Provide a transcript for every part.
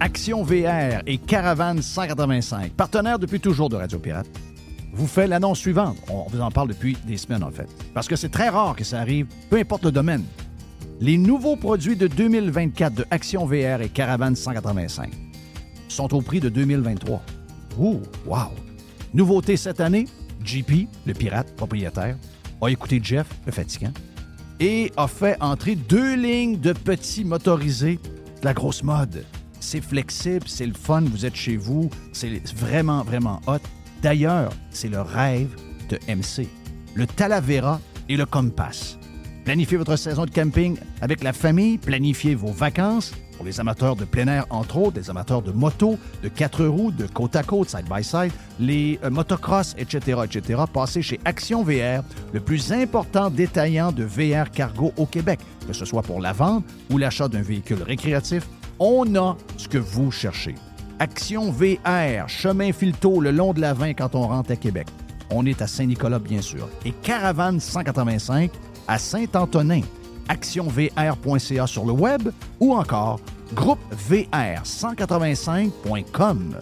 Action VR et Caravane 185, partenaires depuis toujours de Radio Pirate, vous fait l'annonce suivante. On vous en parle depuis des semaines, en fait. Parce que c'est très rare que ça arrive, peu importe le domaine. Les nouveaux produits de 2024 de Action VR et Caravane 185 sont au prix de 2023. Ouh, wow! Nouveauté cette année, JP, le pirate propriétaire, a écouté Jeff, le fatigant, et a fait entrer deux lignes de petits motorisés de la grosse mode. C'est flexible, c'est le fun, vous êtes chez vous, c'est vraiment, vraiment hot. D'ailleurs, c'est le rêve de MC. Le Talavera et le Compass. Planifiez votre saison de camping avec la famille, planifiez vos vacances pour les amateurs de plein air, entre autres, des amateurs de moto, de quatre roues, de côte à côte, side by side, les euh, motocross, etc., etc. Passez chez Action VR, le plus important détaillant de VR cargo au Québec, que ce soit pour la vente ou l'achat d'un véhicule récréatif. On a ce que vous cherchez. Action VR, chemin Filto le long de la 20 quand on rentre à Québec. On est à Saint-Nicolas, bien sûr. Et Caravane 185 à Saint-Antonin. ActionVR.ca sur le web ou encore groupevr185.com.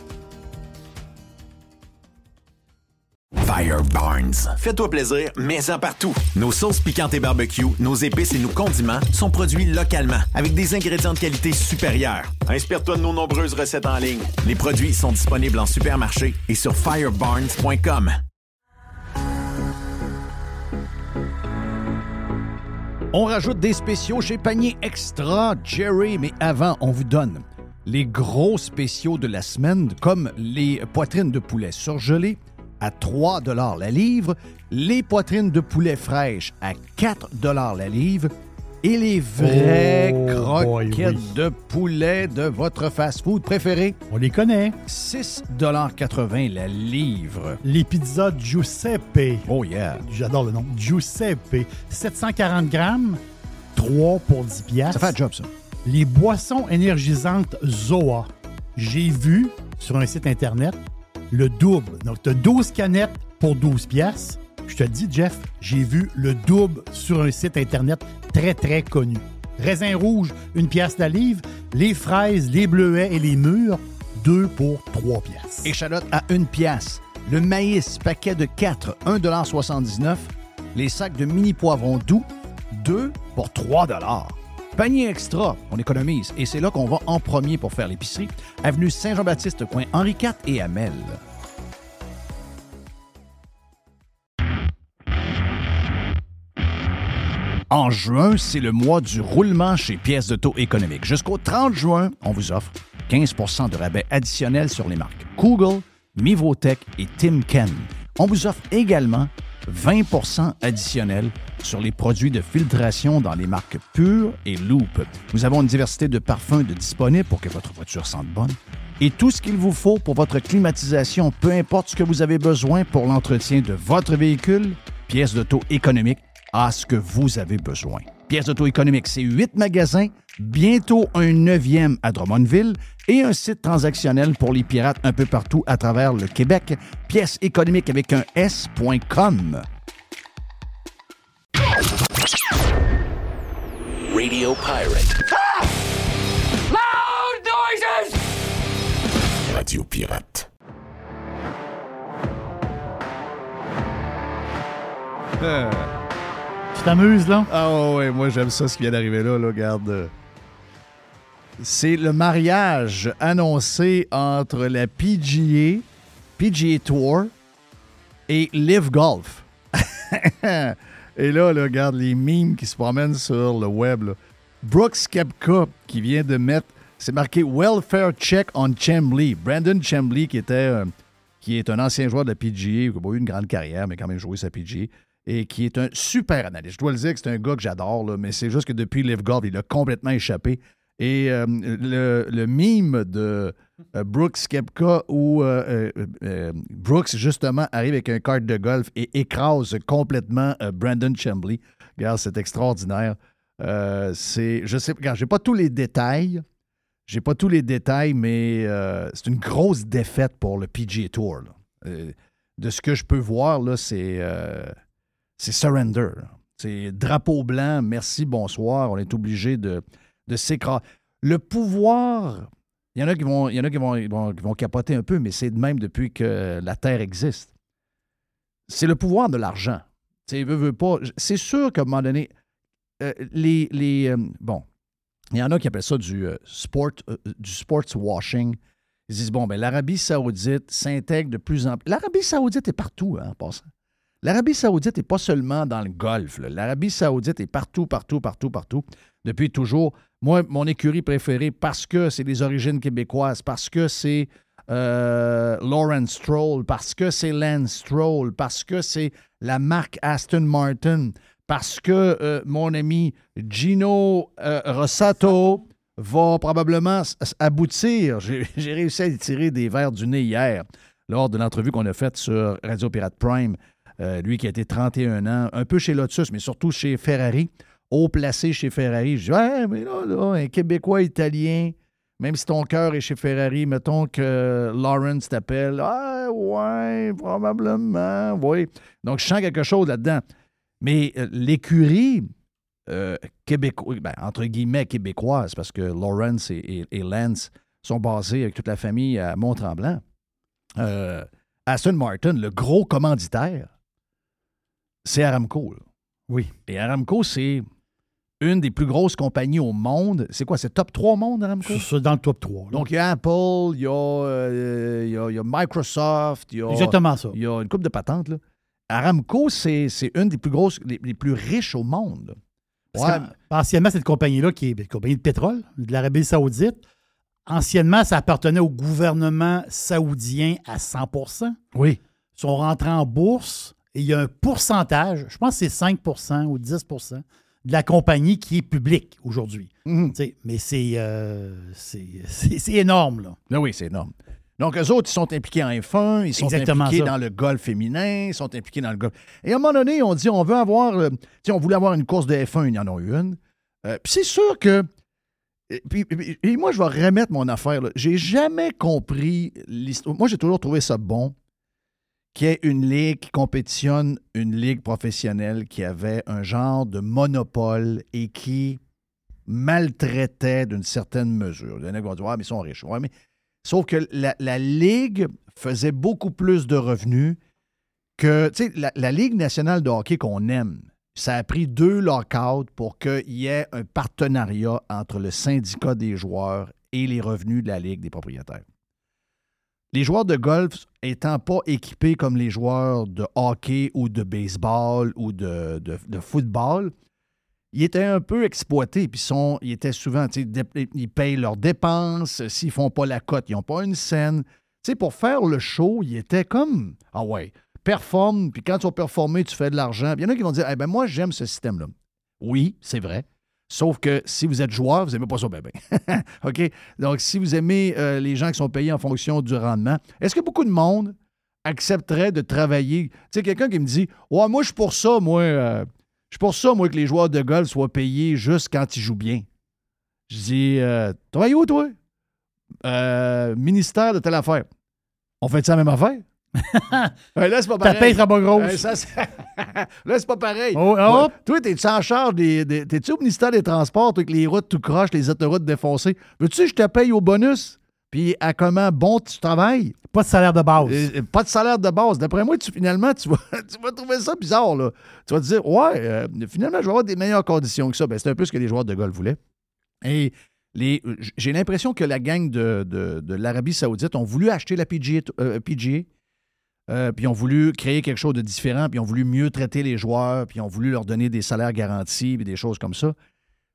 Fire Barnes. Fais-toi plaisir, mais en partout. Nos sauces piquantes et barbecue, nos épices et nos condiments sont produits localement avec des ingrédients de qualité supérieure. Inspire-toi de nos nombreuses recettes en ligne. Les produits sont disponibles en supermarché et sur firebarnes.com. On rajoute des spéciaux chez Panier Extra, Jerry, mais avant, on vous donne les gros spéciaux de la semaine, comme les poitrines de poulet surgelées à 3 la livre, les poitrines de poulet fraîches à 4 la livre et les vraies Oh, boy, croquettes oui. de poulet de votre fast-food préféré. On les connaît. 6,80 la livre. Les pizzas Giuseppe. Oh yeah. J'adore le nom. Giuseppe. 740 grammes, 3 pour 10 piastres. Ça fait un job, ça. Les boissons énergisantes Zoa. J'ai vu sur un site Internet le double. Donc, tu as 12 canettes pour 12 piastres. Je te dis, Jeff, j'ai vu le double sur un site Internet très, très connu. Raisin rouge, une pièce la livre. Les fraises, les bleuets et les mûres, 2 pour 3 piastres. Échalote à une pièce. Le maïs, paquet de 4, 1,79 Les sacs de mini poivrons doux, 2 pour 3 Panier extra, on économise. Et c'est là qu'on va en premier pour faire l'épicerie. Avenue Saint-Jean-Baptiste, coin Henri IV et Amel. En juin, c'est le mois du roulement chez Pièces d'auto économique. Jusqu'au 30 juin, on vous offre 15% de rabais additionnel sur les marques Google, Mivotech et Timken. On vous offre également 20% additionnel sur les produits de filtration dans les marques Pure et Loop. Nous avons une diversité de parfums de disponibles pour que votre voiture sente bonne et tout ce qu'il vous faut pour votre climatisation, peu importe ce que vous avez besoin pour l'entretien de votre véhicule, pièces d'auto économique à ce que vous avez besoin. Pièces d'auto économique, c'est huit magasins, bientôt un neuvième à Drummondville et un site transactionnel pour les pirates un peu partout à travers le Québec. Pièces économiques avec un S.com. Radio Pirate. Loud noises! Radio Pirate. Tu t'amuses, là? Ah ouais, moi j'aime ça ce qui vient d'arriver là, là, regarde. C'est le mariage annoncé entre la PGA, PGA Tour et Live Golf. et là, là, regarde les memes qui se promènent sur le web. Brooks Kepka qui vient de mettre, c'est marqué Welfare Check on Chambly. Brandon Chambly qui était, euh, qui est un ancien joueur de la PGA, qui n'a pas eu une grande carrière, mais quand même joué sa PGA et qui est un super analyste. Je dois le dire que c'est un gars que j'adore, mais c'est juste que depuis Live Golf, il a complètement échappé. Et euh, le, le mime de euh, Brooks Kepka où euh, Brooks, justement, arrive avec un kart de golf et écrase complètement Brandon Chambly. Regarde, c'est extraordinaire. C'est, je sais, regarde, j'ai pas tous les détails. J'ai pas tous les détails, mais c'est une grosse défaite pour le PGA Tour. de ce que je peux voir, là, c'est, c'est surrender. C'est drapeau blanc, merci, bonsoir. On est obligé de, de s'écraser. Le pouvoir Il y en a qui vont, capoter un peu, mais c'est de même depuis que la Terre existe. C'est le pouvoir de l'argent. C'est sûr qu'à un moment donné, euh, les. euh, bon, il y en a qui appellent ça du, euh, sport, du sports washing. Ils disent, bon, ben, l'Arabie saoudite s'intègre de plus en plus. L'Arabie saoudite est partout, hein, en passant. L'Arabie saoudite n'est pas seulement dans le Golfe. L'Arabie saoudite est partout, partout, partout, partout, depuis toujours. Moi, mon écurie préférée, parce que c'est des origines québécoises, parce que c'est euh, Lawrence Stroll, parce que c'est Lance Stroll, parce que c'est la marque Aston Martin, parce que euh, mon ami Gino euh, Rossato va probablement aboutir. J'ai j'ai réussi à lui tirer des verres du nez hier lors de l'entrevue qu'on a faite sur Radio Pirate Prime. Euh, lui qui a été 31 ans, un peu chez Lotus, mais surtout chez Ferrari, haut placé chez Ferrari. Je dis, ouais, mais là, là, un Québécois italien, même si ton cœur est chez Ferrari, mettons que Lawrence t'appelle. Ah, ouais, probablement, oui. Donc, je sens quelque chose là-dedans. Mais euh, l'écurie euh, québécoise, ben, entre guillemets québécoise, parce que Lawrence et, Lance sont basés avec toute la famille à Mont-Tremblant. Aston Martin, le gros commanditaire, c'est Aramco. là. Oui. Et Aramco, c'est une des plus grosses compagnies au monde. C'est quoi? C'est top 3 au monde, Aramco? Suis dans le top 3. là. Donc, il y a Apple, il y a, euh, il y a- il y a Microsoft, il y a, Exactement ça. il y a une coupe de patentes. Là. Aramco, c'est c'est une des plus grosses, les, les plus riches au monde. Parce Ouais. Anciennement, cette compagnie-là, qui est une compagnie de pétrole de l'Arabie Saoudite, anciennement, ça appartenait au gouvernement saoudien à 100% Oui. Ils sont rentrés en bourse et il y a un pourcentage, je pense que c'est 5% ou 10% de la compagnie qui est publique aujourd'hui. Mhm. Mais c'est euh, c'est énorme, là. Ah oui, c'est énorme. Donc, eux autres, ils sont impliqués en F1, ils sont Exactement impliqués ça. dans le golf féminin, ils sont impliqués dans le golf. Et à un moment donné, on dit, on veut avoir, euh, on voulait avoir une course de F1, ils en ont eu une. Euh, puis c'est sûr que, et, puis- et moi, je vais remettre mon affaire. là. J'ai jamais compris l'histoire. Moi, j'ai toujours trouvé ça bon qu'il y ait une ligue qui compétitionne une ligue professionnelle qui avait un genre de monopole et qui maltraitait d'une certaine mesure. A qui vont dire, ah, mais ils sont riches. Mais Sauf que la, la Ligue faisait beaucoup plus de revenus que, tu sais, la, la Ligue nationale de hockey qu'on aime, ça a pris deux lockouts pour qu'il y ait un partenariat entre le syndicat des joueurs et les revenus de la Ligue des propriétaires. Les joueurs de golf étant pas équipés comme les joueurs de hockey ou de baseball ou de, football, ils étaient un peu exploités, puis sont, ils étaient souvent, ils payent leurs dépenses, s'ils font pas la cote, ils n'ont pas une scène. Pour faire le show, ils étaient comme, ah ouais, performe, puis quand tu vas performer, tu fais de l'argent. Il y en a qui vont dire, eh ben moi, j'aime ce système-là. Oui, c'est vrai. Sauf que si vous êtes joueur, vous n'aimez pas ça bien, bien. OK? Donc, si vous aimez euh, les gens qui sont payés en fonction du rendement, est-ce que beaucoup de monde accepterait de travailler? Tu sais, quelqu'un qui me dit, ouais, moi, je suis pour ça, moi, euh, je suis pour ça, moi, que les joueurs de golf soient payés juste quand ils jouent bien. Je dis, euh, travaille où, toi? Ministère de telle affaire. On fait ça la même affaire? Là, c'est pas Ta pareil. paye sera pas grosse. Ça, là, c'est pas pareil. Oh, Ouais. Toi, t'es-tu en charge des. des- T'es-tu au ministère des Transports, toi, avec les routes tout croche, les autoroutes défoncées? Veux-tu que je te paye au bonus? Puis à comment bon tu travailles? Pas de salaire de base. Euh, pas de salaire de base. D'après moi, tu, finalement, tu vas, tu vas trouver ça bizarre. Là. Tu vas te dire, ouais, euh, finalement, je vais avoir des meilleures conditions que ça. Ben, c'est un peu ce que les joueurs de golf voulaient. Et les, j'ai l'impression que la gang de, de- de l'Arabie Saoudite ont voulu acheter la PGA, euh, PGA euh, puis ils ont voulu créer quelque chose de différent, puis ils ont voulu mieux traiter les joueurs, puis ils ont voulu leur donner des salaires garantis, puis des choses comme ça.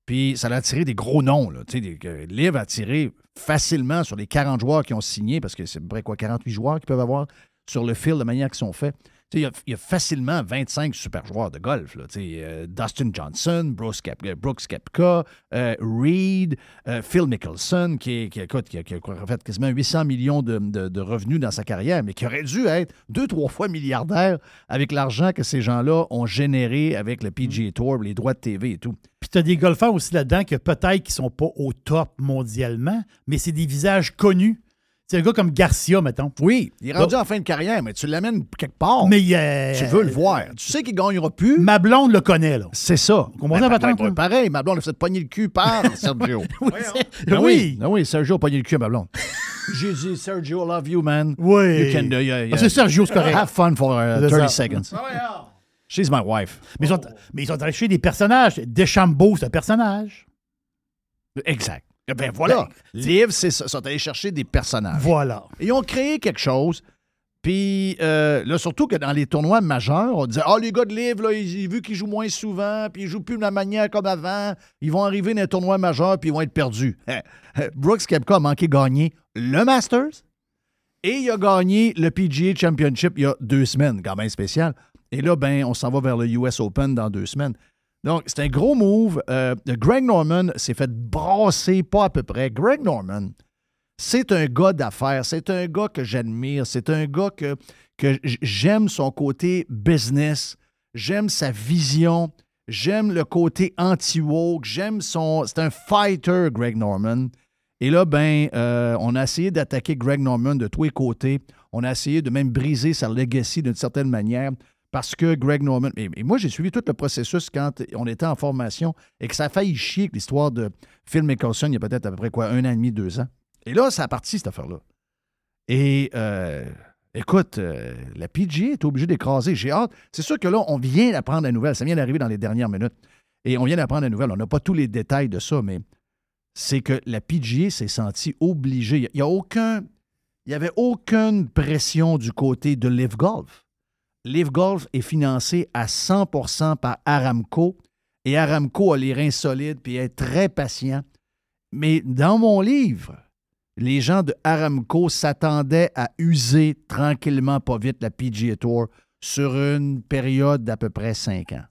Puis ça a attiré des gros noms. Là. Des- que Liv a attiré facilement sur les 40 joueurs qui ont signé, parce que c'est à peu près quoi, 48 joueurs qu'ils peuvent avoir sur le fil de manière qu'ils sont faits. Il y, a, il y a facilement 25 super joueurs de golf. Là. Euh, Dustin Johnson, Brooks, Kep- euh, Brooks Koepka, euh, Reed, euh, Phil Mickelson, qui, qui, écoute, qui a, qui a fait quasiment 800 millions de, de- de revenus dans sa carrière, mais qui aurait dû être deux, trois fois milliardaire avec l'argent que ces gens-là ont généré avec le PGA Tour, les droits de TV et tout. Puis tu as des golfeurs aussi là-dedans que peut-être qui sont pas au top mondialement, mais c'est des visages connus. C'est un gars comme Garcia, mettons. Oui, il est rendu en fin de carrière, mais tu l'amènes quelque part. Mais euh, tu veux le voir. Tu sais qu'il gagnera plus. Ma blonde le connaît, là. C'est ça. comprenez Ben, ben, ben, pareil, ma blonde a fait pogner le cul par Sergio. Oui, Ben oui. Ben oui, Sergio a pogné le cul à ma blonde. J'ai dit, Sergio, I love you, man. Oui. You can, uh, yeah, yeah. Ah, c'est Sergio, c'est correct. Have fun for uh, C'est 30 ça. seconds. She's my wife. Mais ils, mais sont allés chercher des personnages. Deschambault, c'est un personnage. Exact. Eh Ben voilà. Live, c'est ça. Ils sont allés chercher des personnages. Voilà. Ils ont créé quelque chose. Puis euh, là, surtout que dans les tournois majeurs, on disait Ah, les gars de livre, là, ils, vu qu'ils jouent moins souvent, puis ils jouent plus de la manière comme avant, ils vont arriver dans les tournois majeurs, puis ils vont être perdus. Brooks Koepka a manqué gagner le Masters et il a gagné le PGA Championship il y a deux semaines, quand même spécial. Et là, ben, on s'en va vers le US Open dans deux semaines. Donc, c'est un gros move. Euh, Greg Norman s'est fait brasser, pas à peu près. Greg Norman, c'est un gars d'affaires, c'est un gars que j'admire, c'est un gars que, j'aime son côté business, j'aime sa vision, j'aime le côté anti-woke, j'aime son... C'est un fighter, Greg Norman. Et là, ben, euh, on a essayé d'attaquer Greg Norman de tous les côtés. On a essayé de même briser sa legacy d'une certaine manière parce que Greg Norman. Et, moi, j'ai suivi tout le processus quand on était en formation et que ça a failli chier avec l'histoire de Phil Mickelson il y a peut-être à peu près quoi, un an et demi, deux ans. Et là, ça a parti, cette affaire-là. Et euh, écoute, euh, la PGA est obligée d'écraser. J'ai hâte. C'est sûr que là, on vient d'apprendre la nouvelle. Ça vient d'arriver dans les dernières minutes. Et on vient d'apprendre la nouvelle. On n'a pas tous les détails de ça, mais c'est que la PGA s'est sentie obligée. Il n'y a aucun. Il n'y avait aucune pression du côté de Live Golf. Live Golf est financé à 100% par Aramco et Aramco a les reins solides puis est très patient. Mais dans mon livre, les gens de Aramco s'attendaient à user tranquillement, pas vite, la PGA Tour sur une période d'à peu près cinq ans.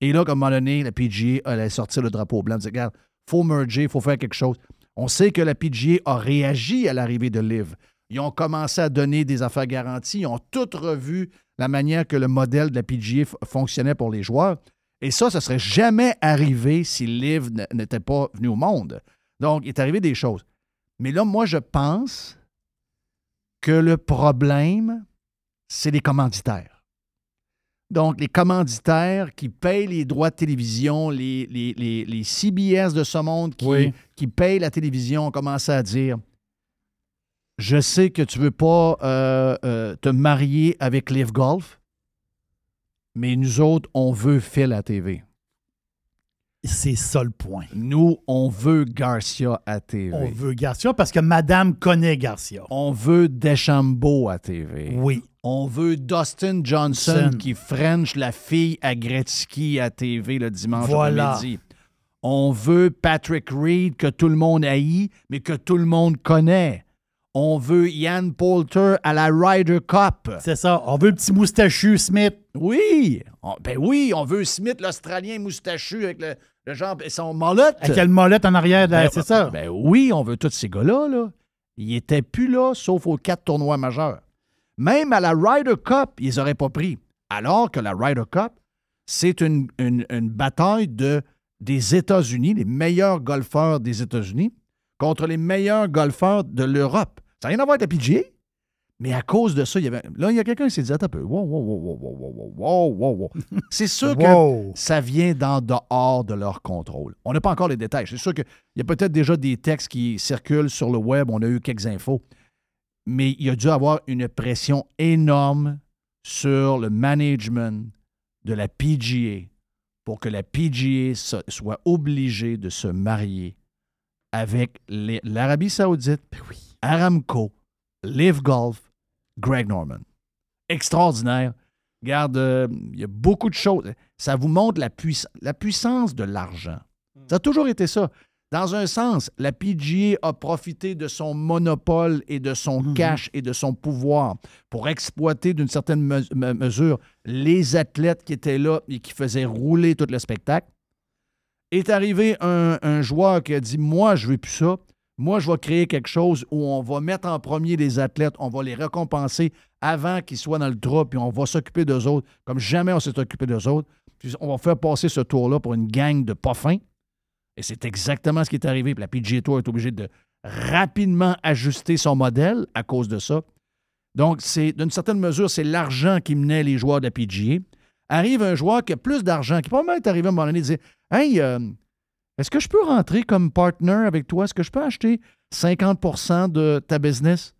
Et là, comme à un moment donné, la PGA allait sortir le drapeau blanc, dire Regarde, faut merger, il faut faire quelque chose. On sait que la PGA a réagi à l'arrivée de Live. Ils ont commencé à donner des affaires garanties. Ils ont tout revu la manière que le modèle de la PGA fonctionnait pour les joueurs. Et ça, ça serait jamais arrivé si Live n- n'était pas venu au monde. Donc, il est arrivé des choses. Mais là, moi, je pense que le problème, c'est les commanditaires. Donc, les commanditaires qui payent les droits de télévision, les, les, les- les CBS de ce monde qui, Oui. qui payent la télévision, ont commencé à dire Je sais que tu ne veux pas euh, euh, te marier avec Live Golf, mais nous autres, on veut Phil à TV. C'est ça le point. Nous, on veut Garcia à TV. On veut Garcia parce que madame connaît Garcia. On veut Deschambault à TV. Oui. On veut Dustin Johnson qui French la fille à Gretzky à TV le dimanche Voilà. On veut Patrick Reed que tout le monde haït, mais que tout le monde connaît. On veut Ian Poulter à la Ryder Cup. C'est ça. On veut le petit moustachu Smith. Oui. On- ben oui, on veut Smith, l'Australien moustachu avec le, le genre et son molette. Avec le molette en arrière. Ben, c'est ça. Ben oui, on veut tous ces gars-là. Là. Ils n'étaient plus là, sauf aux quatre tournois majeurs. Même à la Ryder Cup, ils n'auraient pas pris. Alors que la Ryder Cup, c'est une, une- une bataille de, des États-Unis, les meilleurs golfeurs des États-Unis, contre les meilleurs golfeurs de l'Europe. Ça n'a rien à voir avec la PGA. Mais à cause de ça, il y avait. Là, il y a quelqu'un qui s'est dit un peu. Wow, wow, wow, wow, wow, wow, wow, wow. wow. C'est sûr que ça vient d'en dehors de leur contrôle. On n'a pas encore les détails. C'est sûr qu'il y a peut-être déjà des textes qui circulent sur le web. On a eu quelques infos. Mais il y a dû avoir une pression énorme sur le management de la PGA pour que la PGA soit obligée de se marier avec l'Arabie Saoudite, Aramco, Live Golf, Greg Norman. Extraordinaire. Regarde, euh, il y a beaucoup de choses. Ça vous montre la, puiss- la puissance de l'argent. Ça a toujours été ça. Dans un sens, la PGA a profité de son monopole et de son cash et de son pouvoir pour exploiter d'une certaine me- me- mesure les athlètes qui étaient là et qui faisaient rouler tout le spectacle. Est arrivé un, joueur qui a dit Moi, je veux plus ça. Moi, je vais créer quelque chose où on va mettre en premier les athlètes, on va les récompenser avant qu'ils soient dans le trou, puis on va s'occuper d'eux autres comme jamais on s'est occupé d'eux autres. Puis on va faire passer ce tour-là pour une gang de pas fins. Et c'est exactement ce qui est arrivé. Puis la PGA Tour est obligée de- rapidement ajusté son modèle à cause de ça. Donc, c'est d'une certaine mesure, c'est l'argent qui menait les joueurs de la PGA. Arrive un joueur qui a plus d'argent, qui probablement est arrivé à un moment donné et dire Hey, euh, est-ce que je peux rentrer comme partner avec toi? Est-ce que je peux acheter 50% de ta business?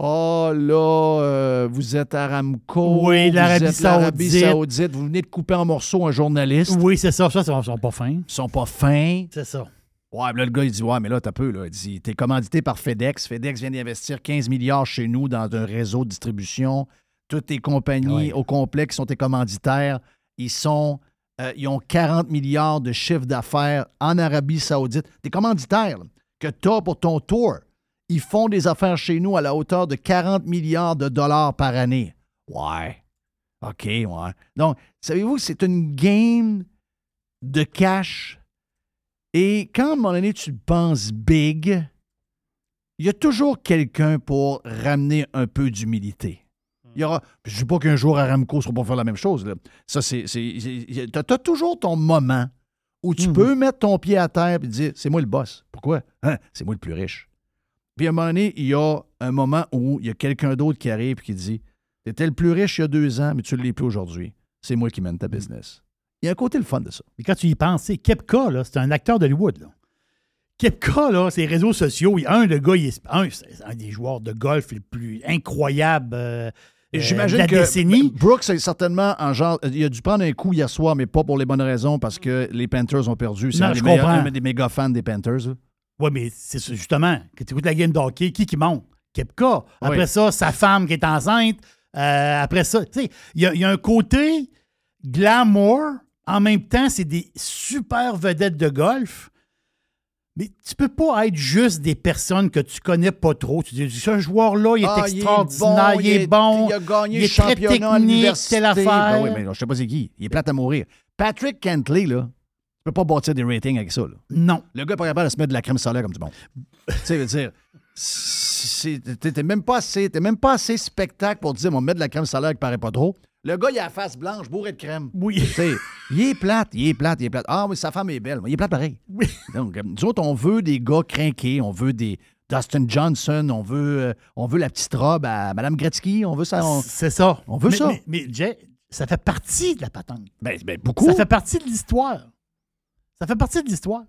Oh là, euh, vous êtes Aramco. Oui, l'Arabie êtes l'Arabie Saoudite. Saoudite. Vous venez de couper en morceaux un journaliste. Oui, c'est ça. Ça, ils sont pas fins. Ils sont pas fins. C'est ça. Ouais, mais là, le gars, il dit Ouais, mais là, t'as peu. Là. Il dit T'es commandité par FedEx. FedEx vient d'investir 15 milliards chez nous dans un réseau de distribution. Toutes tes compagnies au complet qui sont tes commanditaires, ils sont. euh, ils ont 40 milliards de chiffre d'affaires en Arabie Saoudite. Des commanditaires là, que tu as pour ton tour, ils font des affaires chez nous à la hauteur de 40 milliards de dollars par année. Ouais. OK, ouais. Donc, savez-vous, c'est une game de cash? Et quand à un moment donné, tu penses big, il y a toujours quelqu'un pour ramener un peu d'humilité. Il y aura. Je ne dis pas qu'un jour Aramco ne sera pas faire la même chose. là. Ça, c'est. Tu as, toujours ton moment où tu Mhm. peux mettre ton pied à terre et dire c'est moi le boss. Pourquoi? Hein? C'est moi le plus riche. Puis à un moment donné, il y a un moment où il y a quelqu'un d'autre qui arrive et qui dit Tu étais le plus riche il y a deux ans, mais tu ne l'es plus aujourd'hui. C'est moi qui mène ta business. Il y a un côté le fun de ça. Mais quand tu y penses, Kepka, c'est un acteur d'Hollywood. Kepka, là, ses réseaux sociaux, un, le gars, il est, un, un des joueurs de golf les plus incroyables euh, Euh, J'imagine que ben, décennie. Brooks est certainement en genre. Il a dû prendre un coup hier soir, mais pas pour les bonnes raisons, parce que les Panthers ont perdu. C'est Non, un, je des comprends. des méga fans des Panthers. Oui, mais c'est justement, que tu écoutes la game de hockey, qui qui monte? Kepka. Après Oui. ça, sa femme qui est enceinte. Euh, après ça, tu sais, il y, a- il y a un côté glamour. En même temps, c'est des super vedettes de golf. Mais tu peux pas être juste des personnes que tu connais pas trop. Tu dis, ce joueur-là, il est Ah, extraordinaire, il est bon. Il a gagné il le est très technique, l'université. telle affaire. Ben oui, mais je sais pas c'est qui. Il est plate à mourir. Patrick Cantley, là, tu peux pas bâtir des ratings avec ça. Là. Non. Le gars est pas capable de se mettre de la crème solaire comme du monde. tu sais, veut dire, c'est- t'es même pas assez, t'es même pas assez spectacle pour te dire, on va mettre de la crème solaire qui paraît pas trop. Le gars, il a la face blanche, bourré de crème. Oui. Il est plate, il est plate, il est plate. Ah, mais sa femme est belle. mais Il est plate pareil. Oui. Donc, euh, nous autres, on veut des gars crinqués, on veut des Dustin Johnson, on veut, euh, on veut la petite robe à Mme Gretzky, on veut ça. on- C'est ça. on veut Mais- ça. Mais, mais Jay, ça fait partie de la patente. Ben, ben, beaucoup. Ça fait partie de l'histoire. Ça fait partie de l'histoire.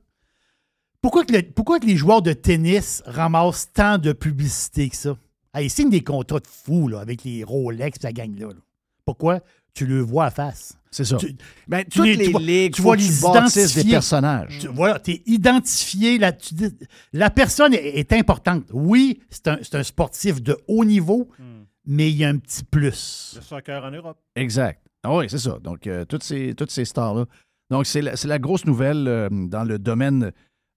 Pourquoi, que le- pourquoi que les joueurs de tennis ramassent tant de publicité que ça? Ah, ils signent des contrats de fous là, avec les Rolex et la gang-là. là. Pourquoi? Tu le vois à face. C'est ça. Tu- Ben, tu toutes les- les, tu vois- ligues, tu vois les des personnages. Tu- es identifié. Tu dis- la personne est, est importante. Oui, c'est un, c'est un sportif de haut niveau, mais il y a un petit plus. Le soccer en Europe. Exact. Ah oui, c'est ça. Donc, euh, toutes ces, toutes ces stars-là. Donc, c'est la, c'est la grosse nouvelle euh, dans le domaine.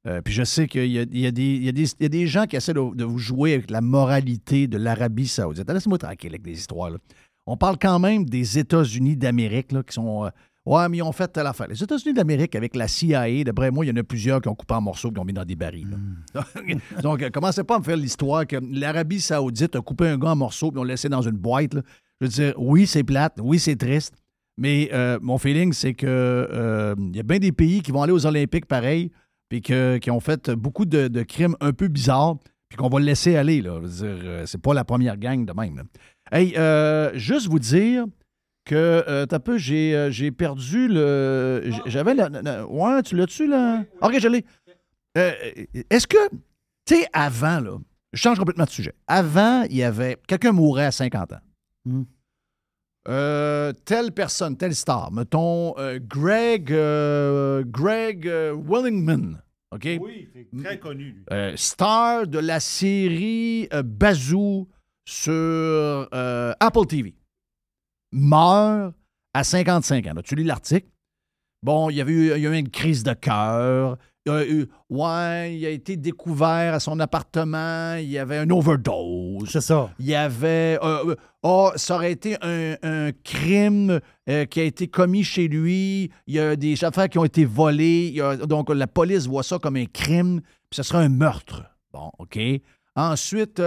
euh, puis je sais qu'il y y a des, il y a des- il y a des gens qui essaient de, de vous jouer avec la moralité de l'Arabie Saoudite. Laisse-moi tranquille avec des histoires. là. On parle quand même des États-Unis d'Amérique qui sont. euh, ouais, mais ils ont fait telle affaire. Les États-Unis d'Amérique, avec la CIA, d'après moi, il y en a plusieurs qui ont coupé en morceaux et qui ont mis dans des barils. là. Donc, euh, commencez pas à me faire l'histoire que l'Arabie Saoudite a coupé un gars en morceaux et l'ont laissé dans une boîte. là. Je veux dire, oui, c'est plate, oui, c'est triste, mais euh, mon feeling, c'est que euh, il y a bien des pays qui vont aller aux Olympiques pareil, puis qui ont fait beaucoup de, de crimes un peu bizarres, puis qu'on va le laisser aller. Là. Je veux dire, c'est pas la première gang de même. là. Hey, euh, juste vous dire que, euh, t'as peu, j'ai, euh, j'ai perdu le. j- J'avais la. la- la- ouais, tu l'as-tu, là? Ok, je l'ai. Euh, Est-ce que, tu sais, avant, là, je change complètement de sujet. Avant, il y avait. Quelqu'un mourait à 50 ans. Hmm. Euh, telle personne, telle star, mettons euh, Greg, euh, Greg Willingman, OK? Oui, c'est très connu, lui. Star de la série Bazoo sur euh, Apple TV. Meurt à 55 ans. Là, tu lis l'article? Bon, il y avait eu, il y a eu une crise de cœur. Ouais, il a été découvert à son appartement. Il y avait une overdose. C'est ça. Il y avait. euh, euh, oh, ça aurait été un, un crime euh, qui a été commis chez lui. Il y a des affaires qui ont été volées. Il y a- donc, la police voit ça comme un crime. Puis ce serait un meurtre. Bon, OK. Ensuite,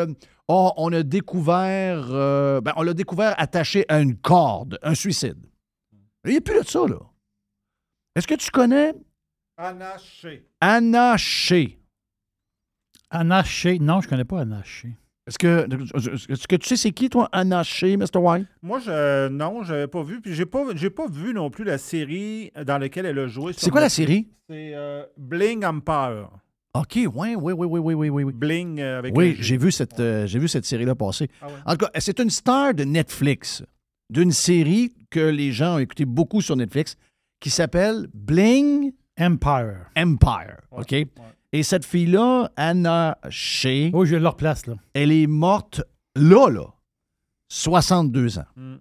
oh, on a découvert. euh, ben, on l'a découvert attaché à une corde, un suicide. Il n'y a plus de ça, là. Est-ce que tu connais? Shea? Anna Shea. Non, je connais pas Anna Shea. Est-ce que, est-ce que tu sais c'est qui, toi, Anna Shea, Mr. White? Moi, je, non, je n'avais pas vu. Puis, j'ai pas, j'ai pas vu non plus la série dans laquelle elle a joué. C'est quoi la série? C'est euh, Bling Empire. OK, oui, oui, oui, oui, oui, oui, oui. Oui, Bling euh, avec oui j'ai vu cette, euh, j'ai vu cette série-là passer. Ah ouais. En tout cas, c'est une star de Netflix, d'une série que les gens ont écouté beaucoup sur Netflix, qui s'appelle Bling Empire. Empire. Ouais, OK? ouais. Et cette fille-là, Anna Shea, Oui, je leur place, là. elle est morte là, là, 62 ans. Mm.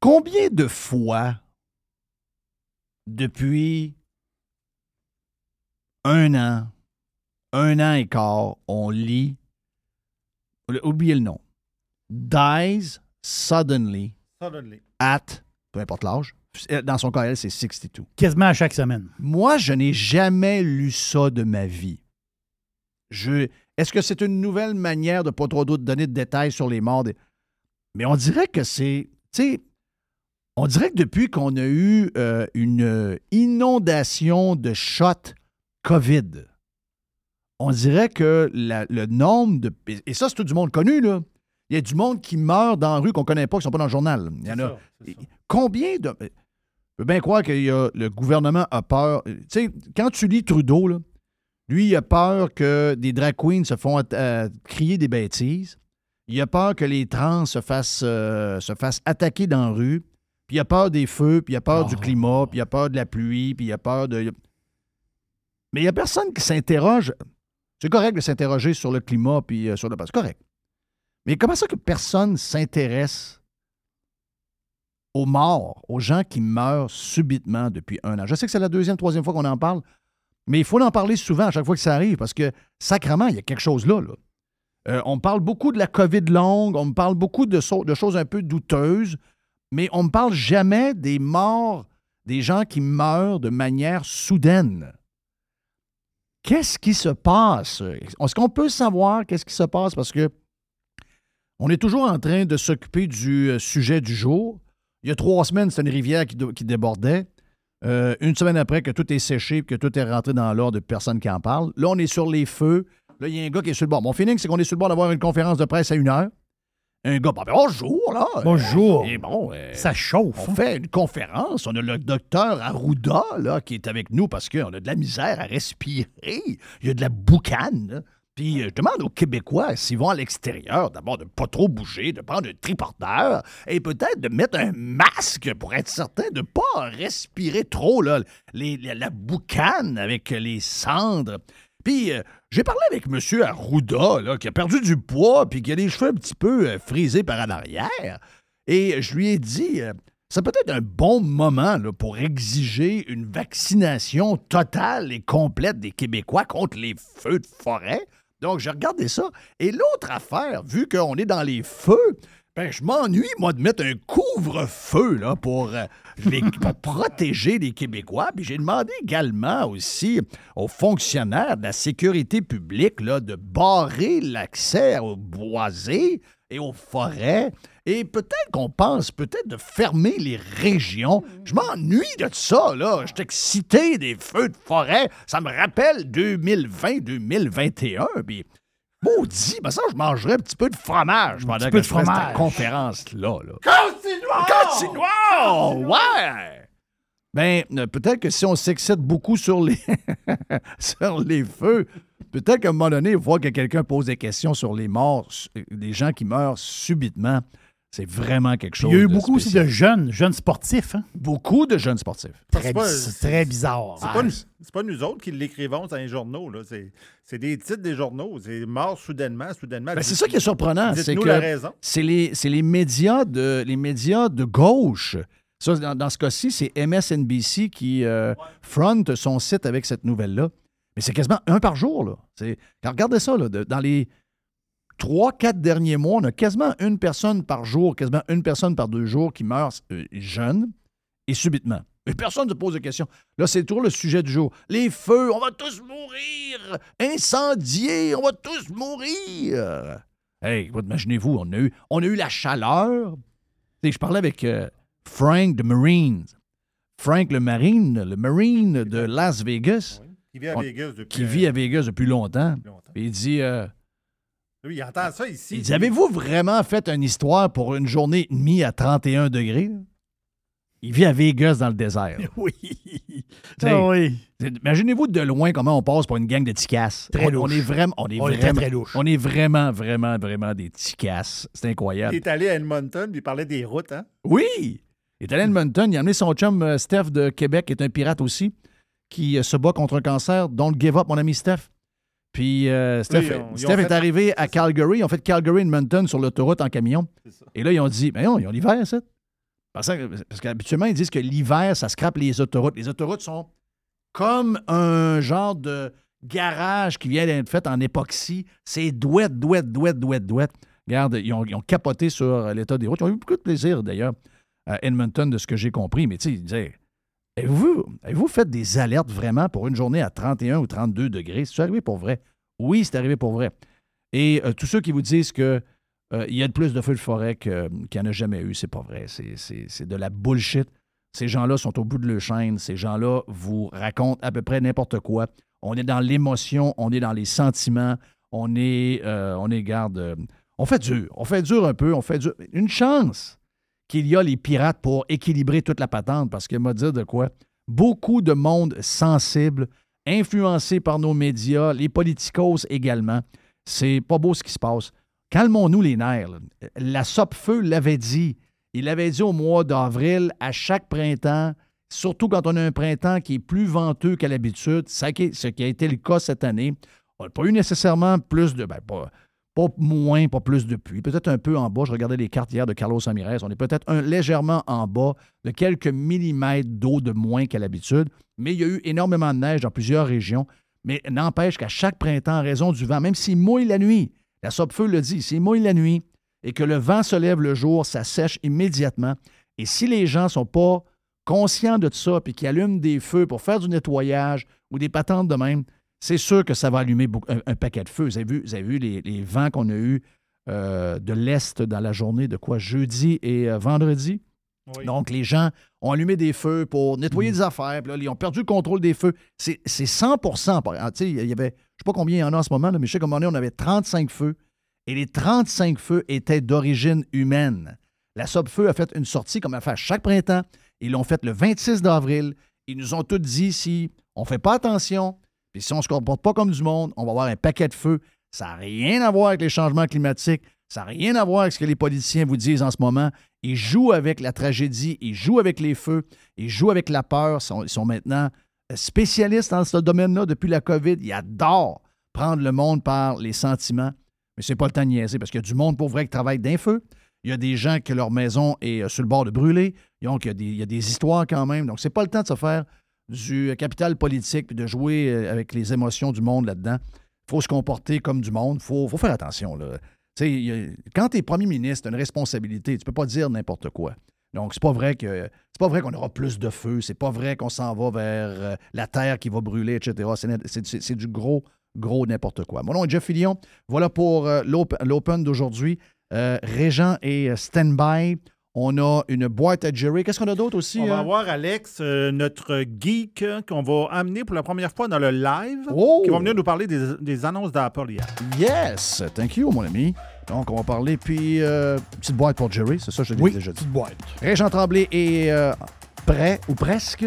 Combien de fois depuis un an, un an et quart, on lit, oubliez le nom, dies suddenly Suddenly. at, peu importe l'âge, dans son cas, elle, c'est 62. Quasiment à chaque semaine. Moi, je n'ai jamais lu ça de ma vie. Je, est-ce que c'est une nouvelle manière de pas trop de donner de détails sur les morts? des- Mais on dirait que c'est. Tu sais, on dirait que depuis qu'on a eu euh, une inondation de shots COVID, on dirait que la- le nombre de. Et ça, c'est tout du monde connu, là. Il y a du monde qui meurt dans la rue qu'on ne connaît pas, qui ne sont pas dans le journal. Il y en a. ça. Combien de. Je peux bien croire que le gouvernement a peur. Tu sais, quand tu lis Trudeau, là, lui, il a peur que des drag queens se font euh, crier des bêtises. Il a peur que les trans se fassent, euh, se fassent attaquer dans la rue. Puis il a peur des feux, puis il a peur du Oh. climat, puis il a peur de la pluie, puis il a peur de. Mais il n'y a personne qui s'interroge. C'est correct de s'interroger sur le climat, puis euh, sur le. C'est correct. Mais comment ça que personne s'intéresse aux morts, aux gens qui meurent subitement depuis un an? Je sais que c'est la deuxième, troisième fois qu'on en parle, mais il faut en parler souvent à chaque fois que ça arrive parce que, sacrement, il y a quelque chose là. là. Euh, on parle beaucoup de la COVID longue, on me parle beaucoup de, de choses un peu douteuses, mais on ne parle jamais des morts, des gens qui meurent de manière soudaine. Qu'est-ce qui se passe? Est-ce qu'on peut savoir qu'est-ce qui se passe? Parce que on est toujours en train de s'occuper du euh, sujet du jour. Il y a trois semaines, c'était une rivière qui, débordait. Euh, une semaine après, que tout est séché que tout est rentré dans l'ordre de personne qui en parle. Là, on est sur les feux. Là, il y a un gars qui est sur le bord. Mon feeling, c'est qu'on est sur le bord d'avoir une conférence de presse à une heure. Un gars, ben, bonjour, là. Bonjour. Et bon, euh, Ça chauffe. on fait une conférence. On a le docteur Arruda là, qui est avec nous parce qu'on a de la misère à respirer. Il y a de la boucane. là. Puis euh, je demande aux Québécois s'ils vont à l'extérieur, d'abord de ne pas trop bouger, de prendre un triporteur et peut-être de mettre un masque pour être certain de ne pas respirer trop là, les- la boucane avec les cendres. Puis euh, j'ai parlé avec M. Arruda, là, qui a perdu du poids puis qui a les cheveux un petit peu euh, frisés par en arrière. Et je lui ai dit, euh, c'est peut-être un bon moment pour exiger une vaccination totale et complète des Québécois contre les feux de forêt. Donc, j'ai regardé ça. Et l'autre affaire, vu qu'on est dans les feux, ben, je m'ennuie, moi, de mettre un couvre-feu là, pour, euh, les- pour protéger les Québécois. Puis j'ai demandé également aussi aux fonctionnaires de la sécurité publique là, de barrer l'accès aux boisés et aux forêts. Et peut-être qu'on pense peut-être de fermer les régions. Je m'ennuie de ça, là. Je suis excité des feux de forêt. Ça me rappelle 2020-2021. Puis, maudit, ben ça, je mangerais un petit peu de fromage pendant peu que de je ferais cette fromage. conférence-là. Là. Continuons! Continuons! Ouais! Ben, euh, peut-être que si on s'excite beaucoup sur les, sur les feux, peut-être qu'à un moment donné, il faut que quelqu'un pose des questions sur les morts, des gens qui meurent subitement. C'est vraiment quelque chose. Il y a eu de beaucoup aussi de jeunes, jeunes sportifs. Hein? Beaucoup de jeunes sportifs. Très, pas- très bizarre. C'est pas, nous- c'est pas nous autres qui l'écrivons dans les journaux. là. C'est, c'est des titres des journaux. C'est mort soudainement, soudainement. Ben, c'est ça qui est surprenant. C'est que la raison. c'est les, c'est les médias de les médias de gauche. Ça, dans, dans ce cas-ci, c'est MSNBC qui euh, front son site avec cette nouvelle-là. Mais c'est quasiment un par jour. Là. C'est, regardez ça, là, de- dans les trois, quatre derniers mois, on a quasiment une personne par jour, quasiment une personne par deux jours qui meurt euh, jeune et subitement. Et personne ne se pose de questions. Là, c'est toujours le sujet du jour. Les feux, on va tous mourir. Incendiés, on va tous mourir. Hey, imaginez-vous, on a eu, on a eu la chaleur. Je parlais avec euh, Frank de Marines. Frank le Marine, le Marine de Las Vegas, Qui vit à Vegas depuis qui vit à Vegas depuis longtemps. il dit, euh, Lui, il entend ça ici. il dit Avez-vous vraiment fait une histoire pour une journée et demie à 31 degrés? Il vit à Vegas dans le désert. Oui. Ah oui. Imaginez-vous de loin comment on passe pour une gang de ticasses. Très on, louche. on est vraiment, on est On vraiment, très, très on est vraiment, vraiment, vraiment des ticasses. C'est Il incroyable. est allé à Edmonton, il parlait des routes, hein? Oui! Il est allé à Edmonton. Il a amené son chum euh, Steph de Québec, qui est un pirate aussi, qui euh, se bat contre un cancer. Don't give up, mon ami Steph. Puis euh, Steph, ont- Steph est fait- arrivé à Calgary. Ils ont fait Calgary-Edmonton sur l'autoroute en camion. Et là, ils ont dit, mais non, ils ont l'hiver, ça. Parce que- parce qu'habituellement, ils disent que l'hiver, ça scrape les autoroutes. Les autoroutes sont comme un genre de garage qui vient d'être fait en époxy. C'est douette, douette, douette, douette, douette. Regarde, ils ont, ils ont capoté sur l'état des routes. Ils ont eu beaucoup de plaisir, d'ailleurs, à Edmonton, de ce que j'ai compris. Mais tu sais, ils disaient, avez-vous avez fait des alertes vraiment pour une journée à 31 ou 32 degrés? C'est arrivé pour vrai? Oui, c'est arrivé pour vrai. Et euh, tous ceux qui vous disent que euh, il y a de plus de feux de forêt qu'il n'y en a jamais eu, c'est pas vrai. C'est de la bullshit. Ces gens-là sont au bout de leur chaîne. Ces gens-là vous racontent à peu près n'importe quoi. On est dans l'émotion, on est dans les sentiments, on est, euh, on est garde. euh, on fait dur. On fait dur un peu. On fait dur. Une chance qu'il y a les pirates pour équilibrer toute la patente, parce que m'a dit de quoi? Beaucoup de monde sensible, influencé par nos médias, les politicos également. C'est pas beau ce qui se passe. Calmons-nous les nerfs. là. La Sopfeu l'avait dit. Il l'avait dit au mois d'avril, à chaque printemps, surtout quand on a un printemps qui est plus venteux qu'à l'habitude, ce qui a été le cas cette année. On n'a pas eu nécessairement plus de. Ben, pas moins, pas plus de pluie. Peut-être un peu en bas. Je regardais les cartes hier de Carlos Ramirez. On est peut-être légèrement en bas de quelques millimètres d'eau de moins qu'à l'habitude. Mais il y a eu énormément de neige dans plusieurs régions. Mais n'empêche qu'à chaque printemps, en raison du vent, même s'il mouille la nuit, la Sopfeu le dit, s'il mouille la nuit et que le vent se lève le jour, ça sèche immédiatement. Et si les gens ne sont pas conscients de ça puis qui allument des feux pour faire du nettoyage ou des patentes de même, c'est sûr que ça va allumer un, un paquet de feux. Vous avez vu, vous avez vu les, les vents qu'on a eus euh, de l'Est dans la journée de quoi? Jeudi et euh, vendredi? Oui. Donc, les gens ont allumé des feux pour nettoyer des affaires. Puis là, ils ont perdu le contrôle des feux. C'est c'est 100% par- ah, Tu sais, il y avait, je ne sais pas combien il y en a en ce moment, là, mais je sais qu'à un moment donné, on avait 35 feux. Et les 35 feux étaient d'origine humaine. La Sopfeu a fait une sortie, comme elle fait à chaque printemps. Ils l'ont fait le 26 d'avril. Ils nous ont tous dit si on ne fait pas attention, puis si on ne se comporte pas comme du monde, on va avoir un paquet de feux. Ça n'a rien à voir avec les changements climatiques. Ça n'a rien à voir avec ce que les politiciens vous disent en ce moment. Ils jouent avec la tragédie, ils jouent avec les feux, ils jouent avec la peur. Ils sont, maintenant spécialistes dans ce domaine-là depuis la COVID. Ils adorent prendre le monde par les sentiments. Mais c'est pas le temps de niaiser parce qu'il y a du monde pour vrai qui travaille d'un feu. Il y a des gens que leur maison est euh, sur le bord de brûler. Donc, il y a des, il y a des histoires quand même. Donc, c'est pas le temps de se faire du euh, capital politique puis de jouer euh, avec les émotions du monde là-dedans. Il faut se comporter comme du monde. Il faut, faut faire attention. Là. Quand tu es premier ministre, tu as une responsabilité. Tu peux pas dire n'importe quoi. Donc, c'est pas vrai que c'est pas vrai qu'on aura plus de feu. C'est pas vrai qu'on s'en va vers euh, la terre qui va brûler, etc. C'est du gros, gros n'importe quoi. Mon nom est Jeff Fillion. Voilà pour l'op- l'Open d'aujourd'hui. Régent euh, Standby. On a une boîte à Jerry. Qu'est-ce qu'on a d'autre aussi? On va hein? avoir Alex, euh, notre geek, qu'on va amener pour la première fois dans le live, Oh! qui va venir nous parler des, des annonces d'Apple hier. Yes! Thank you, mon ami. Donc, on va parler. Puis, euh, petite boîte pour Jerry. C'est ça, je l'ai Oui, déjà dit. petite boîte. Régent Tremblay est euh, prêt ou presque.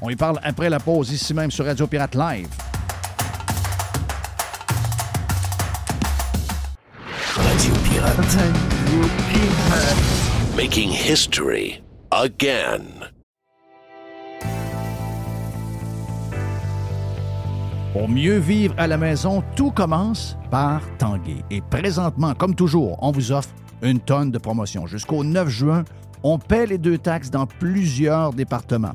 On y parle après la pause, ici même sur Radio Pirate Live. Radio Pirate. Making history again. Pour mieux vivre à la maison, tout commence par Tanguay. Et présentement, comme toujours, on vous offre une tonne de promotions. Jusqu'au 9 juin, on paie les deux taxes dans plusieurs départements.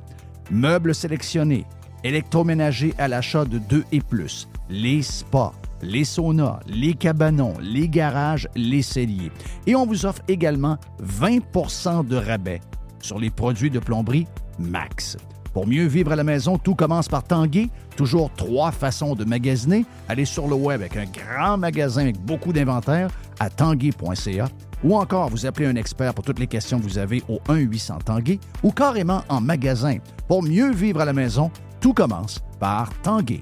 Meubles sélectionnés, électroménagers à l'achat de 2 et plus, les spas, les saunas, les cabanons, les garages, les celliers. Et on vous offre également 20% de rabais sur les produits de plomberie Max. Pour mieux vivre à la maison, tout commence par Tanguay. Toujours trois façons de magasiner. Allez sur le web avec un grand magasin avec beaucoup d'inventaire à tanguay.ca ou encore vous appelez un expert pour toutes les questions que vous avez au 1-800 Tanguay ou carrément en magasin. Pour mieux vivre à la maison, tout commence par Tanguay.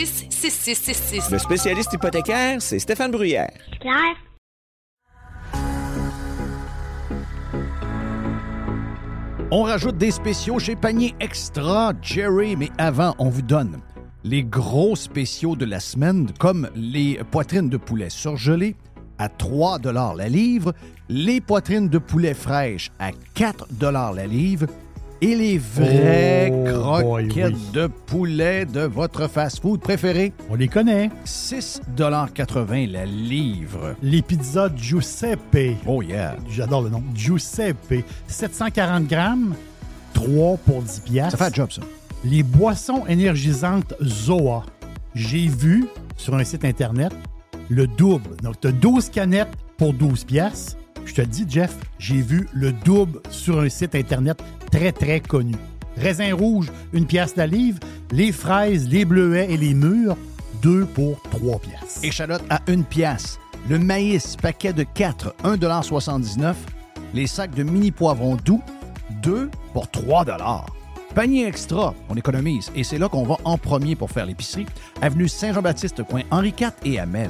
266-6666. Le spécialiste hypothécaire, c'est Stéphane Bruyère. On rajoute des spéciaux chez Panier Extra, Jerry, mais avant, on vous donne les gros spéciaux de la semaine, comme les poitrines de poulet surgelées à 3 la livre, les poitrines de poulet fraîches à 4 la livre et les vraies Oh, boy, croquettes oui. de poulet de votre fast-food préféré, On les connaît. 6,80 la livre. Les pizzas Giuseppe. Oh yeah! J'adore le nom. Giuseppe. 740 grammes, 3 pour 10 piastres. Ça fait un job, ça. Les boissons énergisantes Zoa. J'ai vu sur un site Internet le double. Donc, tu as 12 canettes pour 12 piastres. Je te dis, Jeff, j'ai vu le double sur un site Internet très, très connu. Raisin rouge, une pièce la livre. Les fraises, les bleuets et les mûres, 2 pour 3 piastres. Échalote à une pièce. Le maïs, paquet de 4, 1,79 Les sacs de mini poivrons doux, 2 pour 3 Panier extra, on économise. Et c'est là qu'on va en premier pour faire l'épicerie. Avenue Saint-Jean-Baptiste, coin Henri IV et Amel.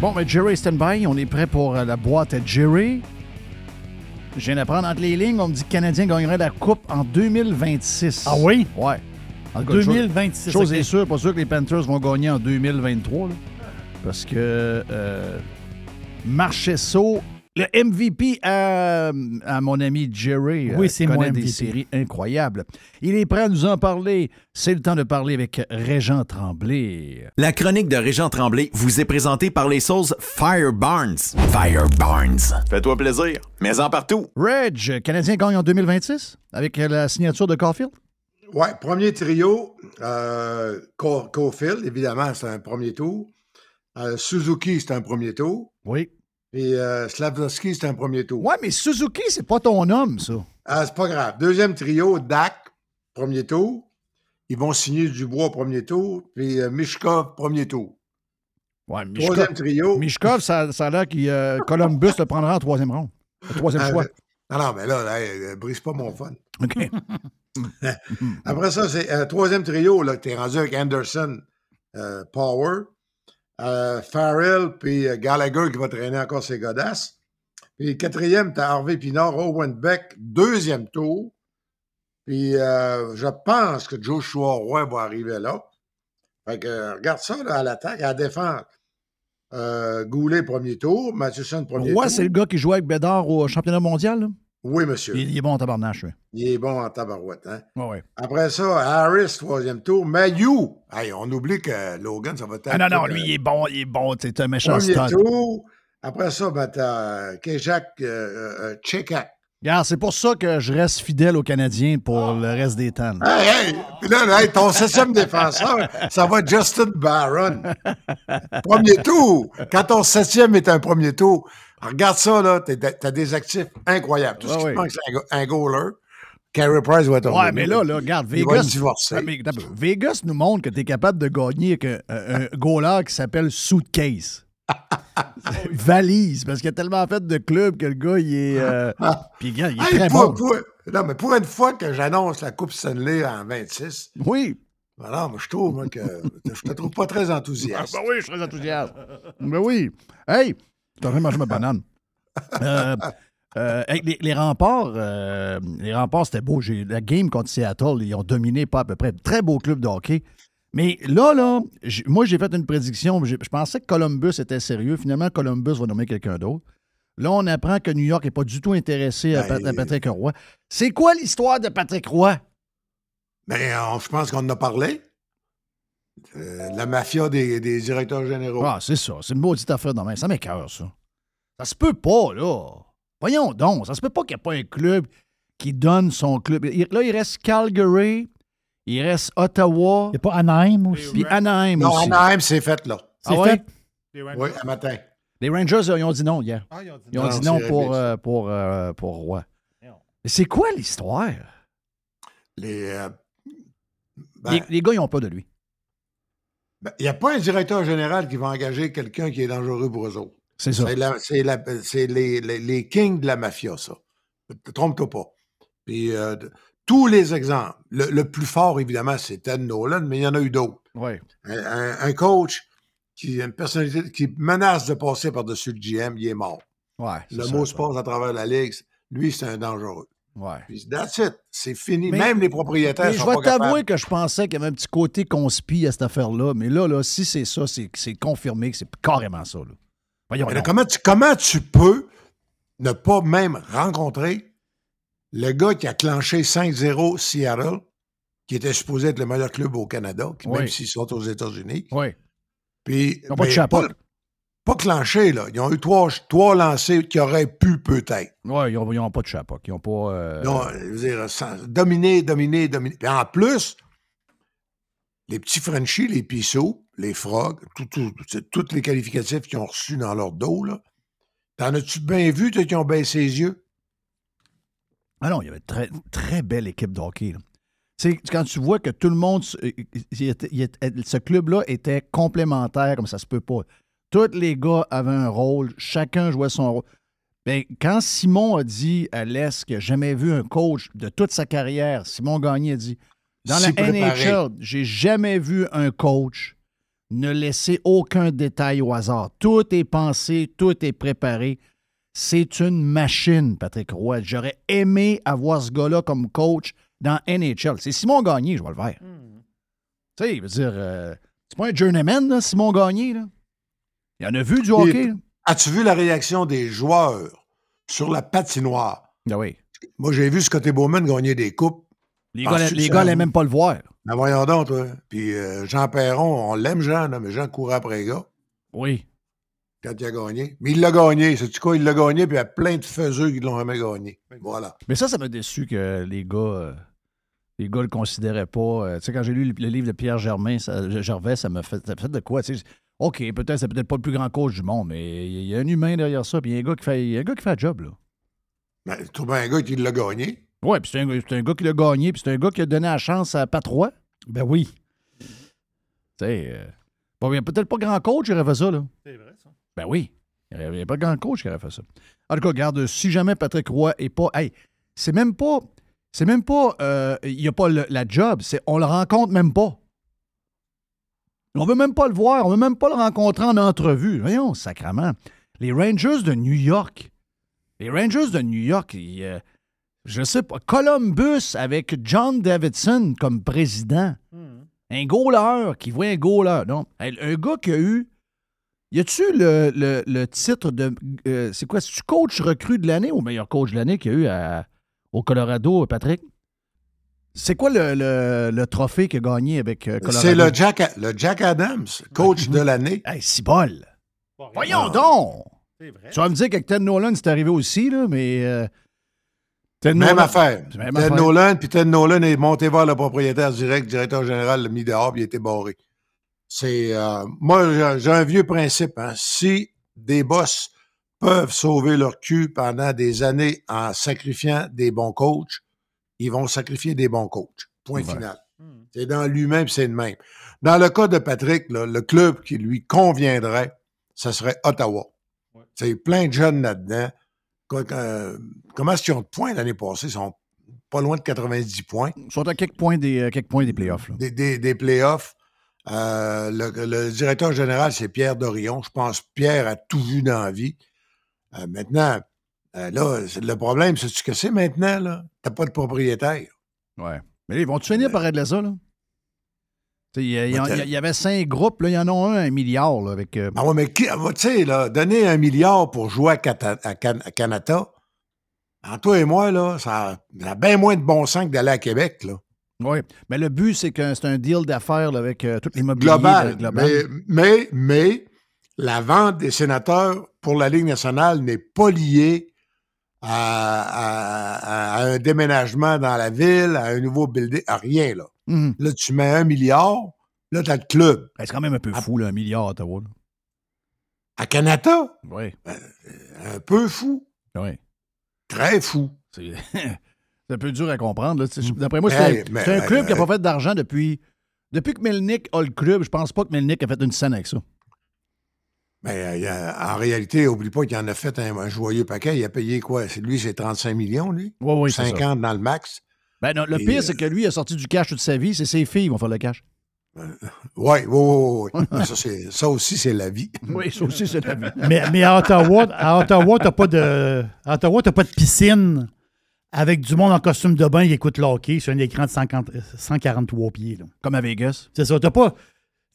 Bon, mais Jerry stand-by. On est prêt pour euh, la boîte à Jerry. Je viens d'apprendre entre les lignes, on me dit que le Canadien gagnerait la Coupe en 2026. Ah oui? Ouais. En tout cas, chose- 2026. Chose ok. est sûre, pas sûr que les Panthers vont gagner en 2023. là. parce que euh, Marchesso, le MVP à, à mon ami Jerry, Oui, euh, c'est connaît moi, des MVP. séries incroyables. Il est prêt à nous en parler. C'est le temps de parler avec Régent Tremblay. La chronique de Régent Tremblay vous est présentée par les sauces Fire Barnes. Fire Barnes. Fais-toi plaisir, mais en partout. Reg, Canadien gagne en 2026 avec la signature de Caulfield? Ouais, premier trio. Euh, Caulfield, évidemment, c'est un premier tour. Euh, Suzuki, c'est un premier tour. Oui. Et euh, Slavkovski, c'est un premier tour. Ouais, mais Suzuki, c'est pas ton homme, ça. Ah, c'est pas grave. Deuxième trio, Dak, premier tour. Ils vont signer Dubois, premier tour. Puis euh, Mishkov, premier tour. Ouais, Troisième trio. Mishkov, ça, ça a l'air que euh, Columbus le prendra en troisième ronde. Le troisième Ah, choix. Non, non, mais là, là, brise pas mon fun. OK. Après ça, c'est troisième trio, là, t'es rendu avec Anderson, Power, euh, Farrell, puis euh, Gallagher qui va traîner encore ses godasses. Puis quatrième, t'as Harvey Pinard, Owen Beck, deuxième tour. Puis euh, je pense que Joshua Roy va arriver là. Fait que regarde ça là, à l'attaque, à la défense. Euh, Goulet, premier tour. Matheson, premier Ouais, tour. c'est le gars qui jouait avec Bédard au championnat mondial. là? Oui, monsieur. Il, il est bon en tabarnache, oui. Il est bon en tabarouette. Hein? Ouais, ouais. Après ça, Harris, troisième tour. Mayu. Hey, on oublie que Logan, ça va être. Ah non, non, lui, il est bon, il est bon. C'est un méchant Premier stud. tour. Après ça, ben, t'as Kejak euh, euh, Chekak. Regarde, c'est pour ça que je reste fidèle aux Canadiens pour le reste des temps. Hey, hey! Puis là, là, hey, ton septième défenseur, ça va être Justin Barron. Premier tour. Quand ton septième est un premier tour, regarde ça, là, t'as des actifs incroyables. Tout ce qui ouais. manque, c'est un, un goaler. Carey Price va être Ouais, mais là, là, regarde, Vegas. Ah, mais Vegas nous montre que tu es capable de gagner avec un, un, goaler qui s'appelle Suitcase. Valise, parce qu'il a tellement fait de clubs que le gars, il est. euh, Puis, regarde, il est Hey, très pour- bon. pour- non, mais pour une fois que j'annonce la Coupe Stanley en 26, Oui. moi, je trouve moi, que je te trouve pas très Ah, enthousiaste. ben oui, je suis très enthousiaste. ben oui. Hey, tu as manger ma banane? Euh, Euh, les, les remparts, euh, les remparts, c'était beau. La game contre Seattle, ils ont dominé pas à peu près. Très beau club de hockey. Mais là, là, moi, j'ai fait une prédiction. Je pensais que Columbus était sérieux. Finalement, Columbus va nommer quelqu'un d'autre. Là, on apprend que New York n'est pas du tout intéressé à, Ben, Pat- à Patrick Roy. C'est quoi l'histoire de Patrick Roy? Euh, je pense qu'on en a parlé. Euh, la mafia des, des directeurs généraux. Ah, c'est ça. C'est une maudite affaire de main. Ça m'écœure, ça. Ça se peut pas, là. Voyons donc. Ça se peut pas qu'il n'y ait pas un club qui donne son club. Il- Là, il reste Calgary, il reste Ottawa, Il n'y a pas Anaheim aussi. puis Anaheim non, aussi. Anaheim, c'est fait là. C'est Ah ouais? fait? Les Rangers. Oui, à matin. Les Rangers, ils ont dit non hier. Ah, ils ont dit Ils ont Non, dit c'est non réglé, pour, euh, pour, euh, pour Roy. Mais c'est quoi l'histoire? Les, euh, ben, les, les gars, ils ont pas de lui. Ben, Il n'y a pas un directeur général qui va engager quelqu'un qui est dangereux pour eux autres. C'est ça. C'est, les, les- les kings de la mafia, ça. Trompe-toi pas. Puis euh, tous les exemples. Le, le plus fort, évidemment, c'est Ted Nolan, mais il y en a eu d'autres. Oui. Un, un- un coach qui a une personnalité qui menace de passer par-dessus le GM, il est mort. Ouais. Le ça, mot ça. se passe à travers la ligue. Lui, c'est un dangereux. Ouais. Puis that's it. C'est fini. Mais- Même les propriétaires Mais je vais t'avouer que je pensais qu'il y avait un petit côté conspi à cette affaire-là. Mais là, là si c'est ça, c'est confirmé que c'est carrément ça. Là. Voyons là, comment, tu, comment tu peux ne pas même rencontrer le gars qui a clenché 5-0 Seattle, qui était supposé être le meilleur club au Canada, qui, Oui. même s'ils sont aux États-Unis. Oui. Puis, Ils n'ont pas de mais chapeau. Pas, pas clenché, là. Ils ont eu trois, trois lancés qui auraient pu peut-être. Oui, ils n'ont pas de chapeau. Ils n'ont pas. euh, Non, je veux dire, sans- dominer, dominer, dominer. Puis en plus, les petits Frenchies, les Pissot, les Frogs, tout- tout- c'est toutes les qualificatifs qu'ils ont reçus dans leur dos, là. T'en as-tu bien vu, toi, qui ont baissé les yeux? Ah non, il y avait une très, très belle équipe de hockey. là. Quand tu vois que tout le monde, il il était- ce club-là était complémentaire comme ça se peut pas. Tous les gars avaient un rôle, chacun jouait son rôle. Ben, quand Simon a dit à l'Est qu'il n'a jamais vu un coach de toute sa carrière, Simon Gagné a dit Dans la préparé. NHL, j'ai jamais vu un coach ne laisser aucun détail au hasard. Tout est pensé, tout est préparé. C'est une machine, Patrick Roy. J'aurais aimé avoir ce gars-là comme coach dans NHL. C'est Simon Gagné, je vais le faire. Tu sais, il veut dire, euh, c'est pas un journeyman, là, Simon Gagné. Là. Il en a vu du hockey? As-tu vu la réaction des joueurs sur la patinoire? Ah oui. Moi, j'ai vu Scotty Bowman gagner des coupes. Les gars, n'allaient même pas le voir. Ben voyons donc, toi. Puis euh, Jean Perron, on l'aime, Jean, là, mais Jean courait après les gars Oui. quand il a gagné. Mais il l'a gagné. Sais-tu quoi? Il l'a gagné, puis il y a plein de faiseux qui l'ont jamais gagné. Voilà. Mais ça, ça m'a déçu que les gars, euh, les gars le considéraient pas. Euh, tu sais, quand j'ai lu le, le livre de Pierre Germain, ça- Gervais, ça m'a fait, ça fait de quoi? tu sais, OK, peut-être c'est peut-être pas le plus grand coach du monde, mais il y a un humain derrière ça, puis il y a un gars qui fait, un gars qui fait le job, là. Ben, tu trouves un gars qui l'a gagné. Ouais, puis c'est un, c'est un gars qui l'a gagné, puis c'est un gars qui a donné la chance à Patrois. Ben oui. Tu sais, euh, bon, il y a peut-être pas grand coach qui aurait fait ça, là. C'est vrai, ça. Ben oui. Il n'y a pas grand coach qui aurait fait ça. En tout cas, regarde, si jamais Patrick Roy est pas. Hey, c'est même pas. C'est même pas. euh, Il n'y a pas le- la job. C'est on le rencontre même pas. On veut même pas le voir. On veut même pas le rencontrer en entrevue. Voyons, sacrement. Les Rangers de New York. Les Rangers de New York, ils, euh, je sais pas. Columbus avec John Davidson comme président. Un goaler qui voit un goaler. Non. Hey, Un gars qui a eu. Y a-tu le, le- le titre de. euh, c'est quoi? C'est-tu coach recrue de l'année ou meilleur coach de l'année qu'il y a eu à- au Colorado, Patrick? C'est quoi le, le- le trophée qu'il a gagné avec euh, Colorado? C'est le Jack, le Jack Adams, coach de l'année. Hey, c'est bol! Pas rien. Voyons donc! Vrai. Tu vas me dire qu'avec Ted Nolan, c'est arrivé aussi, là, mais. euh, Ted Même Nolan- affaire. Même Ted affaire. Nolan, puis Ted Nolan est monté voir le propriétaire direct, directeur général, le mis dehors, puis il a été barré. C'est. euh, moi, j'ai- j'ai un vieux principe. hein. Si des boss peuvent sauver leur cul pendant des années en sacrifiant des bons coachs, ils vont sacrifier des bons coachs. Point Ouais. final. Hmm. C'est dans lui-même, c'est le même. Dans le cas de Patrick, là, le club qui lui conviendrait, ce serait Ottawa. Ouais. C'est plein de jeunes là-dedans. Euh, comment est-ce qu'ils ont de points l'année passée? Ils sont pas loin de 90 points. Ils sont à quelques points des, euh, quelques points des playoffs. là. Des, des- des playoffs. Euh, le, le directeur général, c'est Pierre Dorion. Je pense que Pierre a tout vu dans la vie. Euh, maintenant, Euh, là, le problème, c'est ce que c'est maintenant, là? T'as pas de propriétaire. Ouais. Mais là, ils vont-tu finir par régler ça, là? Il y, avait cinq groupes, là, il y en a un, un milliard, là, avec. euh, Ah ouais, mais qui- ah, tu sais, là, donner un milliard pour jouer à, Cata- à Can- à Canada, en toi et moi, là, ça a, ça a bien moins de bon sens que d'aller à Québec, là. Oui. Mais le but, c'est que c'est un deal d'affaires avec euh, toutes les mobiliers Global. euh, global. Mais, mais, mais la vente des sénateurs pour la Ligue nationale n'est pas liée à, à- à un déménagement dans la ville, à un nouveau building, à rien, là. Mhm. Là, tu mets un milliard, là, t'as le club. Ben, c'est quand même un peu fou, là, un milliard à Ottawa. là. À Canada, Oui. un peu fou, Oui. très fou. C'est un peu dur à comprendre. sais, D'après moi, c'est Hey, un- mais- club qui n'a hey. pas fait d'argent depuis. Depuis que Melnick a le club, je pense pas que Melnick a fait une scène avec ça. Mais euh, il y a- en réalité, oublie pas qu'il en a fait un, un joyeux paquet. Il a payé quoi? C'est lui, c'est 35 millions, lui? Oui, oui, c'est ça. 50 dans le max. Ben non, le Et, pire, euh, c'est que lui, il a sorti du cash toute sa vie. C'est ses filles qui vont faire le cash. Oui, oui, oui. oui. ça, aussi, c'est la vie. Oui, ça aussi, c'est la vie. Mais, mais à Ottawa, à Ottawa, t'as pas de. À Ottawa, t'as pas de piscine avec du monde en costume de bain qui écoute le hockey sur un écran de 50 143 pieds. là. Comme à Vegas. C'est ça. T'as pas.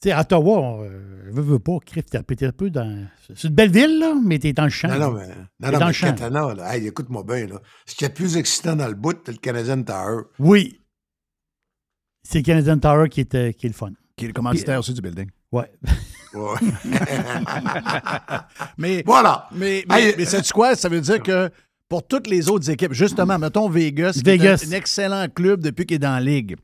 Tu sais, à Ottawa, on, euh, veux, veux pas, Criff, t'es t'es un peu dans. C'est une belle ville, là, mais t'es dans le champ. Non, non, mais, non, non, dans mais le champ. Katana, là, hey, écoute-moi bien, là. Ce qui est plus excitant dans le bout, c'est le Canadian Tower. Oui. C'est le Canadian Tower qui est, euh, qui est le fun. Qui est le commanditaire aussi du building. Ouais. Ouais. Mais, voilà. mais, mais, Hey, mais sais-tu quoi? Ça veut dire que pour toutes les autres équipes, justement, mettons Vegas, qui Vegas. est un, un excellent club depuis qu'il est dans la ligue,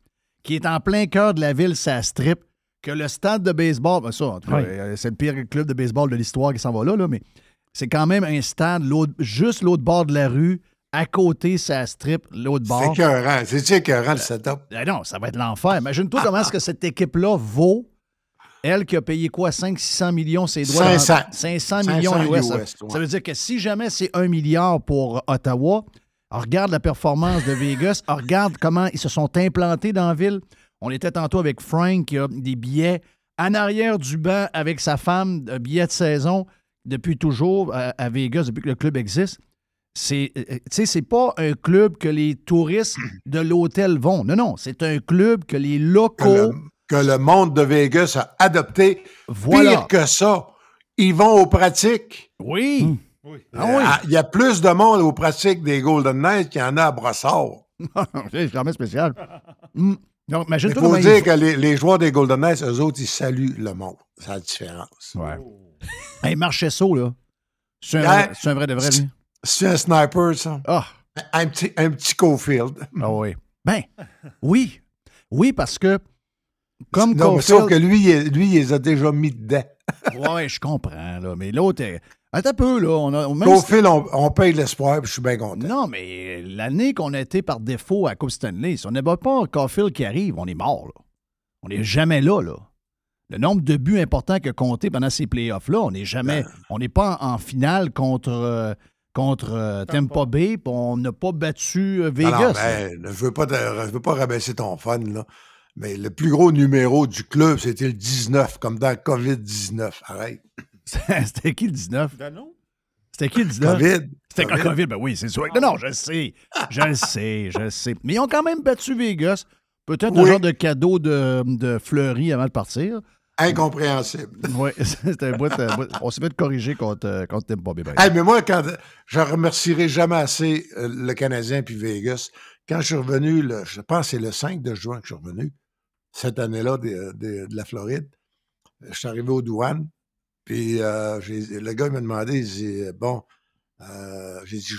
qui est en plein cœur de la ville, ça strip, que le stade de baseball, ben ça, en tout cas, Oui. euh, c'est le pire club de baseball de l'histoire qui s'en va là, là, mais c'est quand même un stade l'autre- juste l'autre bord de la rue, à côté, ça strip, l'autre C'est bord. écœurant. C'est écœurant, le setup. Ben non, ça va être l'enfer. Imagine-toi comment est-ce que cette équipe-là vaut. Elle qui a payé quoi? 500-600 millions, ses droits? dans- 500. 500 millions 500 US. Ça, US, ouais. ça veut dire que si jamais c'est un milliard pour Ottawa, regarde la performance de Vegas, regarde comment ils se sont implantés dans la ville. On était tantôt avec Frank qui a des billets en arrière du banc avec sa femme, de billets de saison depuis toujours à, à Vegas, depuis que le club existe. C'est, euh, tu sais, c'est pas un club que les touristes de l'hôtel vont. Non, non, c'est un club que les Que locaux. le, que le monde de Vegas a adopté. Voilà. Pire que ça, ils vont aux pratiques. Oui. Ah oui. Ah, Il y a plus de monde aux pratiques des Golden Knights qu'il y en a à Brossard. c'est jamais spécial. Hmm. Donc, Il imagine-toi faut dire ils- que les, les joueurs des Golden Knights, eux autres, ils saluent le monde. C'est la différence. Ouais. Hey, Marchesso, là. C'est un, vrai- c'est un vrai de vrai, lui. C'est un sniper, ça. Ah. Un petit, un petit Cofield. Ah oui. Ben, oui. Oui, parce que, comme non, mais Caulfield- sauf que lui, il, lui, il les a déjà mis dedans. Ouais, je comprends, là. Mais l'autre, est- attends un peu, là. On a, même Cofield, on, on paye l'espoir, puis je suis bien content. Non, mais l'année qu'on a été par défaut à Coupe Stanley, si on n'avait pas Caulfield qui arrive, on est mort, là. On n'est jamais là, là. Le nombre de buts importants qu'il a compté pendant ces playoffs-là, on n'est jamais. Ben. On n'est pas en, en finale contre, euh, contre euh, Tampa Bay, puis on n'a pas battu euh, Vegas. Alors, ben, je veux pas te- je veux pas rabaisser ton fun, là. Mais le plus gros numéro du club, c'était le 19, comme dans le COVID-19. Arrête. C'était qui le 19? Dano? C'était qui le 19? COVID. C'était quand COVID, ben oui, c'est sûr. Non, non, je le sais. Je le sais, je le sais. Mais ils ont quand même battu Vegas. Peut-être un genre de cadeau de, de fleurie avant de partir. Incompréhensible. Oui, c'était un bout, On s'est fait corriger contre, euh, contre Tampa Bay. Hey, mais moi, quand je remercierai jamais assez euh, le Canadien puis Vegas. Quand je suis revenu, le- je pense que c'est le 5 de juin que je suis revenu, cette année-là de, de- de la Floride. Je suis arrivé aux douanes, puis euh, le gars il m'a demandé, il dit, bon, euh, j'ai dit,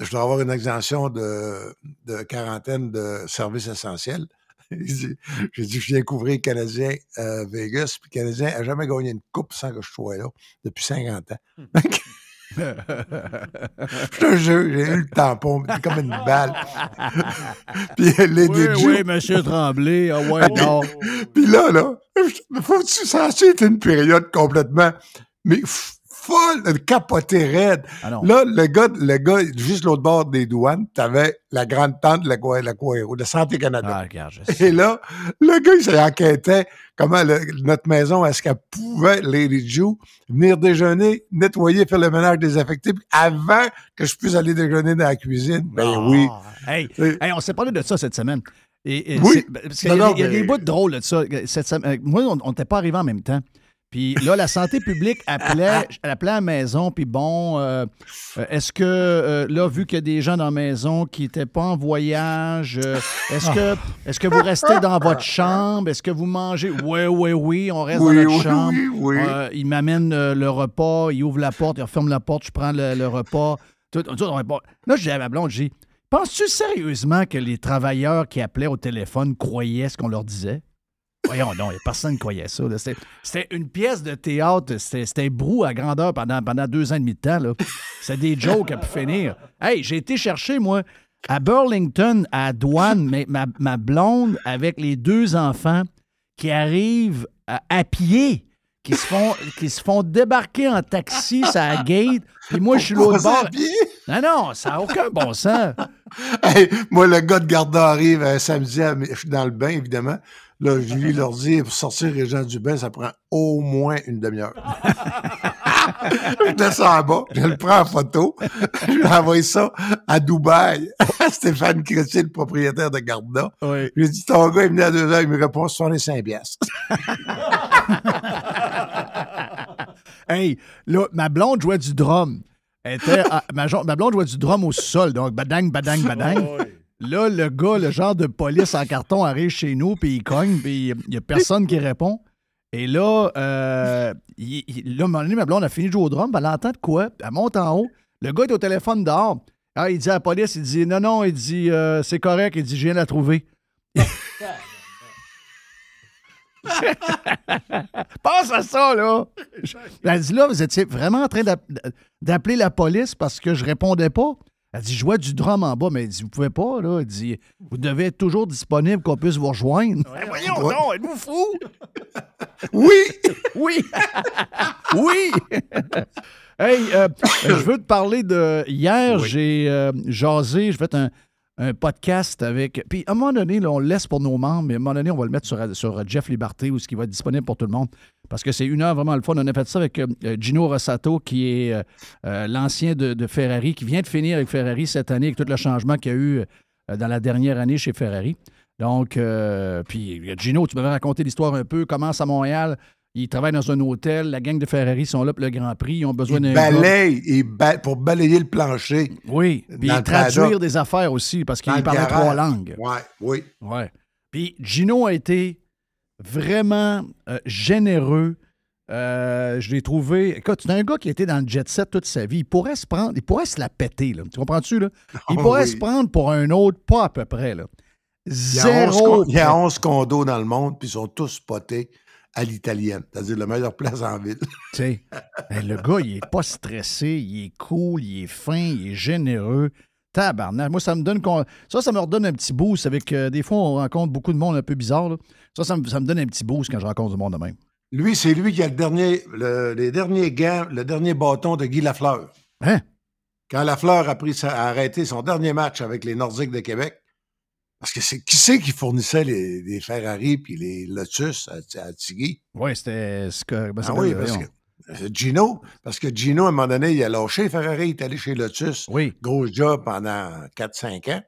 je, dois avoir une exemption de, de quarantaine de services essentiels. J'ai dit, je viens couvrir Canadien euh, Vegas, puis le Canadien n'a jamais gagné une coupe sans que je sois là, depuis 50 ans. Je te jure, j'ai eu le tampon, comme une balle. puis les Oui, Didgeridoo- oui, monsieur Tremblay. Ah ouais, non. Puis là, là, faut-tu, été une période complètement, mais f- folle, elle capotait raide. Ah. Là, le gars, le gars, juste l'autre bord des douanes, t'avais la grande tante de la, la de Santé Canada. Ah, regarde, je sais. Et là, le gars, il s'enquêtait comment le- notre maison, est-ce qu'elle pouvait, Lady Jew, venir déjeuner, nettoyer, faire le ménage des effectifs avant que je puisse aller déjeuner dans la cuisine. Ben Ah. oui. Hey, hey, on s'est parlé de ça cette semaine. Et, et Oui. c'est- parce qu'il y a, Non, il y a des bouts drôles de ça. Cette semaine, euh, moi, on n'était pas arrivé en même temps. Puis là, la santé publique appelait, elle appelait à la maison, puis bon, euh, euh, est-ce que, euh, là, vu qu'il y a des gens dans la maison qui n'étaient pas en voyage, euh, est-ce que, est-ce que vous restez dans votre chambre? Est-ce que vous mangez? Oui, oui, oui, on reste Oui, dans notre oui, chambre. oui, oui. Il m'amène le repas, il ouvre la porte, il referme la porte, je prends le, le repas. Tout- tout- on répond. Là, je dis à ma blonde, je dis, penses-tu sérieusement que les travailleurs qui appelaient au téléphone croyaient ce qu'on leur disait? Voyons non, personne ne croyait ça. C'était une pièce de théâtre, c'était brou à grandeur pendant, pendant deux ans et demi de temps. C'était des jokes à pu finir. Hey, j'ai été chercher, moi, à Burlington, à douane, mais ma, ma blonde avec les deux enfants qui arrivent à, à pied, qui se, font, qui se font débarquer en taxi la gate, puis moi, je suis l'autre bord. pied? Non, non, ça n'a aucun bon sens. Hey, moi, le gars de Garda arrive un samedi, à- je suis dans le bain, évidemment. Là, je lui leur dis, pour sortir les gens du bain, ça prend au moins une demi-heure. je descends en bas, je le prends en photo, je lui envoie ça à Dubaï, à Stéphane Chrétien, le propriétaire de Garda. Oui. Je lui ai dit, ton gars est venu à deux heures, il me répond 65 piastres. Hey, là, ma blonde jouait du drum. Elle était à- ma, jo- ma blonde jouait du drum au sol, donc badang, badang, badang. Là, le gars, le genre de police en carton arrive chez nous, puis il cogne, puis il n'y a personne qui répond. Et là, euh, là, à un moment donné, ma blonde a fini de jouer au drum, elle entend de quoi, elle monte en haut. Le gars est au téléphone dehors. Ah, il dit à la police, il dit non, non, il dit euh, c'est correct, il dit je viens de la trouver. Pense à ça, là. Elle dit là, vous étiez vraiment en train d'app- d'appeler la police parce que je répondais pas? Elle dit, je jouais du drum en bas, mais elle dit, vous pouvez pas, là. Elle dit, vous devez être toujours disponible qu'on puisse vous rejoindre. Voyons Ouais. donc, êtes-vous fou? Oui! Oui! oui! hey, euh, je veux te parler de. Hier, j'ai euh, jasé, j'ai fait un, un podcast avec. Puis à un moment donné, là, on le laisse pour nos membres, mais à un moment donné, on va le mettre sur, sur Jeff Liberté ou ce qui va être disponible pour tout le monde. Parce que c'est une heure vraiment le fun. On a fait ça avec euh, Gino Rossato, qui est euh, euh, l'ancien de, de Ferrari, qui vient de finir avec Ferrari cette année, avec tout le changement qu'il y a eu euh, dans la dernière année chez Ferrari. Donc, euh, puis Gino, tu m'avais raconté l'histoire un peu, commence à Montréal, il travaille dans un hôtel, la gang de Ferrari sont là pour le Grand Prix, ils ont besoin d'un balaye, il ba- pour balayer le plancher. Oui, puis traduire des affaires aussi, parce qu'il le parlait garage. trois langues. Ouais, oui. Ouais. Puis Gino a été vraiment euh, généreux. Euh, je l'ai trouvé. Écoute, c'est un gars qui était dans le jet set toute sa vie. Il pourrait se prendre, il pourrait se la péter, là. Tu comprends-tu, là? Il Oh, pourrait oui. se prendre pour un autre, pas à peu près, là. Il y, a 11, Zéro. il y a 11 condos dans le monde, puis ils sont tous spotés à l'italienne, c'est-à-dire la meilleure place en ville. Le gars, il est pas stressé, il est cool, il est fin, il est généreux. Tabarnak. Moi, ça me donne. Ça, ça me redonne un petit boost avec. euh, des fois, on rencontre beaucoup de monde un peu bizarre. là. Ça, ça me, ça me donne un petit boost quand je rencontre du monde de même. Lui, c'est lui qui a le dernier, le, les derniers gants, le dernier bâton de Guy Lafleur. Hein? Quand Lafleur a, pris sa- a arrêté son dernier match avec les Nordiques de Québec, parce que c'est qui c'est qui fournissait les, les Ferrari puis les Lotus à, à Tigui? Oui, c'était. ben, Ah oui, parce que Gino, parce que Gino, à un moment donné, il a lâché Ferrari, il est allé chez Lotus. Oui. Gros job pendant 4-5 ans.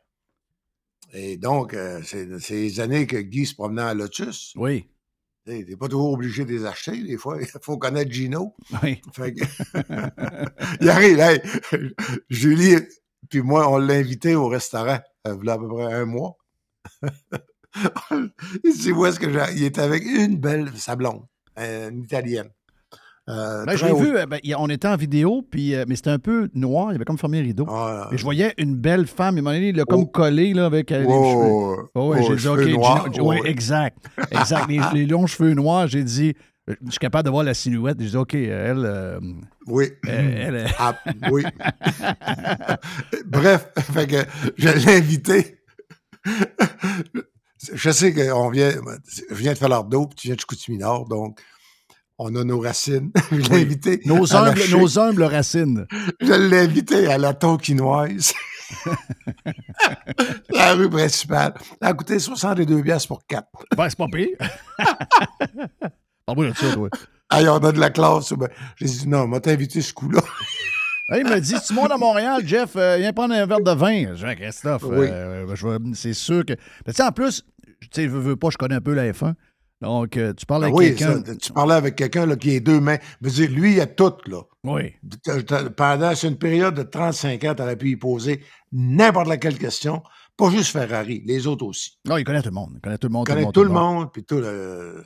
Et donc, euh, c'est c'est les années que Guy se promenait à Lotus. Oui. Tu n'es pas toujours obligé de les acheter, des fois. Il faut connaître Gino. Oui. Fait que- il arrive, hey, Julie, puis moi, on l'a invité au restaurant, euh, il y a à peu près un mois. il dit, où est-ce que j'ai... Il était avec une belle, sa blonde, euh, une italienne. Euh, Ben, l'ai haut- vu, euh, ben, il- on était en vidéo, puis, euh, mais c'était un peu noir, il avait comme fermé les rideaux. Ah, Et je voyais une belle femme, un moment donné, il l'a comme Oh. collé là, avec euh, les oh, cheveux. Oh, oh, j'ai dit, OK, noirs, Gino- oui, exact. Exact. les, les longs cheveux noirs, j'ai dit, euh, je suis capable de voir la silhouette. J'ai dit, OK, elle, euh, Oui. elle, Ah, oui. Bref, fait que je l'ai invité. Je sais qu'on vient, je viens de Falardeau, puis tu viens de Chicoutimi Nord, donc On a nos racines. Je l'ai invité. Nos humbles, nos humbles racines. Je l'ai invité à la tonkinoise. la rue principale. Ça a coûté 62 piastres pour quatre. Ben, c'est pas pire. Parle-moi de ça, toi. Hey, on a de la classe. Ben, J'ai dit non, on m'a invité ce coup-là. Là, il me dit, tu montes à Montréal, Jeff, euh, viens prendre un verre de vin. Je dis, Christophe, Oui. euh, ben, c'est sûr que. Mais tu sais, en plus, tu sais, veux, veux pas, je connais un peu la F1. Donc, euh, tu parles Ah avec oui, quelqu'un. tu parlais avec quelqu'un là, qui est deux mains. Je veux dire, lui, il a tout, là. Oui. Pendant c'est une période de 35 ans, tu aurais pu y poser n'importe laquelle question. Pas juste Ferrari, les autres aussi. Non, il connaît tout le monde. Il connaît tout le monde. Il connaît tout le monde, puis tout le.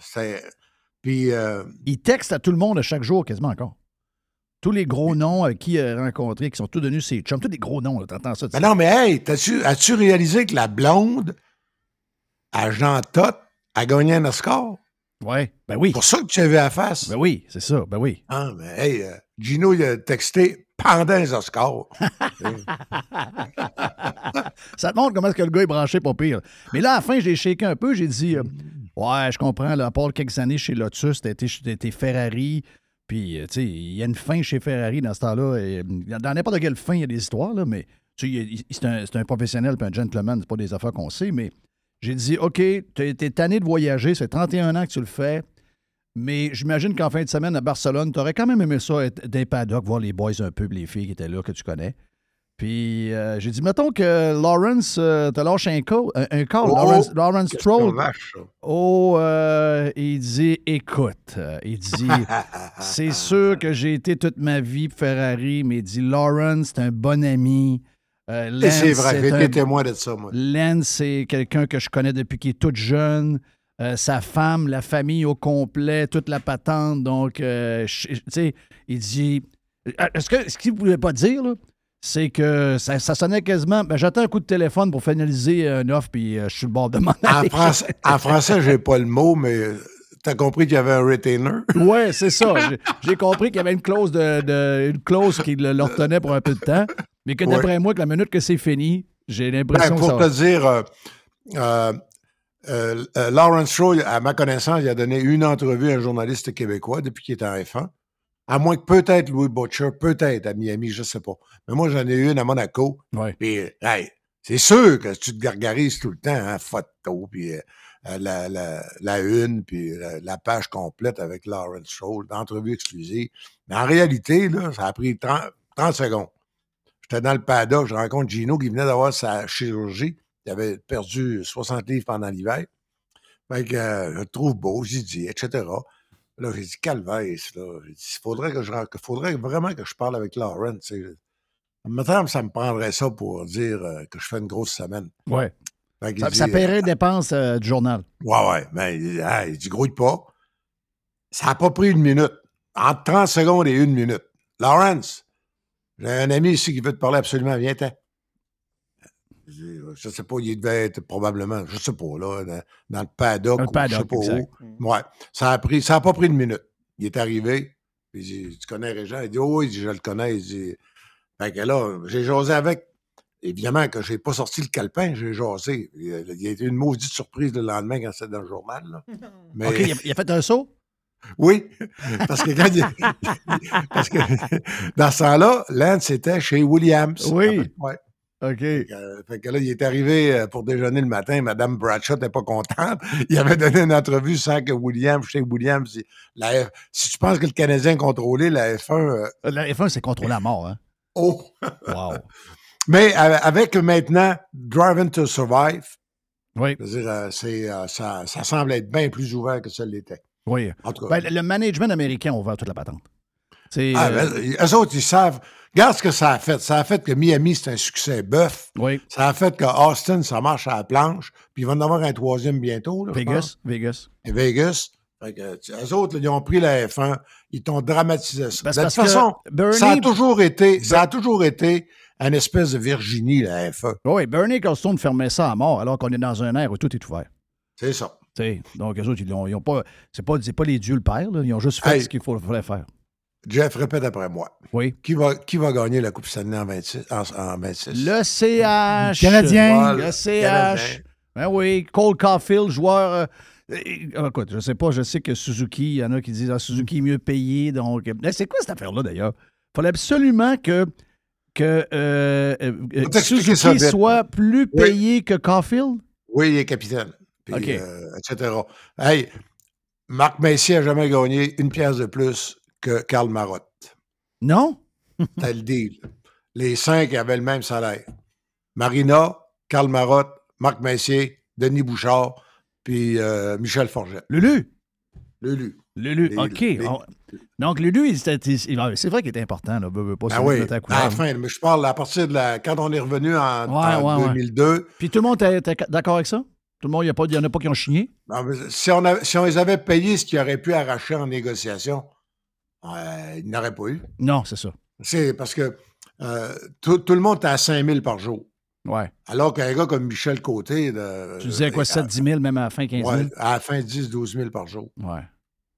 Puis, euh, Il texte à tout le monde à chaque jour, quasiment encore. Tous les gros noms euh, qui a rencontrés, qui sont tous devenus ses chums, tous des gros noms, là, t'entends ça? tu ben non, mais hey, as-tu réalisé que la blonde à Jean Todt a gagné un Oscar? Ouais, ben oui. C'est pour ça que tu as vu la face. Ben oui, c'est ça, ben oui. Ah, mais hey, euh, Gino, il a texté pendant les Oscars. Ça te montre comment est-ce que le gars est branché, pas pire. Mais là, à la fin, j'ai shaké un peu. J'ai dit, euh, ouais, je comprends, là, à part quelques années chez Lotus, t'as été, Ferrari. Puis, euh, tu sais, il y a une fin chez Ferrari dans ce temps-là. et, dans n'importe quelle fin, il y a des histoires, là, mais c'est un, un professionnel puis un gentleman. C'est pas des affaires qu'on sait, mais j'ai dit, OK, t'as été tanné de voyager, c'est 31 ans que tu le fais. Mais j'imagine qu'en fin de semaine à Barcelone, tu aurais quand même aimé ça être des paddocks, voir les boys un peu, les filles qui étaient là, que tu connais. Puis euh, j'ai dit, mettons que Lawrence euh, te lâche un call, un, un call Oh, Lawrence, Lawrence ça. Oh, euh, il dit, écoute, euh, il dit, c'est sûr que j'ai été toute ma vie Ferrari, mais il dit, Lawrence, c'est un bon ami. Euh, c'est vrai, j'ai un- été témoin de ça, moi. Lance, c'est quelqu'un que je connais depuis qu'il est tout jeune. Euh, sa femme, la famille au complet, toute la patente. Donc, euh, tu sais, il dit. Est-ce que ce qu'il ne voulait pas dire, c'est que ça, ça sonnait quasiment. Ben, J'attends un coup de téléphone pour finaliser un offre, puis je suis le bord de m'en En en français, j'ai pas le mot, mais t'as compris qu'il y avait un retainer? Ouais, c'est ça. J'ai- compris qu'il y avait une clause de, de- une clause qui le, le retenait pour un peu de temps, mais que Ouais. d'après moi, que la minute que c'est fini, j'ai Ben, l'impression que ça pour va. te dire, euh, euh, euh, Lawrence Stroll, à ma connaissance, il a donné une entrevue à un journaliste québécois depuis qu'il était en F1. À moins que peut-être Louis Butcher, peut-être à Miami, je ne sais pas. Mais moi, j'en ai une à Monaco. Ouais. Puis, hey, c'est sûr que tu te gargarises tout le temps, hein, photo, puis la, la, la une, puis la, la page complète avec Lawrence Stroll, d'entrevue exclusive. Mais en réalité, là, ça a pris 30, 30 secondes. J'étais dans le paddock, je rencontre Gino qui venait d'avoir sa chirurgie. Il avait perdu 60 livres pendant l'hiver. Fait que euh, je le trouve beau, j'ai dit, etc. Là, j'ai dit, calvaise, là. J'ai dit, il faudrait, que je, faudrait vraiment que je parle avec Lawrence. tu sais. Maintenant, ça me prendrait ça pour dire euh, que je fais une grosse semaine. Ouais. Ça, dit, ça paierait les dépenses euh, du journal. Ouais, ouais. Mais il, il dit, grouille pas. Ça n'a pas pris une minute. Entre 30 secondes et une minute. Lawrence, j'ai un ami ici qui veut te parler absolument. Viens-t'en. Je dis, Je sais pas, il devait être probablement, je sais pas, là, dans, dans le paddock. Un ou je paddock, sais pas exact. où. Ouais. Ça a pris, ça a pas pris une minute. Il est arrivé. puis Il dit, tu connais Régent? Il dit, oh, oui, il dit, je le connais. Il dit, fait que là, j'ai jasé avec. Évidemment que j'ai pas sorti le calepin, j'ai jasé. Il a, il a été une maudite surprise le lendemain quand c'était dans le journal. là. Mais, OK, il a, il a fait un saut? Oui, parce que quand il- parce que dans ce temps-là, Lance était chez Williams. Oui. Ouais. OK. Euh, fait que là, il est arrivé euh, pour déjeuner le matin. Madame Bradshaw n'était pas contente. Il avait donné une entrevue sans que Williams, chez Williams, il- la F- si tu penses que le Canadien est contrôlé, la F1, euh, La F1, c'est contrôlé à mort, hein? oh. Wow. Mais avec maintenant Driving to Survive, Oui, dire, euh, euh, ça, ça semble être bien plus ouvert que ça l'était. Oui. En tout cas, Ben, le management américain a ouvert toute la patente. Ah, euh, ben, eux autres, ils savent. Regarde ce que ça a fait. Ça a fait que Miami, c'est un succès bœuf. oui, Ça a fait que Austin, ça marche à la planche. Puis ils vont en avoir un troisième bientôt. là, je pense. Vegas, Vegas. Et Vegas. Fait que, tu- eux autres, là, ils ont pris la F1, ils t'ont dramatisé ça. Ben, de toute façon, Bernie- ça a toujours été, ça a toujours été une espèce de Virginie, la F1. Oui, Bernie Ecclestone fermait ça à mort alors qu'on est dans un air où tout est ouvert. C'est ça. Donc, eux autres, ils ont, ils ont pas. C'est pas, c'est pas les dieux le père, là. Ils ont juste fait Hey. ce qu'il faut- fallait faire. Jeff, répète après moi. Oui. Qui va, qui va gagner la Coupe Stanley en 26? En, en 26? Le CH. Canadien. Le CH. Canadien. Ben oui, Cole Caulfield, joueur. euh, Et, ah, écoute, je sais pas, je sais que Suzuki, il y en a qui disent ah, Suzuki est mieux payé. Donc, Mais c'est quoi cette affaire-là d'ailleurs? Il fallait absolument que, que euh, euh, ça Suzuki soit plus Oui. payé que Caulfield? Oui, il est capitaine. Puis, euh, etc. Hey, Marc Messier n'a jamais gagné une pièce de plus que Karl Marotte. Non? T'as le deal. Les cinq avaient le même salaire. Marina, Karl Marotte, Marc Messier, Denis Bouchard, puis euh, Michel Forget. Lulu? Lulu. Lulu, Les- OK. les- On- Donc, Lulu, ah, c'est vrai qu'il était important. Là, pas Ah celui oui, à la fin, mais je parle à partir de la. Quand on est revenu en, Ouais, en ouais, ouais. 2002, Puis tout le monde était d'accord avec ça? Tout le monde, il n'y en a pas qui ont chigné? non, si, on avait- si on les avait payés ce qu'ils auraient pu arracher en négociation, euh, ils n'auraient pas eu. Non, c'est ça. C'est parce que euh, tout, tout le monde était à 5 000 par jour. Ouais. Alors qu'un gars comme Michel Côté. de- Tu disais quoi, euh, 7-10 000, même à la fin, 15 000? ouais, à la fin, 10 12 000 par jour. Ouais.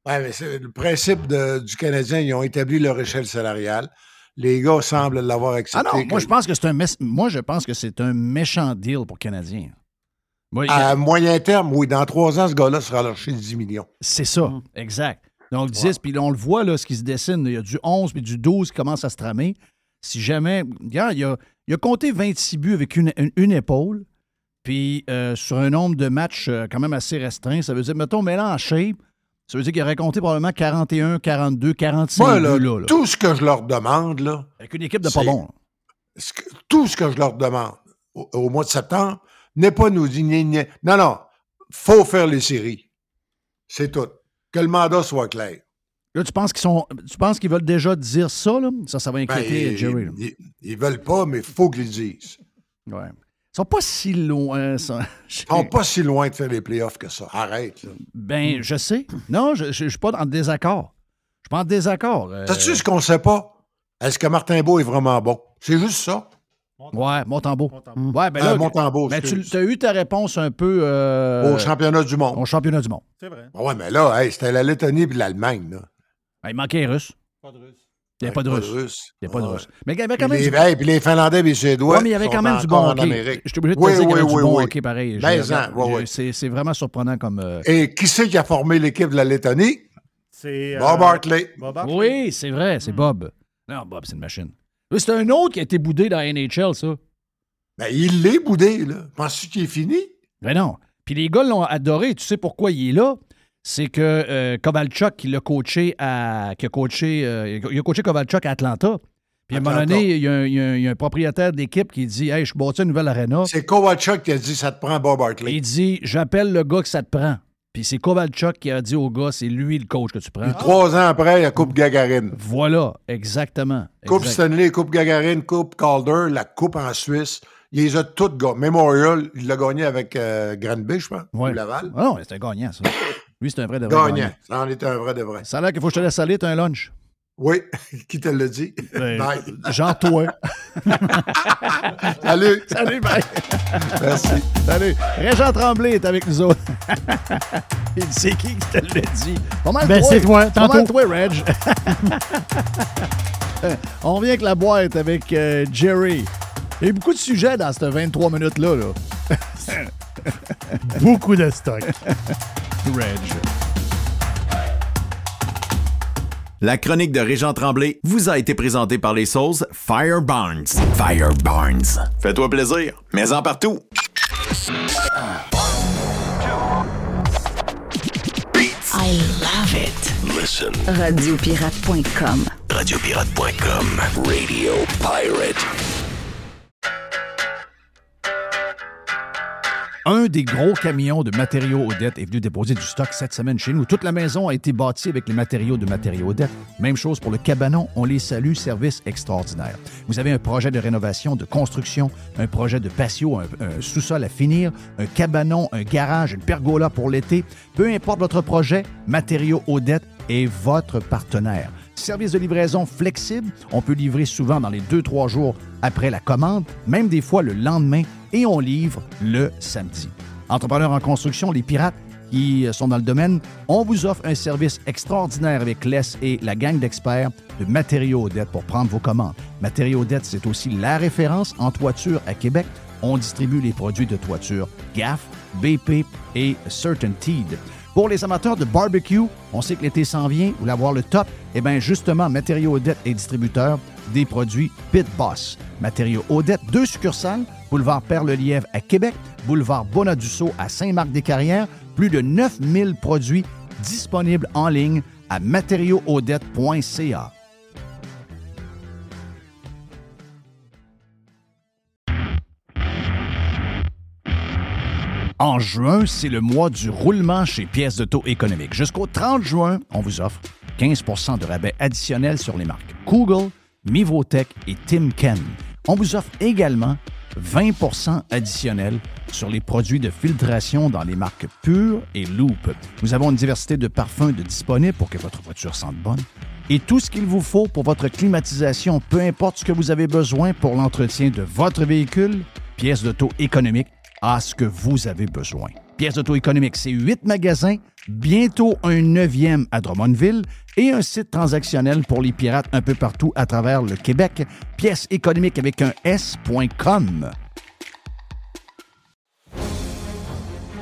Ouais, mais c'est le principe de- du Canadien, ils ont établi leur échelle salariale. Les gars semblent l'avoir Ah accepté. non, moi que- je pense que c'est un mes- moi je pense que c'est un méchant deal pour Canadien. Moi, À moyen terme, oui, dans trois ans, ce gars-là sera lâché 10 millions. c'est ça, exact. Donc 10, puis on le voit, là, ce qui se dessine, il y a du 11 puis du 12 qui commence à se tramer. Si jamais. Regarde, il a, il a compté 26 buts avec une, une- une épaule, puis euh, sur un nombre de matchs euh, quand même assez restreint. Ça veut dire, mettons, mais là en shape, ça veut dire qu'il aurait compté probablement 41, 42, 45 Moi, là, buts, là, là. tout ce que je leur demande, là, Avec une équipe de pas ce que- tout ce que je leur demande au, au mois de septembre n'est pas nous dire non, non, faut faire les séries. C'est tout. Que le mandat soit clair. Là, tu penses qu'ils sont. Tu penses qu'ils veulent déjà dire ça, là? Ça, ça va Ben, inquiéter Jerry. là. ils- ils veulent pas, mais il faut qu'ils le disent. Ouais. Ils sont pas si loin. ça. Ils sont pas si loin de faire les playoffs que ça. Arrête. là. Ben, je sais. Non, je ne suis pas en désaccord. Je suis pas en désaccord. Euh, Sais-tu ce qu'on ne sait pas? Est-ce que Martin Beau est vraiment bon? C'est juste ça. Ouais, Montembeau. Montembeau. Ouais, ben Ah, là, Montembeau, ben, tu as eu ta réponse un peu euh, Au championnat du monde. au championnat du monde. C'est vrai. Ah Ouais, mais là, hey, c'était la Lettonie et l'Allemagne. là. Ben, il manquait un russe. Pas de russe. Il n'y avait pas de russe. Il n'y avait pas de russe. Mais il y avait quand même les, du... hey, puis les Finlandais et les Suédois. Ouais, mais il y avait quand même du bon en hockey. Amérique. Je suis obligé de te Oui, dire qu'il y avait oui, du oui, bon oui. hockey pareil. Ben. C'est vraiment surprenant comme... euh, Et qui c'est qui a formé l'équipe de la Lettonie? C'est. Bob euh, Hartley. Bob Hartley. Oui, c'est vrai, c'est Bob. Non, Bob, c'est une machine. C'est un autre qui a été boudé dans la NHL, ça. Ben, il l'est boudé, là. Penses-tu qu'il est fini? Ben non. Puis les gars l'ont adoré. Tu sais pourquoi il est là? C'est que euh, Kovalchuk, qui l'a coaché à. qui a coaché. euh, il a coaché Kovalchuk à Atlanta. Puis à un moment donné, il y a un, il y a un- il y a un propriétaire d'équipe qui dit Hey, je bâtis une nouvelle arena. C'est Kovalchuk qui a dit ça te prend Bob Et Hartley. il dit J'appelle le gars que ça te prend. Puis c'est Kovalchuk qui a dit au gars C'est lui le coach que tu prends. Puis trois ans après, il y a Coupe Gagarine. Voilà, exactement. Coupe Exact. Stanley, Coupe Gagarine, Coupe Calder, la Coupe en Suisse. Il les a toutes gagnées. Memorial, il l'a gagné avec euh, Granby, je pense, Ouais. ou Laval. Ah non, un gagnant, ça. Lui, c'est un vrai de vrai. Gagnant. Ça en était un vrai de vrai. Ça a l'air qu'il faut que je te laisse aller, t'as un lunch. Oui, qui te l'a dit? Ben, Bye. Genre toi. Salut. Salut, bye. Merci. Salut. Régent Tremblay est avec nous autres. Il sait qui qui te l'a dit. Pas mal Ben, c'est toi, Pas mal toi, Reg. On revient avec la boîte avec euh, Jerry. Il y a beaucoup de sujets dans cette 23 minutes-là. Là. Beaucoup de stock. Reg. La chronique de Régent Tremblay vous a été présentée par les sauces Fire Barnes. Fire Barnes. Fais-toi plaisir, mais en partout. I love it. Listen. Radiopirate.com. Radiopirate.com. Radio Pirate. Un des gros camions de matériaux Odette est venu déposer du stock cette semaine chez nous. Toute la maison a été bâtie avec les matériaux de matériaux Odette. Même chose pour le cabanon. On les salue. Service extraordinaire. Vous avez un projet de rénovation, de construction, un projet de patio, un, sous-sol à finir, un cabanon, un garage, une pergola pour l'été. Peu importe votre projet, Matériaux Odette est votre partenaire. Service de livraison flexible. On peut livrer souvent dans les 2-3 jours après la commande, même des fois le lendemain, et on livre le samedi. Entrepreneurs en construction, les pirates qui sont dans le domaine, on vous offre un service extraordinaire avec Les et la gang d'experts de Matériaux Odette pour prendre vos commandes. Matériaux Odette, c'est aussi la référence en toiture à Québec. On distribue les produits de toiture GAF, BP et CertainTeed. Pour les amateurs de barbecue, on sait que l'été s'en vient, ou l'avoir le top, eh bien justement, Matériaux Odette est distributeur des produits Pit Boss. Matériaux Odette, deux succursales, boulevard Père-le-Lièvre à Québec, boulevard Bonadusseau à Saint-Marc-des-Carrières, plus de 9000 produits disponibles en ligne à matériauxaudette.ca. En juin, c'est le mois du roulement chez Pièces d'auto économique. Jusqu'au 30 juin, on vous offre 15% de rabais additionnel sur les marques Google, Mivotech et Timken. On vous offre également 20% additionnel sur les produits de filtration dans les marques Pure et Loop. Nous avons une diversité de parfums de disponibles pour que votre voiture sente bonne et tout ce qu'il vous faut pour votre climatisation, peu importe ce que vous avez besoin pour l'entretien de votre véhicule, pièces d'auto économique à ce que vous avez besoin. Pièces d'auto économique, c'est huit magasins, bientôt un neuvième à Drummondville et un site transactionnel pour les pirates un peu partout à travers le Québec. Pièces économiques avec un S.com.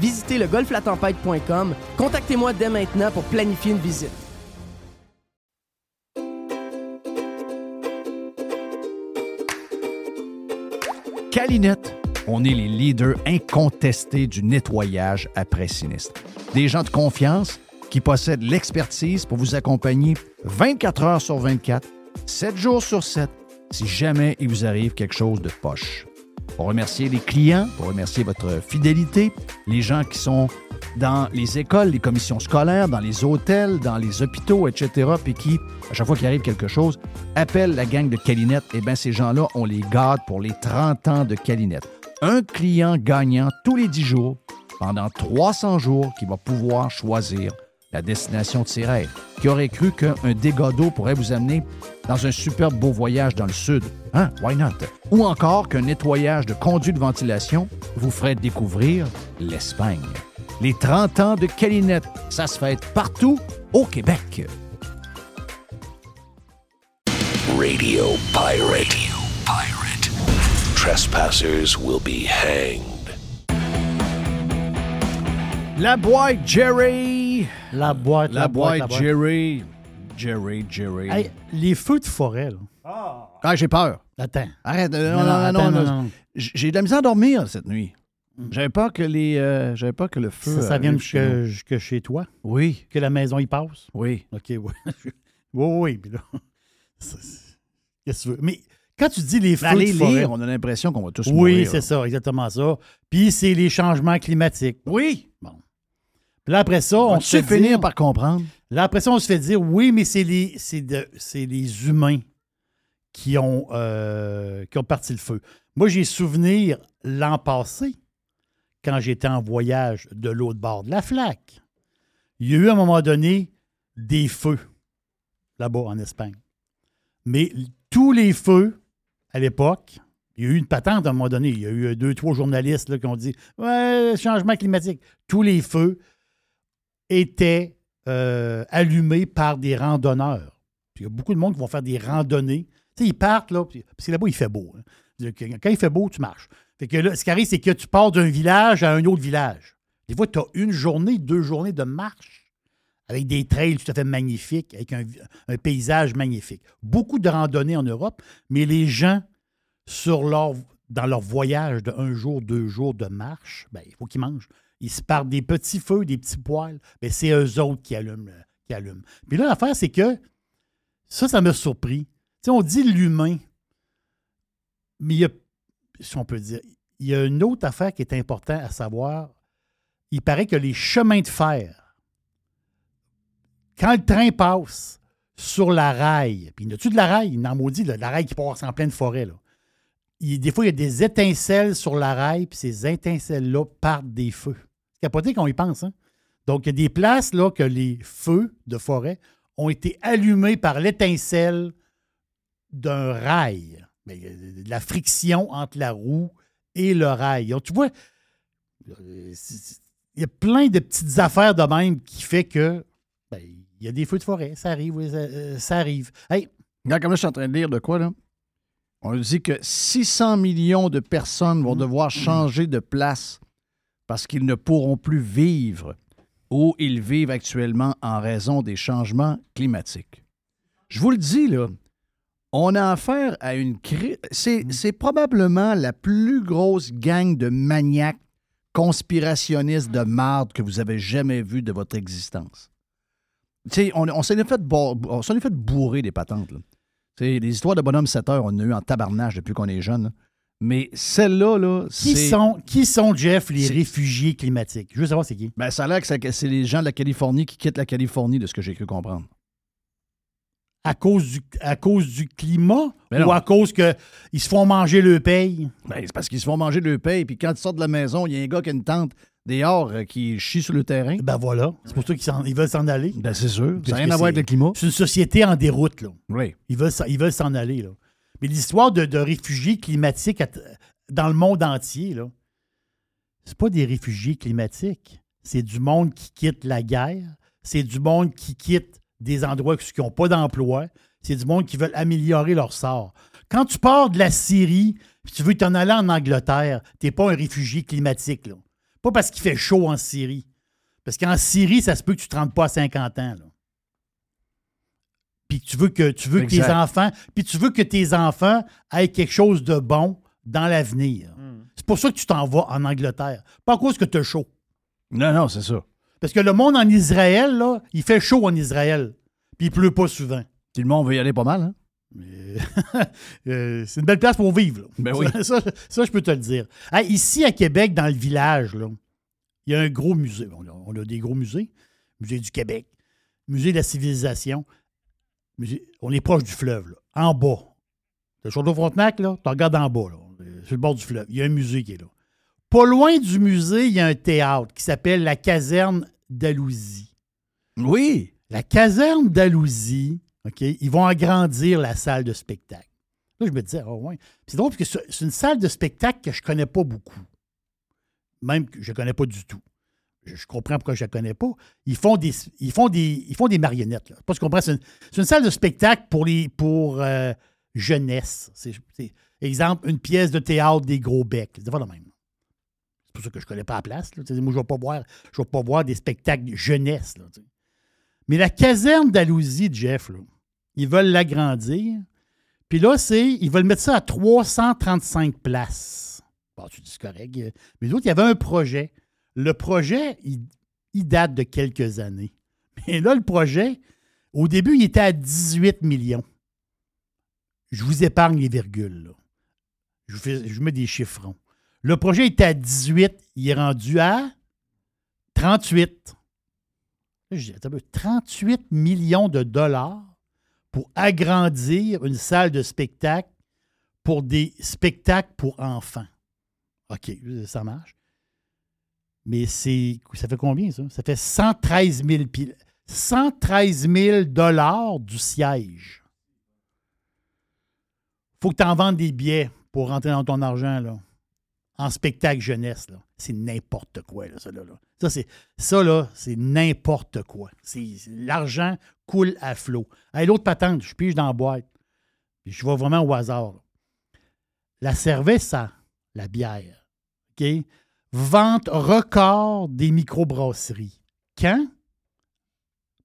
visitez le golflatempête.com. Contactez-moi dès maintenant pour planifier une visite. Calinette, on est les leaders incontestés du nettoyage après sinistre. Des gens de confiance qui possèdent l'expertise pour vous accompagner 24 heures sur 24, 7 jours sur 7, si jamais il vous arrive quelque chose de poche pour remercier les clients, pour remercier votre fidélité, les gens qui sont dans les écoles, les commissions scolaires, dans les hôtels, dans les hôpitaux, etc., puis qui, à chaque fois qu'il arrive quelque chose, appellent la gang de Calinette. Eh bien, ces gens-là, on les garde pour les 30 ans de Calinette. Un client gagnant tous les 10 jours, pendant 300 jours, qui va pouvoir choisir la destination de ses rêves. Qui aurait cru qu'un dégât d'eau pourrait vous amener dans un superbe beau voyage dans le sud? Hein? Why not? Ou encore qu'un nettoyage de conduits de ventilation vous ferait découvrir l'Espagne. Les 30 ans de Calinette, ça se fait partout au Québec. Radio Pirate. Radio Pirate. Trespassers will be hanged. La boîte Jerry. La boîte, La, boîte, Jerry. Jerry, Jerry. Hey, les feux de forêt, là. Ah, j'ai peur. Attends. Arrête. euh, Non, non, non, attends, non, J'ai de la misère à dormir cette nuit. J'avais peur que les. euh, J'avais peur que le feu. Ça, ça vient arrive chez jusque, nous. jusque chez toi? Oui. Que la maison y passe? Oui. OK, oui. oui, oui. Puis là, qu'est-ce que tu veux? Mais quand tu dis les feux Aller de forêt... lire, on a l'impression qu'on va tous Oui, mourir. c'est ça, exactement ça. Puis c'est les changements climatiques. Oui. Bon. Là, après ça, on On se fait finir dire... par comprendre? Là, après ça, on se fait dire, oui, mais c'est les, c'est de- c'est les humains qui ont, euh, qui ont parti le feu. Moi, j'ai souvenir l'an passé, quand j'étais en voyage de l'autre bord de la flaque, il y a eu à un moment donné des feux là-bas en Espagne. Mais tous les feux, à l'époque, il y a eu une patente à un moment donné. Il y a eu deux, trois journalistes là, qui ont dit Ouais, changement climatique. Tous les feux étaient euh, allumés par des randonneurs. Il y a beaucoup de monde qui vont faire des randonnées. Tu sais, ils partent, là, parce que là-bas, il fait beau. hein. Quand il fait beau, tu marches. Fait que là, ce qui arrive, c'est que tu pars d'un village à un autre village. Des fois, tu as une journée, deux journées de marche avec des trails tout à fait magnifiques, avec un, un paysage magnifique. Beaucoup de randonnées en Europe, mais les gens, sur leur, dans leur voyage de un jour, deux jours de marche, ben, il faut qu'ils mangent. Ils se partent des petits feux, des petits poils. Ben, c'est eux autres qui allument. Qui. Puis là, l'affaire, c'est que ça, ça m'a surpris. On dit l'humain, mais il y a, si on peut dire, il y a une autre affaire qui est importante à savoir. Il paraît que les chemins de fer, quand le train passe sur la rail, puis il a-tu de la rail? Il maudit, la rail qui passe en pleine forêt, des fois, il y a des étincelles sur la rail, puis ces étincelles-là partent des feux. Capoté qu'on y pense, hein? Donc, il y a des places là, que les feux de forêt ont été allumés par l'étincelle d'un rail. Mais il y a de la friction entre la roue et le rail. Donc, tu vois, euh, il y a plein de petites affaires de même qui fait que ben, il y a des feux de forêt. Ça arrive, oui, ça, euh, ça arrive. Hey, Regarde, comme là, je suis en train de lire de quoi, là? On dit que 600 millions de personnes Mmh. vont devoir changer de place parce qu'ils ne pourront plus vivre où ils vivent actuellement en raison des changements climatiques. Je vous le dis, là, on a affaire à une crise. C'est, Mmh. c'est probablement la plus grosse gang de maniaques conspirationnistes de marde que vous avez jamais vu de votre existence. On, on s'en est fait, bourrer des patentes. Là. Les histoires de bonhomme 7 heures, on en a eu en tabarnage depuis qu'on est jeune. Mais celle-là, là, qui c'est. sont, qui sont, Jeff, les réfugiés climatiques? Je veux savoir c'est qui. Ben, ça a l'air que c'est- les gens de la Californie qui quittent la Californie, de ce que j'ai cru comprendre. À cause du, à cause du climat Mais ou à cause qu'ils se font manger le paye? Ben, c'est parce qu'ils se font manger le paye, puis quand ils sortent de la maison, il y a un gars qui a une tente dehors euh, qui chie sur le terrain. Ben voilà. C'est pour ça qu'ils veulent s'en aller. Ben, c'est sûr. Ça n'a rien à voir avec le climat. C'est une société en déroute, là. Oui. Ils veulent, s'en- ils veulent s'en aller, là. Mais l'histoire de, réfugiés climatiques dans le monde entier, là, c'est pas des réfugiés climatiques. C'est du monde qui quitte la guerre. C'est du monde qui quitte des endroits qui n'ont pas d'emploi. C'est du monde qui veulent améliorer leur sort. Quand tu pars de la Syrie puis tu veux t'en aller en Angleterre, t'es pas un réfugié climatique, là. Pas parce qu'il fait chaud en Syrie. Parce qu'en Syrie, ça se peut que tu ne te pas à 50 ans, là. Puis tu veux que tu veux que tes enfants, puis tu veux que tes enfants aient quelque chose de bon dans l'avenir. C'est pour ça que tu t'en vas en Angleterre. Pas à cause que tu as chaud. Non, non, c'est ça. Parce que le monde en Israël, là, il fait chaud en Israël. Puis il pleut pas souvent. Tout le monde veut y aller pas mal, hein? Euh, c'est une belle place pour vivre. là. Ben oui. ça, ça- ça, je peux te le dire. Hey, ici, à Québec, dans le village, là, il y a un gros musée. On a, on a des gros musées. Musée du Québec, Musée de la civilisation. On est proche du fleuve, là, en bas. Le Château-Frontenac, là, tu regardes en bas, là, sur le bord du fleuve. Il y a un musée qui est là. Pas loin du musée, il y a un théâtre qui s'appelle la Caserne d'Alousie. Oui. La caserne d'Alousie, OK, ils vont agrandir la salle de spectacle. Là, je me disais, oh ouais. C'est drôle parce que c'est c'est une salle de spectacle que je connais pas beaucoup. Même que je connais pas du tout. Je, comprends pourquoi je la connais pas. Ils font des, ils font des, ils font des marionnettes. Là. Pas que je comprends. C'est une, salle de spectacle pour, les, pour euh, jeunesse. Exemple, une pièce de théâtre des gros becs. C'est pas le même. C'est pour ça que je connais pas la place. Moi, je ne vais pas voir, je vais pas voir des spectacles jeunesse. Mais la caserne d'Alousie, Jeff, ils veulent l'agrandir. Puis là, c'est, ils veulent mettre ça à 335 places. Bon, tu dis correct. euh, Mais d'autres, il y avait un projet. Le projet, il, date de quelques années. Mais là, le projet, au début, il était à 18 millions. Je vous épargne les virgules. Je, vous fais- je mets des chiffrons. Le projet était à 18, il est rendu à 38. Là, je dis, attends un peu, 38 millions de dollars pour agrandir une salle de spectacle pour des spectacles pour enfants. OK, ça marche. Mais c'est ça fait combien, ça? Ça fait 113 000, pi- 113 000 dollars du siège. faut que tu en vendes des billets pour rentrer dans ton argent, là. En spectacle jeunesse, là. C'est n'importe quoi, là, ça, là. Ça, c'est, là, c'est n'importe quoi. L'argent coule à flot. Hey, l'autre patente, je pige dans la boîte. Je vais vraiment au hasard. là. La cerveza, la bière, OK? Vente record des microbrasseries. Quand?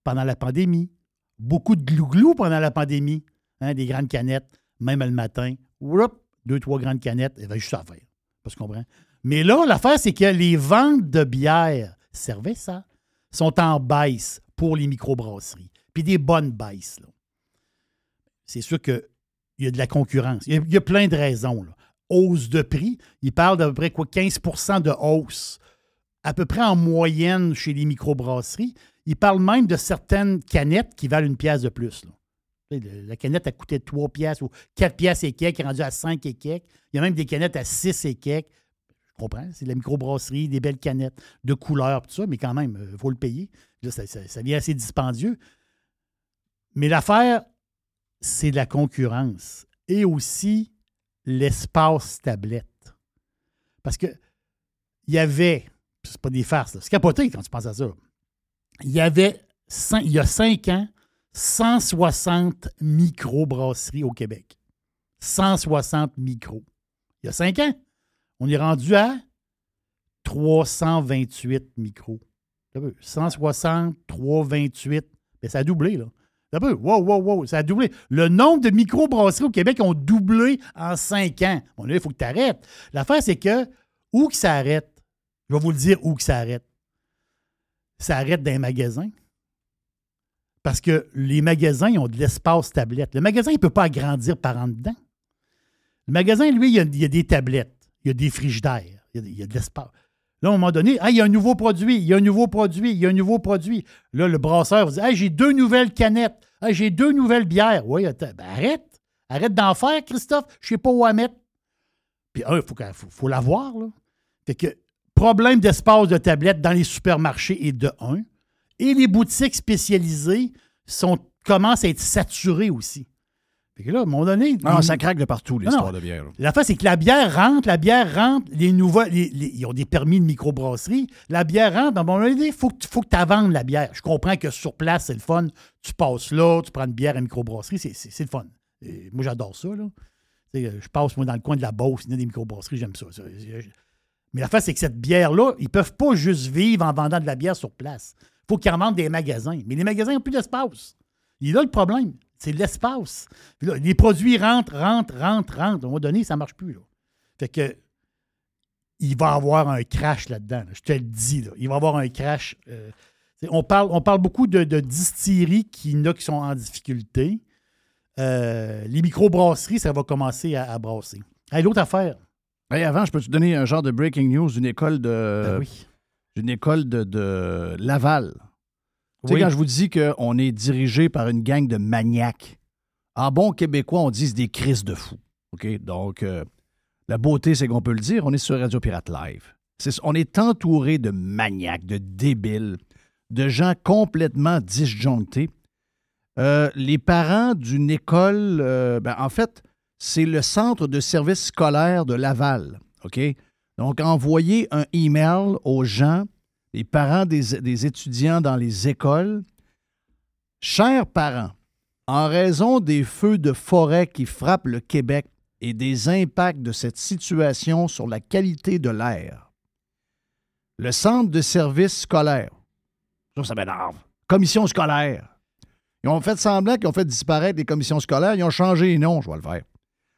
Pendant la pandémie. Beaucoup de glouglou pendant la pandémie. Hein, des grandes canettes, même le matin. Whoop, deux, trois grandes canettes, il va juste à faire. Pas se comprend. Mais là, l'affaire, c'est que les ventes de bière, cerveza, sont en baisse pour les microbrasseries. Puis des bonnes baisses. C'est sûr qu'il y a de la concurrence. Il y a, plein de raisons. Hausse de prix, il parle d'à peu près quoi, 15% de hausse, à peu près en moyenne chez les microbrasseries. Il parle même de certaines canettes qui valent une pièce de plus. La canette a coûté 3 pièces ou 4 pièces et quelques, rendue à 5 et quelques. Il y a même des canettes à 6 et quelques. Je comprends. C'est de la microbrasserie, des belles canettes de couleurs, tout ça, mais quand même, il faut le payer. Là, ça, ça- devient assez dispendieux. Mais l'affaire, c'est de la concurrence et aussi l'espace tablette. Parce que il y avait, c'est pas des farces, c'est capoté quand tu penses à ça. Il y avait, il y a cinq ans, 160 microbrasseries au Québec. 160 micros. Il y a cinq ans, on est rendu à 328 micros. T'as vu? 160, 328. Mais ça a doublé, là. Vu? Wow, wow, wow, ça a doublé. Le nombre de microbrasseries au Québec ont doublé en cinq ans. Bon, là, il faut que tu arrêtes. L'affaire, c'est que où que ça arrête, je vais vous le dire où que ça arrête. Ça arrête dans les magasins. Parce que les magasins, ont de l'espace tablette. Le magasin, il ne peut pas agrandir par en dedans. Le magasin, lui, il y a, il y a des tablettes, il y a des frigidaires, il y a, il y a de l'espace. Là, à un moment donné, ah, il y a un nouveau produit, il y a un nouveau produit, il y a un nouveau produit. Là, le brasseur dit Hey, j'ai deux nouvelles canettes, Hey, j'ai deux nouvelles bières. Oui, ben, arrête. Arrête d'en faire, Christophe. Je ne sais pas où à mettre. Puis, il faut, l'avoir. Là. Fait que, problème d'espace de tablette dans les supermarchés est de un. Et les boutiques spécialisées sont, commencent à être saturées aussi. Que là, à un moment donné. Ah, les- ça craque de partout, l'histoire de bière. La face, c'est que la bière rentre, la bière rentre, les nouveaux, les- les- ils ont des permis de microbrasserie. La bière rentre, bon, il faut, que- faut que tu vendes la bière. Je comprends que sur place, c'est le fun. Tu passes là, tu prends une bière à microbrasserie, c'est, le fun. Et moi, j'adore ça. Là. Je passe, moi, dans le coin de la Beauce, il y a des microbrasseries, j'aime ça. Mais la face, c'est que cette bière-là, ils ne peuvent pas juste vivre en vendant de la bière sur place. Il faut qu'ils en vendent des magasins. Mais les magasins n'ont plus d'espace. Il est là le problème. C'est l'espace. Les produits rentrent, rentrent, rentrent, rentrent. À un moment donné, ça ne marche plus. Là. Fait que il va y avoir un crash là-dedans. là. Je te le dis. Là. Il va y avoir un crash. euh, on, parle, on parle beaucoup de, de distilleries qui, qui sont en difficulté. Euh, les microbrasseries, ça va commencer à, à brasser. Hey, L'autre affaire. Hey, avant, je peux te donner un genre de breaking news d'une école de. Ben oui. D'une école de, de Laval. Tu sais, Oui. quand je vous dis qu'on est dirigé par une gang de maniaques, en bon québécois, on dit des crises de fous. OK? Donc, euh, la beauté, c'est qu'on peut le dire, on est sur Radio Pirate Live. On est entouré de maniaques, de débiles, de gens complètement disjonctés. Euh, les parents d'une école, euh, ben, en fait, c'est le centre de service scolaire de Laval. OK? Donc, envoyer un email aux gens, les parents des, étudiants dans les écoles. Chers parents, en raison des feux de forêt qui frappent le Québec et des impacts de cette situation sur la qualité de l'air, le centre de service scolaire, ça, ça m'énerve, commission scolaire, ils ont fait semblant qu'ils ont fait disparaître les commissions scolaires, ils ont changé les noms, je vais le faire.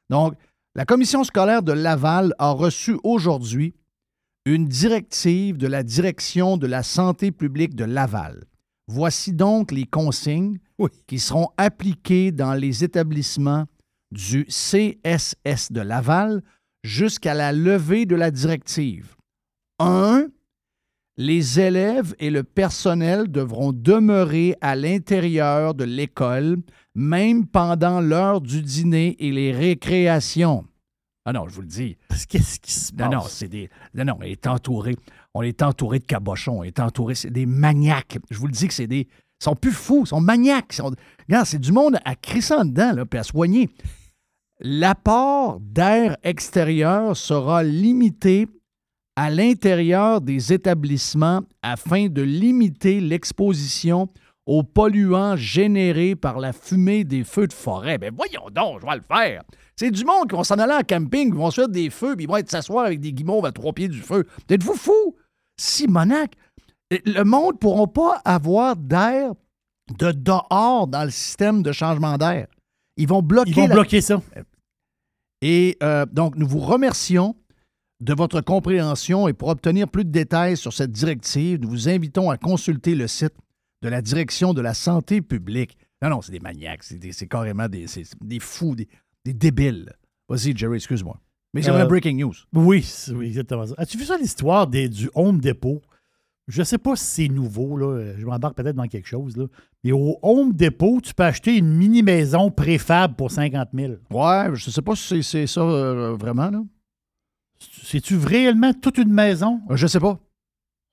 Donc, la commission scolaire de Laval a reçu aujourd'hui une directive de la direction de la santé publique de Laval. Voici donc les consignes qui seront appliquées dans les établissements du CSS de Laval jusqu'à la levée de la directive. 1. Les élèves et le personnel devront demeurer à l'intérieur de l'école, même pendant l'heure du dîner et les récréations. Ah non, je vous le dis. Qu'est-ce qui se Non, passe? non, c'est des. Non, non, on est entouré. On est entouré de cabochons. On est entouré. C'est des maniaques. Je vous le dis que c'est des. Ils sont plus fous, ils sont maniaques. Ils sont- Regarde, c'est du monde à crisser en dedans, là, puis à soigner. L'apport d'air extérieur sera limité à l'intérieur des établissements afin de limiter l'exposition aux polluants générés par la fumée des feux de forêt. Ben voyons donc, je vais le faire. C'est du monde qui vont s'en aller en camping, ils vont se faire des feux, puis ils vont être s'asseoir avec des guimauves à trois pieds du feu. Êtes-vous fou? Simonac, le monde ne pourra pas avoir d'air de dehors dans le système de changement d'air. Ils vont bloquer Ils vont la- bloquer ça. et euh, donc, nous vous remercions de votre compréhension et pour obtenir plus de détails sur cette directive, nous vous invitons à consulter le site de la Direction de la santé publique. Non, non, c'est des maniaques, c'est carrément des, des fous, des, des débiles. Vas-y, Jerry, excuse-moi. Mais c'est Euh, un breaking news. Oui, oui, exactement ça. As-tu vu ça, l'histoire des- du Home Depot? Je ne sais pas si c'est nouveau, là. je m'embarque peut-être dans quelque chose. Là. Mais au Home Depot, tu peux acheter une mini-maison préfab pour 50 000. Ouais, je sais pas si c'est- ça euh, vraiment, là. C'est-tu réellement toute une maison? Euh, Je sais pas.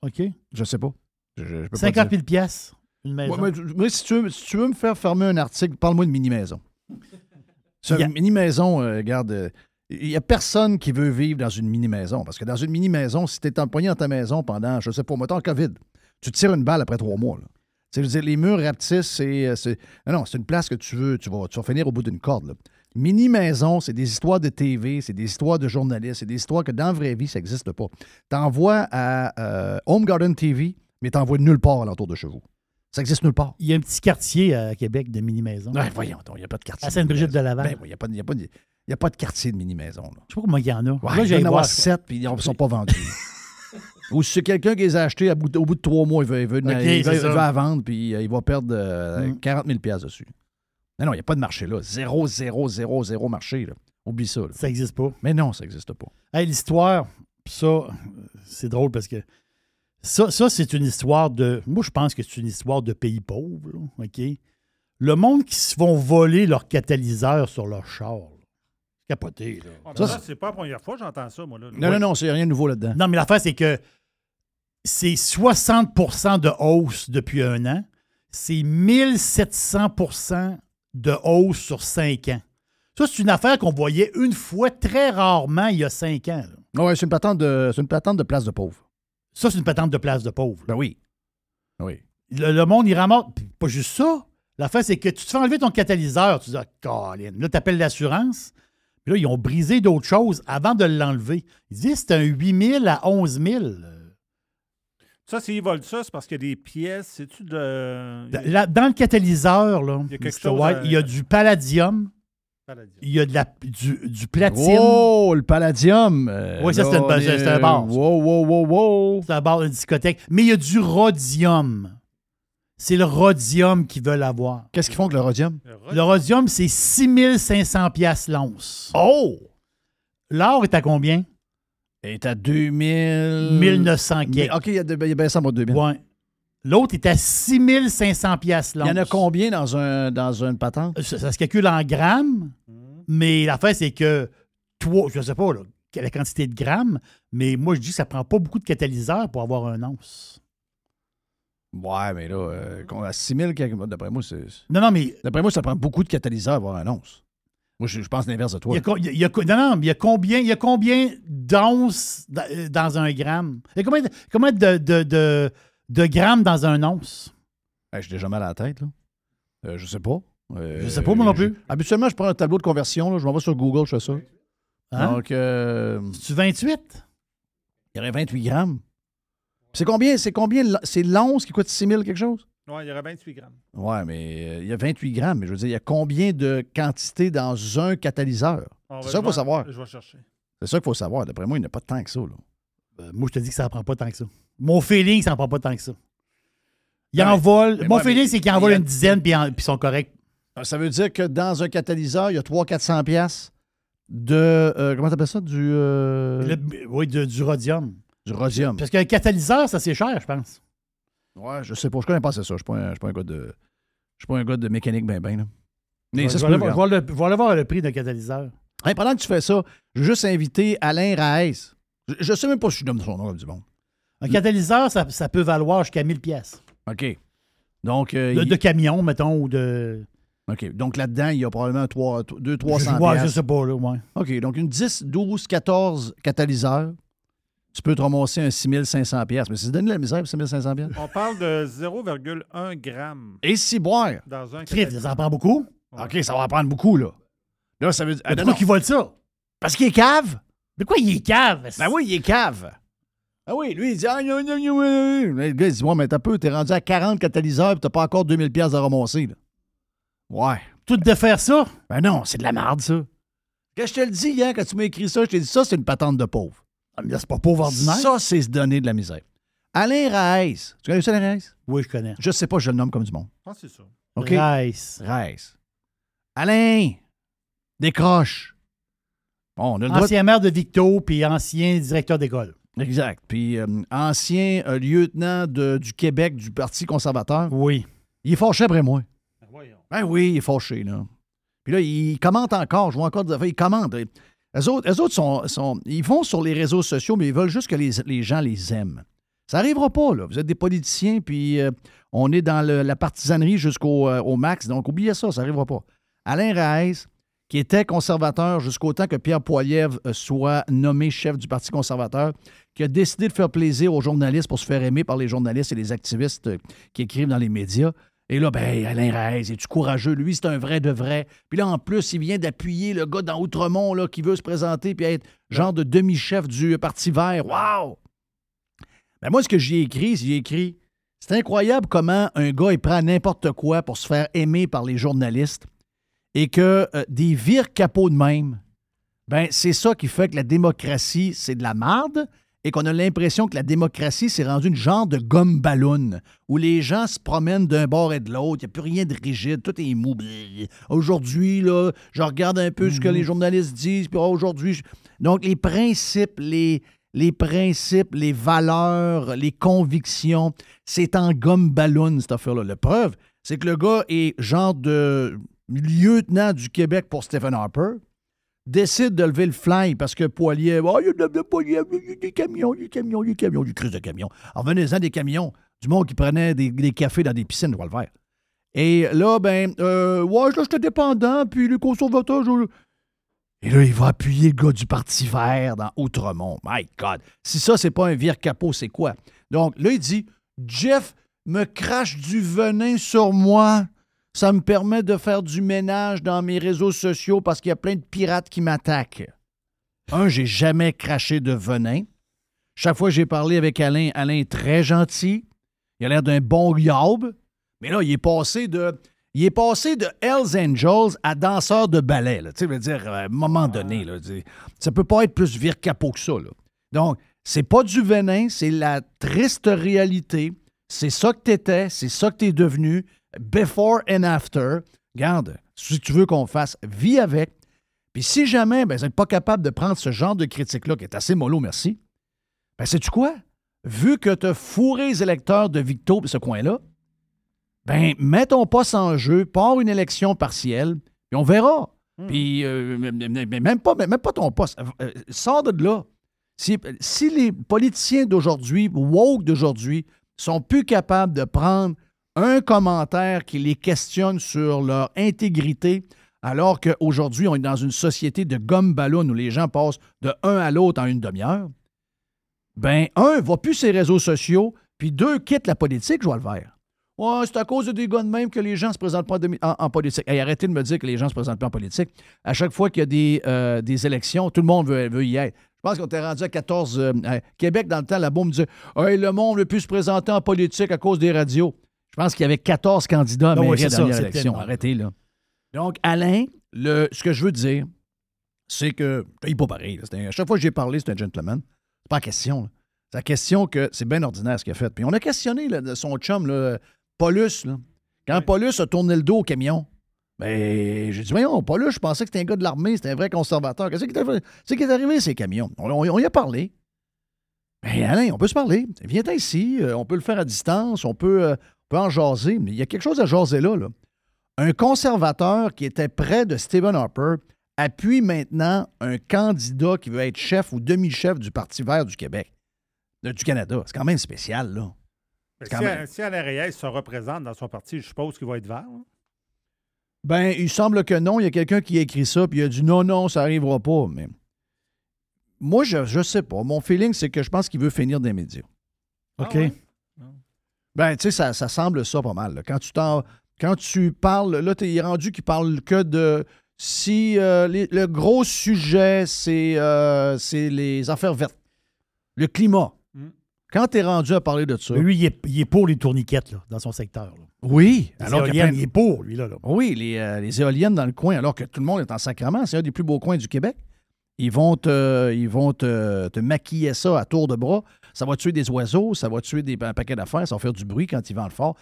OK. Je sais pas. Je, je peux pas 50 dire. 000 piastres, une maison. Ouais, mais- mais si, tu veux, si tu veux me faire fermer un article, parle-moi de mini-maison. C'est a- Une mini-maison, euh, regarde, euh, il n'y a personne qui veut vivre dans une mini-maison. Parce que dans une mini-maison, si tu es empoigné dans ta maison pendant, je sais pas, mettons le COVID, tu tires une balle après trois mois. là. Tu sais, je veux dire, les murs rapetissent, c'est. euh, Non, non, c'est une place que tu veux, tu vas, tu vas finir au bout d'une corde. là. Mini-maison, c'est des histoires de TV, c'est des histoires de journalistes, c'est des histoires que dans la vraie vie, ça n'existe pas. T'envoies à euh, Home Garden TV, mais t'envoies nulle part alentour de chez vous. Ça existe nulle part. Il y a un petit quartier à Québec de mini-maison. Ouais, voyons il n'y a pas de quartier. À Sainte-Brigitte-de-Laval. Ben il n'y a, pas de- y a, pas de- il y a pas de quartier de mini-maison. Je sais pas comment il y en a. Ouais, Là, il y en avoir sept, puis ils ne sont pas vendus. Ou si c'est quelqu'un qui les a achetés à au bout de trois mois, il veut, il veut, il veut- il la vendre, puis euh, il va perdre euh, Mm. 40 000 piastres dessus. Non, non, il n'y a pas de marché là. Zéro, zéro, zéro, zéro marché. Là. Oublie ça. là. Ça n'existe pas. Mais non, ça n'existe pas. Hey, l'histoire, ça, c'est drôle parce que ça, ça c'est une histoire de. Moi, je pense que c'est une histoire de pays pauvres, là, OK? Le monde qui se font voler leur catalyseur sur leur char. là. Capoté, là. Ah, Ça, ben là, c'est pas la première fois que j'entends ça, moi. Là. Non, non, non, c'est rien de nouveau là-dedans. Non, mais l'affaire, c'est que c'est 60% de hausse depuis un an. C'est 1700% de hausse sur cinq ans. Ça, c'est une affaire qu'on voyait une fois très rarement il y a cinq ans. Ouais, c'est une patente de, c'est une patente de place de pauvre. Ça, c'est une patente de place de pauvre. Ben oui. Oui. Le, le monde, il ramasse. Puis pas juste ça. L'affaire, c'est que tu te fais enlever ton catalyseur. Tu dis, ah, Colin. Là, tu appelles l'assurance. Puis là, ils ont brisé d'autres choses avant de l'enlever. Ils disent, c'est un 8 000 à 11 000. Ça, s'ils volent ça, c'est parce qu'il y a des pièces. C'est-tu de. Là, dans le catalyseur, là, Il y a quelque Mr. chose White, à- il y a du palladium, Palladium. il y a de la, du, du platine. Oh, le palladium. euh, Oui, ça, c'est une- on c'est- un est- bar. Wow, wow, wow, wow. C'est à bord d'une discothèque. Mais il y a du rhodium. C'est le rhodium qu'ils veulent avoir. Qu'est-ce qu'ils font avec le rhodium? Le rhodium, c'est 6500 pièces l'once. Oh! L'or est à combien? Il est à 2000. 1900 Mais- quelques. OK, il y a, de- il y a baissé en bas de 2000. Ouais. L'autre est à 6500 pièces Il y en a combien dans, un, dans une patente? Ça, ça se calcule en grammes, mais l'affaire, c'est que toi, je ne sais pas là, la quantité de grammes, mais moi, je dis que ça prend pas beaucoup de catalyseur pour avoir un once. Ouais, mais là, euh, à 6000, quelque- d'après moi, c'est. Non, non, mais D'après moi, ça prend beaucoup de catalyseurs à avoir un once. Moi, je, je pense l'inverse de toi. y a, co- il y a- il y a co- non, non, mais il y a combien, il y a combien d'onces dans, euh, un gramme? Il y a combien, de, combien de, de, de- de grammes dans un once? Hey, J'ai déjà mal à la tête, là. Euh, je sais pas. Euh, Je sais pas, moi non plus. habituellement, je prends un tableau de conversion, là, je m'en vais sur Google, je fais ça. Hein? Donc, euh, Tu 28? il y aurait 28 grammes. C'est combien? C'est combien? C'est l'once qui coûte 6000 quelque chose? Ouais, il y aurait 28 grammes. Ouais, mais euh, il y a 28 grammes. Mais je veux dire, il y a combien de quantité dans un catalyseur? C'est ça qu'il faut savoir. Je vais chercher. C'est ça qu'il faut savoir. D'après moi, il n'y a pas tant que ça. Là. Euh, moi, je te dis que ça ne prend pas tant que ça. Mon feeling, ça ne prend pas tant que ça. Il Ouais, en vole. mais Mon feeling, c'est qu'il en vole a- une dizaine, puis ils sont corrects. Ça veut dire que dans un catalyseur, il y a 300-400 pièces de... euh, comment t'appelles ça? Du, euh, Le- oui, de- du rhodium. du rhodium. Parce qu'un catalyseur, ça, c'est cher, je pense. Ouais, je sais pas. Je connais pas c'est ça. Je suis pas un, je suis pas un gars de... Je suis pas un gars de mécanique ben ben. Là. Mais ça vais aller voir- je vais aller- vais aller voir le prix d'un catalyseur. Hey, pendant que tu fais ça, je veux juste inviter Alain Raes. Je, je sais même pas si je donne son nom comme du monde. Un catalyseur, ça, ça peut valoir jusqu'à 1000 pièces. OK. Donc, euh, De, il- de camion, mettons, ou de... OK. Donc là-dedans, il y a probablement 200-300 je, ouais, je sais pas, là, ouais. OK. Donc, une 10, 12, 14 catalyseurs, tu peux te ramasser un 6500 pièces. Mais c'est donner la misère pour 6500 pièces. On parle de 0,1 gramme Et si boire? dans un ça en prend beaucoup. OK, ça va en prendre beaucoup, là. Là, ça veut dire... Pourquoi qu'ils volent ça? Parce qu'il est cave? De quoi il est cave? Ben oui, il est cave. Ah oui, lui, il dit... Ah, gna, gna, gna, gna. Le gars, il dit, ouais, mais t'as peu, t'es rendu à 40 catalyseurs et t'as pas encore 2000 pièces à ramasser, là. Ouais. Tout de faire ça? Ben non, c'est de la merde, ça. Quand je te le dis hier, quand tu m'as écrit ça, je t'ai dit, ça, c'est une patente de pauvre. Ah, mais c'est pas pauvre ordinaire. Ça, c'est se donner de la misère. Alain Raes. Tu connais ça, Alain Raes? Oui, je connais. Je sais pas, je le nomme comme du monde. Je pense que c'est ça. OK? Rice. Raes. Alain, décroche. Bon, on a le droit... Ancien maire de Victo, puis ancien directeur d'école. Exact. Puis euh, ancien euh, lieutenant de- du Québec du Parti conservateur. Oui. Il est fâché après moi. Ben voyons. Ben oui, il est fâché, là. Puis là, il commente encore. Je vois encore des affaires. Il commente. Eux autres, eux autres sont, sont- ils vont sur les réseaux sociaux, mais ils veulent juste que les, les gens les aiment. Ça n'arrivera pas, là. Vous êtes des politiciens, puis euh, on est dans le- la partisanerie jusqu'au euh, au max. Donc, oubliez ça, ça n'arrivera pas. Alain Raïs, qui était conservateur jusqu'au temps que Pierre Poilievre soit nommé chef du Parti conservateur, qui a décidé de faire plaisir aux journalistes pour se faire aimer par les journalistes et les activistes euh, qui écrivent dans les médias. Et là, ben, Alain Raïs, es-tu courageux? Lui, c'est un vrai de vrai. Puis là, en plus, il vient d'appuyer le gars dans Outremont là, qui veut se présenter puis être genre de demi-chef du Parti vert. Wow! Ben moi, ce que j'ai écrit, j'ai écrit c'est incroyable comment un gars il prend n'importe quoi pour se faire aimer par les journalistes et que euh, des vires capots de même, ben c'est ça qui fait que la démocratie, c'est de la marde et qu'on a l'impression que la démocratie s'est rendue une genre de gomme ballon où les gens se promènent d'un bord et de l'autre, il n'y a plus rien de rigide, tout est mou. Aujourd'hui, là, je regarde un peu ce que les journalistes disent, puis oh, aujourd'hui... je- Donc, les principes, les, les principes, les valeurs, les convictions, c'est en gomme ballon, cette affaire-là. La preuve, c'est que le gars est genre de lieutenant du Québec pour Stephen Harper, décide de lever le fly parce que Poilier, oh, il y a des camions, des camions, des camions, du crise de camions. Alors, venez-en des camions, du monde qui prenait des, cafés dans des piscines, vois le faire. Et là, ben, euh, ouais, là, j'étais dépendant, puis les conservateurs, je- et là, il va appuyer le gars du Parti vert dans Outremont. My God. Si ça, c'est pas un vire capot, c'est quoi? Donc, là, il dit Jeff me crache du venin sur moi. Ça me permet de faire du ménage dans mes réseaux sociaux parce qu'il y a plein de pirates qui m'attaquent. Un, j'ai jamais craché de venin. Chaque fois que j'ai parlé avec Alain, Alain est très gentil. Il a l'air d'un bon yaube. Mais là, il est passé de. Il est passé de Hells Angels à danseur de ballet. Tu sais, veux dire, à un moment donné, là, ça peut pas être plus vire capot que ça. Donc, c'est pas du venin, c'est la triste réalité. C'est ça que tu étais, c'est ça que tu es devenu. Before and after. Garde, si tu veux qu'on fasse, vis avec. Puis si jamais ben, vous n'êtes pas capable de prendre ce genre de critique-là, qui est assez mollo, merci, ben sais-tu quoi? Vu que tu as fourré les électeurs de Victo ce coin-là, ben mets ton poste en jeu, pars une élection partielle, puis on verra. Puis euh, même, pas, même pas ton poste. Euh, euh, sors de là. Si, si les politiciens d'aujourd'hui, woke d'aujourd'hui, sont plus capables de prendre un commentaire qui les questionne sur leur intégrité, alors qu'aujourd'hui, on est dans une société de gomme ballon où les gens passent de un à l'autre en une demi-heure, ben, un, va plus ses réseaux sociaux, puis deux, quitte la politique, le vert. Ouais, c'est à cause de des gars de même que les gens se présentent pas en, politique. Hey, arrêtez de me dire que les gens se présentent pas en politique. À chaque fois qu'il y a des, euh, élections, tout le monde veut, y être. Je pense qu'on était rendu à 14. euh, Québec, dans le temps, la bombe me disait hey, le monde ne veut plus se présenter en politique à cause des radios. Je pense qu'il y avait 14 candidats à oui, mairie à la ça, dernière élection. Arrêtez, là. Donc, Alain, le, ce que je veux dire, c'est que. Il n'est pas pareil. là. À chaque fois que j'ai parlé, c'est un gentleman. C'est pas la question. C'est la question que c'est bien ordinaire ce qu'il a fait. Puis on a questionné là, son chum, là, Paulus. Quand Paulus a tourné le dos au camion, ben, j'ai dit, voyons, Paulus, je pensais que c'était un gars de l'armée, c'était un vrai conservateur. Qu'est-ce qui est arrivé, est ces camions? On, on- on y a parlé. Ben, Alain, on peut se parler. Viens ici, euh, on peut le faire à distance, on peut, euh, peut en jaser. Mais il y a quelque chose à jaser là, là. Un conservateur qui était près de Stephen Harper appuie maintenant un candidat qui veut être chef ou demi-chef du Parti vert du Québec, du Canada. C'est quand même spécial, là. Si, même- si Alain Reyes se représente dans son parti, je suppose qu'il va être vert. là. Ben, il semble que non. Il y a quelqu'un qui a écrit ça, puis il a dit non, non, ça n'arrivera pas. Mais moi, je ne sais pas. Mon feeling, c'est que je pense qu'il veut finir des médias. Ah OK. ouais? Ben, tu sais, ça, ça semble ça pas mal. là. Quand tu t'en, quand tu parles, là, tu es rendu qu'il parle que de si euh, les- le gros sujet, c'est, euh, c'est les affaires vertes, le climat. Mm. Quand tu es rendu à parler de ça. Mais Lui, il est, il est pour les tourniquettes là, dans son secteur. là. Oui, Les alors éoliennes, plein- il est pour, lui, là. là. Oui, les, euh, les éoliennes dans le coin, alors que tout le monde est en sacrement. C'est un des plus beaux coins du Québec. Ils vont te, ils vont te, te maquiller ça à tour de bras. Ça va tuer des oiseaux, ça va tuer des, un paquet d'affaires, ça va faire du bruit quand ils vont le fort.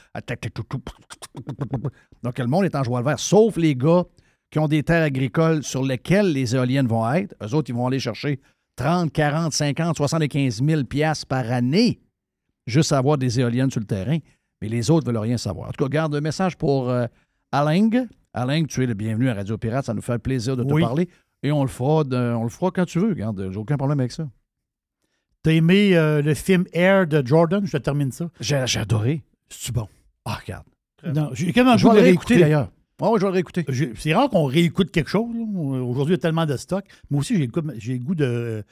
Donc, le monde est en joie le vert, sauf les gars qui ont des terres agricoles sur lesquelles les éoliennes vont être. Eux autres, ils vont aller chercher 30, 40, 50, 75 000 piastres par année juste à avoir des éoliennes sur le terrain. Mais les autres ne veulent rien savoir. En tout cas, garde un message pour euh, Aling. Aling, tu es le bienvenu à Radio Pirate. Ça nous fait plaisir de te Oui. parler. Et on le fera, on le fera quand tu veux. Regarde, j'ai aucun problème avec ça. T'as aimé euh, le film Air de Jordan? Je te termine ça. J'ai j'ai adoré. C'est bon? Ah, regarde. Non, j'ai quand même Je vais le réécouter d'ailleurs. Ouais, ouais, je vais le réécouter. J'ai- C'est rare qu'on réécoute quelque chose. là. Aujourd'hui, il y a tellement de stock. Moi aussi, j'ai le goût, j'ai le goût de,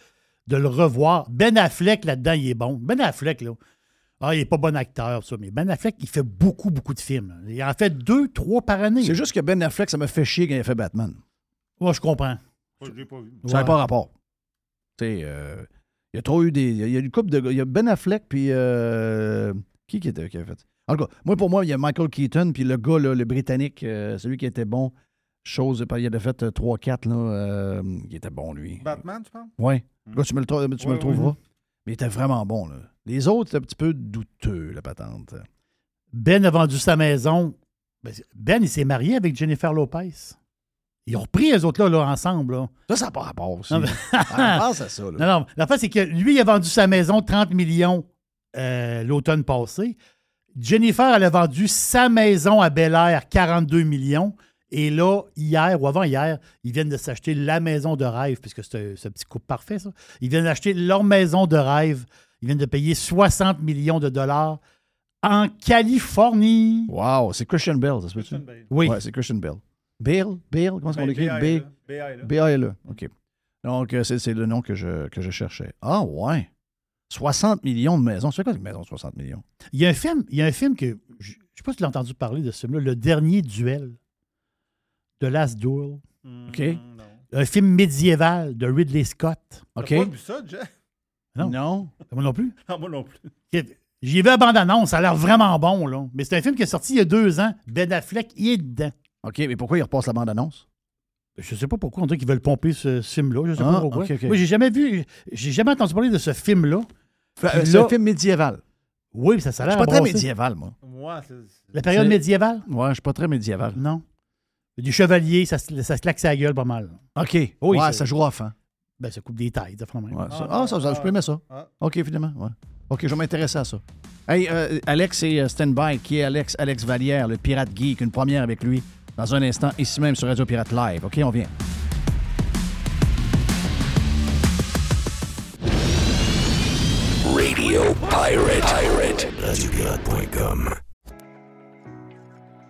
de le revoir. Ben Affleck, là-dedans, il est bon. Ben Affleck, là. Ah, il n'est pas bon acteur, ça, mais Ben Affleck, il fait beaucoup, beaucoup de films. Il en fait deux, trois par année. C'est juste que Ben Affleck, ça m'a fait chier quand il a fait Batman. Moi, je comprends. Moi, je l'ai pas vu. Ça n'a Ouais. pas rapport. Tu sais, euh, il y a trop eu des. Il y a une couple de gars. Il y a Ben Affleck, puis. euh, qui qui, était, qui a fait? En tout cas, moi, pour moi, il y a Michael Keaton, puis le gars, là, le Britannique, euh, celui qui était bon. Chose, il a fait 3-4, là. euh, il était bon, lui. Batman, tu penses? Oui. Là, tu me le, tu me le trouveras. ouais. Mais il était vraiment bon, là. Les autres, c'était un petit peu douteux, la patente. Ben a vendu sa maison. Ben, Ben, il s'est marié avec Jennifer Lopez. Ils ont repris les autres là, là ensemble. là. Ça, ça n'a pas rapport aussi. Non, mais- pense à ça, là. Non, non. La fin, c'est que lui, il a vendu sa maison 30 millions euh, l'automne passé. Jennifer, elle a vendu sa maison à Bel Air 42 millions. Et là, hier ou avant-hier, ils viennent de s'acheter la maison de rêve, puisque c'est un, c'est un petit couple parfait, ça. Ils viennent d'acheter leur maison de rêve. Ils viennent de payer 60 millions de dollars en Californie. Wow, c'est Christian Bell, ça se peut-tu? Oui. Ouais, c'est Christian Bell. Bill? Bill? Comment est-ce qu'on Ben, l'écrit? B.I.L.E.. B. B.I.L.E.. B.I.L.E. OK. Donc, euh, c'est c'est le nom que je, que je cherchais. Ah, ouais. 60 millions de maisons. C'est quoi une maison de 60 millions? Il y a un film, il y a un film que je ne sais pas si tu l'as entendu parler de ce film-là, Le Dernier Duel de Last Duel. OK. Un film médiéval de Ridley Scott. T'as OK. pas vu ça, Jeff? Non. Non. Moi non plus? Non, moi non plus. J'y ai vu la bande-annonce, ça a l'air vraiment bon, là. Mais c'est un film qui est sorti il y a deux ans. Ben Affleck, il est dedans. OK, mais pourquoi il repasse la bande-annonce? Je sais pas pourquoi on dirait qu'ils veulent pomper ce, film-là. Je sais Ah, pas pourquoi. ok, ok. Moi, j'ai jamais vu, j'ai jamais entendu parler de ce film-là. Euh, C'est un film médiéval. Oui, mais ça, ça a Je l'air suis pas très médiéval, moi. Moi, c'est. La période médiévale? Ouais, je suis pas très médiéval. Non. Du chevalier, ça, se- ça se claque sa gueule pas mal. OK. Oui, ouais, ça joue rough, hein? Ben, ça coupe des tailles, ça, quand même. Ouais, ça- ah, ça, je peux aimer ça. Ah. OK, finalement. Ouais. OK, je vais m'intéresser à ça. Hey, euh, Alex et euh, Standby, qui est Alex, Alex Vallière, le pirate geek, une première avec lui dans un instant, ici même sur Radio Pirate Live. OK, on vient. Radio Pirate. Pirate. RadioPirate.com.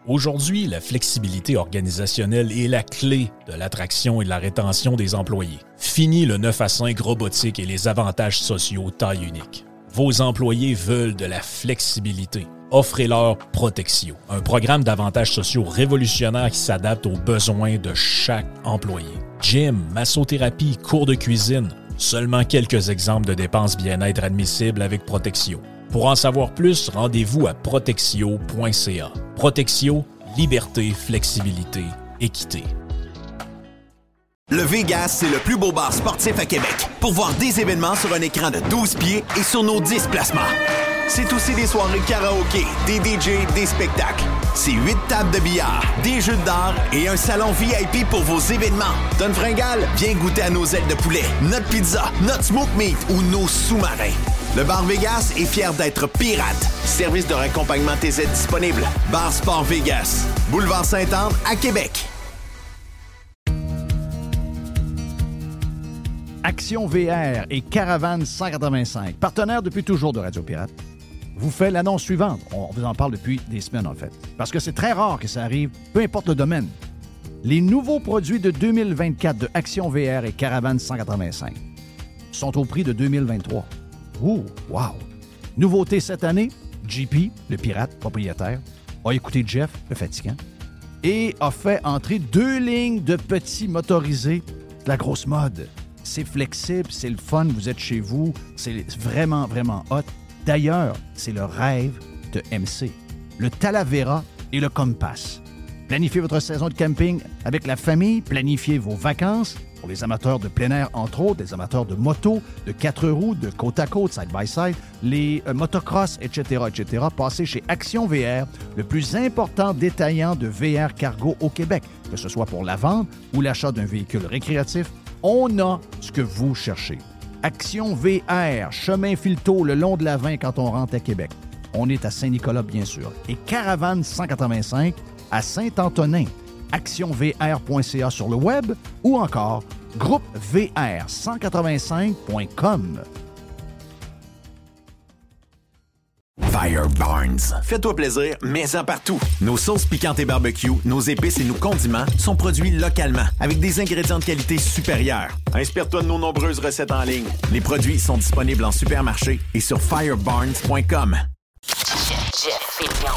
Aujourd'hui, la flexibilité organisationnelle est la clé de l'attraction et de la rétention des employés. Fini le 9 à 5 robotique et les avantages sociaux taille unique. Vos employés veulent de la flexibilité. Offrez-leur Protexio, un programme d'avantages sociaux révolutionnaire qui s'adapte aux besoins de chaque employé. Gym, massothérapie, cours de cuisine, seulement quelques exemples de dépenses bien-être admissibles avec Protexio. Pour en savoir plus, rendez-vous à protexio.ca. Protexio, liberté, flexibilité, équité. Le Vegas, c'est le plus beau bar sportif à Québec. Pour voir des événements sur un écran de 12 pieds et sur nos 10 placements. C'est aussi des soirées karaoké, des DJ, des spectacles. C'est 8 tables de billard, des jeux d'art et un salon VIP pour vos événements. Donne Fringal, viens goûter à nos ailes de poulet, notre pizza, notre smoke meat ou nos sous-marins. Le Bar Vegas est fier d'être pirate. Service de raccompagnement TZ disponible. Bar Sport Vegas. Boulevard Sainte-Anne à Québec. Action VR et Caravane 185, partenaires depuis toujours de Radio Pirate, vous fait l'annonce suivante. On vous en parle depuis des semaines, en fait. Parce que c'est très rare que ça arrive, peu importe le domaine. Les nouveaux produits de 2024 de Action VR et Caravane 185 sont au prix de 2023. Ouh, wow! Nouveauté cette année, JP, le pirate propriétaire, a écouté Jeff, le fatigant, et a fait entrer deux lignes de petits motorisés de la grosse mode. C'est flexible, c'est le fun, vous êtes chez vous, c'est vraiment, vraiment hot. D'ailleurs, c'est le rêve de MC. Le Talavera et le Compass. Planifiez votre saison de camping avec la famille, planifiez vos vacances. Pour les amateurs de plein air, entre autres, les amateurs de moto, de quatre roues, de côte à côte, side by side, les euh, motocross, etc., etc., passez chez Action VR, le plus important détaillant de VR cargo au Québec. Que ce soit pour la vente ou l'achat d'un véhicule récréatif, on a ce que vous cherchez. Action VR, chemin Filteau le long de la 20 quand on rentre à Québec. On est à Saint-Nicolas, bien sûr. Et Caravane 185 à Saint-Antonin. ActionVR.ca sur le web ou encore groupevr185.com. Fire Barnes. Fais-toi plaisir, mets-en partout. Nos sauces piquantes et barbecue, nos épices et nos condiments sont produits localement avec des ingrédients de qualité supérieure. Inspire-toi de nos nombreuses recettes en ligne. Les produits sont disponibles en supermarché et sur firebarnes.com. Jeff Fillion.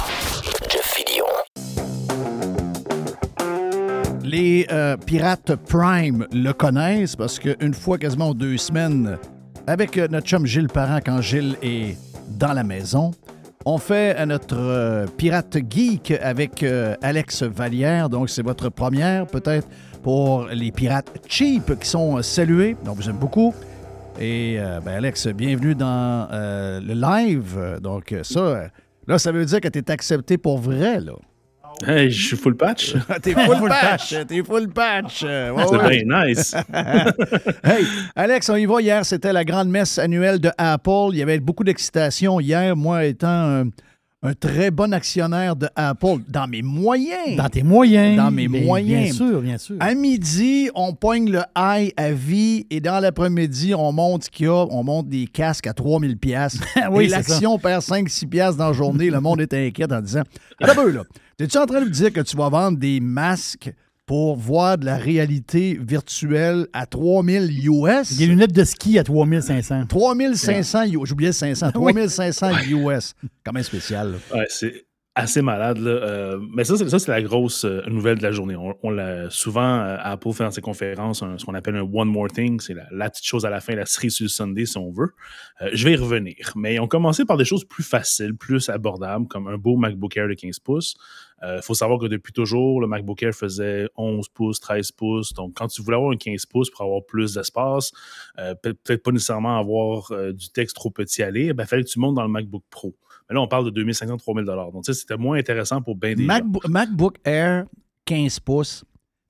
Les euh, pirates Prime le connaissent parce qu'une fois quasiment deux semaines, avec euh, notre chum Gilles Parent, quand Gilles est dans la maison, on fait euh, notre euh, pirate geek avec euh, Alex Vallière. Donc, c'est votre première, peut-être, pour les pirates cheap qui sont salués. Donc, vous aime beaucoup. Et, ben, Alex, bienvenue dans le live. Donc, ça, là, ça veut dire que tu es accepté pour vrai, là. Hey, je suis full patch. T'es full patch. T'es full patch. Ouais, C'est ouais. bien nice. hey, Alex, on y va. Hier, c'était la grande messe annuelle de Apple. Il y avait beaucoup d'excitation hier, moi étant un très bon actionnaire de Apple, dans mes moyens. Dans tes moyens. Dans mes Bien- moyens. Bien sûr, bien sûr. À midi, on pogne le high à vie et dans l'après-midi, on monte ce qu'il y a, on monte des casques à 3000 pièces. Oui, et l'action perd 5-6 pièces dans la journée. Le monde est inquiet en disant là. T'es-tu en train de me dire que tu vas vendre des masques pour voir de la réalité virtuelle à 3000 US? Des lunettes de ski à 3500. 3500 US. J'oubliais 500. 3500 US. Quand même spécial. Ouais, c'est assez malade. Là. Euh, mais ça, c'est, ça, c'est la grosse euh, nouvelle de la journée. On, on l'a souvent, euh, Apple fait dans ses conférences un- ce qu'on appelle un One More Thing. C'est la, la petite chose à la fin, la cerise sur le Sunday, si on veut. Euh, je vais y revenir. Mais on commençait par des choses plus faciles, plus abordables, comme un beau MacBook Air de 15 pouces. Il faut savoir que depuis toujours, le MacBook Air faisait 11 pouces, 13 pouces. Donc, quand tu voulais avoir un 15 pouces pour avoir plus d'espace, euh, peut- peut-être pas nécessairement avoir euh, du texte trop petit à lire, il fallait que tu montes dans le MacBook Pro. Mais là, on parle de 2500, 3000 Donc, c'était moins intéressant pour bien des gens. Macbo- MacBook Air 15 pouces,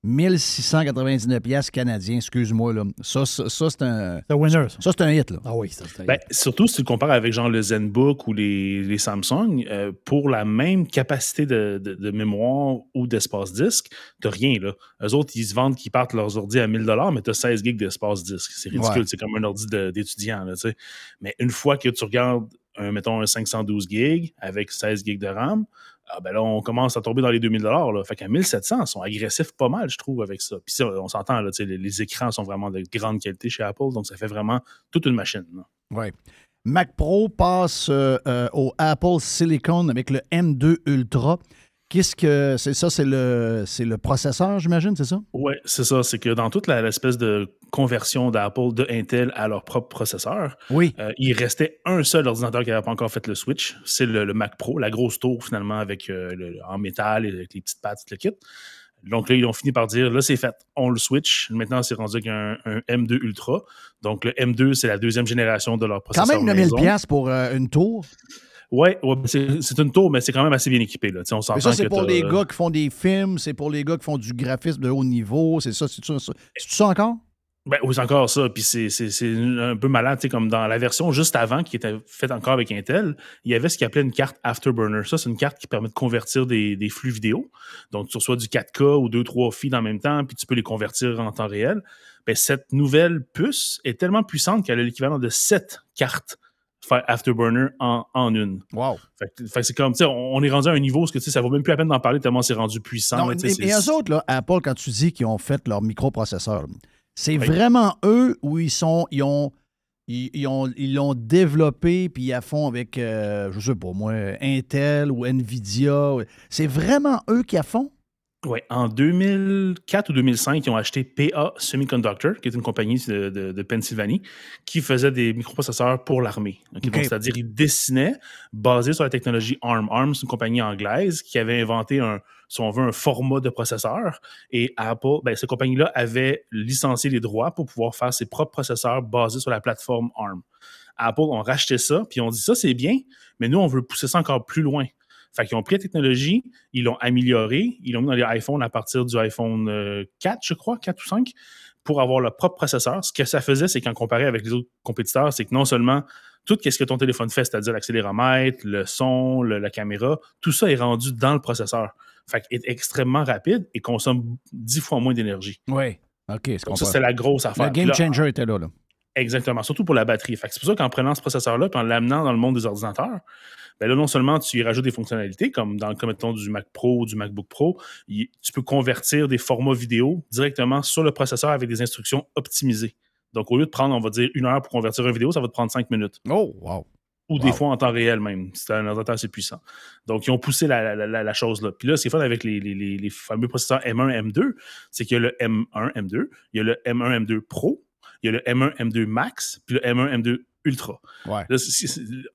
1699 pièces canadiens, excuse-moi. là. Ça, ça, ça, c'est un... C'est un winner, ça. Ça, c'est un hit. Là. Ah oui, ça, c'est Ben, surtout si tu le compares avec genre le ZenBook ou les, les Samsung, euh, pour la même capacité de, de- de mémoire ou d'espace disque, t'as rien là. Eux autres, ils se vendent qu'ils partent leurs ordi à 1000 mais t'as 16 gigs d'espace disque. C'est ridicule, Ouais. c'est comme un ordi de- d'étudiant. Mais une fois que tu regardes, un, mettons, un 512 gigs avec 16 gigs de RAM, ah ben là, on commence à tomber dans les 2000 là. Fait qu'à 1700, ils sont agressifs pas mal, je trouve, avec ça. Puis ça, on s'entend, là, les, les écrans sont vraiment de grande qualité chez Apple, donc ça fait vraiment toute une machine. Ouais. Mac Pro passe euh, euh, au Apple Silicon avec le M2 Ultra. Qu'est-ce que c'est ça? C'est le, c'est le processeur, j'imagine, c'est ça? Oui, c'est ça. C'est que dans toute la- l'espèce de conversion d'Apple de Intel à leur propre processeur, Oui. euh, il restait un seul ordinateur qui n'avait pas encore fait le switch. C'est le, le Mac Pro, la grosse tour finalement avec euh, le- en métal et avec les petites pattes, le kit. Donc là, ils ont fini par dire, là, c'est fait, on le switch. Maintenant, c'est rendu avec un, un M2 Ultra. Donc le M2, c'est la deuxième génération de leur Quand processeur même 9000 maison. pièces pour euh, une tour. Ouais, c'est une tour, mais c'est quand même assez bien équipé. Là. On Mais ça, c'est pour les gars qui font des films, c'est pour les gars qui font du graphisme de haut niveau, c'est ça, c'est ça, ça encore? Ben oui, c'est encore ça. Puis c'est, un peu malade, tu sais, comme dans la version juste avant, qui était faite encore avec Intel, il y avait ce qu'ils appelait une carte Afterburner. Ça, c'est une carte qui permet de convertir des, des flux vidéo. Donc, tu reçois du 4K ou 2-3 filles en même temps, puis tu peux les convertir en temps réel. Ben, cette nouvelle puce est tellement puissante qu'elle a l'équivalent de 7 cartes faire Afterburner en, en une. Wow. Fait, que- fait c'est comme, tu sais, on, on est rendu à un niveau où ce que, tu sais, ça vaut même plus la peine d'en parler tellement c'est rendu puissant. Non, là, mais eux autres, là, Apple, quand tu dis qu'ils ont fait leur microprocesseur, c'est Oui. vraiment eux où ils sont, ils ont, ils, ils ont, ils l'ont développé puis ils à fond avec, euh, je sais pas moi, Intel ou Nvidia. C'est vraiment eux qui à fond? Oui, en 2004 ou 2005, ils ont acheté PA Semiconductor, qui est une compagnie de, de- de Pennsylvanie, qui faisait des microprocesseurs pour l'armée. Ok, donc, Ok. C'est-à-dire, ils dessinaient basé sur la technologie ARM. ARM, c'est une compagnie anglaise qui avait inventé un, si on veut, un format de processeur. Et Apple, ben, cette compagnie-là avait licencié les droits pour pouvoir faire ses propres processeurs basés sur la plateforme ARM. Apple ont racheté ça, puis ont dit ça, c'est bien, mais nous, on veut pousser ça encore plus loin. Fait qu'ils ont pris la technologie, ils l'ont améliorée, ils l'ont mis dans les iPhones à partir du iPhone euh, 4, je crois, 4 ou 5, pour avoir leur propre processeur. Ce que ça faisait, c'est qu'en comparé avec les autres compétiteurs, c'est que non seulement tout ce que ton téléphone fait, c'est-à-dire l'accéléromètre, le son, le- la caméra, tout ça est rendu dans le processeur. Fait qu'il est extrêmement rapide et consomme 10 fois moins d'énergie. Oui. OK, c'est ça, c'était la grosse affaire. Le game là, changer était là. là. Exactement, surtout pour la batterie. C'est pour ça qu'en prenant ce processeur-là et en l'amenant dans le monde des ordinateurs, ben là, non seulement tu y rajoutes des fonctionnalités, comme dans le cas, mettons, du Mac Pro ou du MacBook Pro, tu peux convertir des formats vidéo directement sur le processeur avec des instructions optimisées. Donc, au lieu de prendre, on va dire, une heure pour convertir une vidéo, ça va te prendre cinq minutes. Oh, wow. Ou des fois en temps réel même. C'est un ordinateur assez puissant. Donc, ils ont poussé la, la- la- la chose là. Puis là, ce qui est fun avec les, les- les- les fameux processeurs M1, M2, c'est qu'il y a le M1, M2, il y a le M1, M2 Pro, il y a le M1, M2 Max, puis le M1, M2 Ultra. Ouais. Là,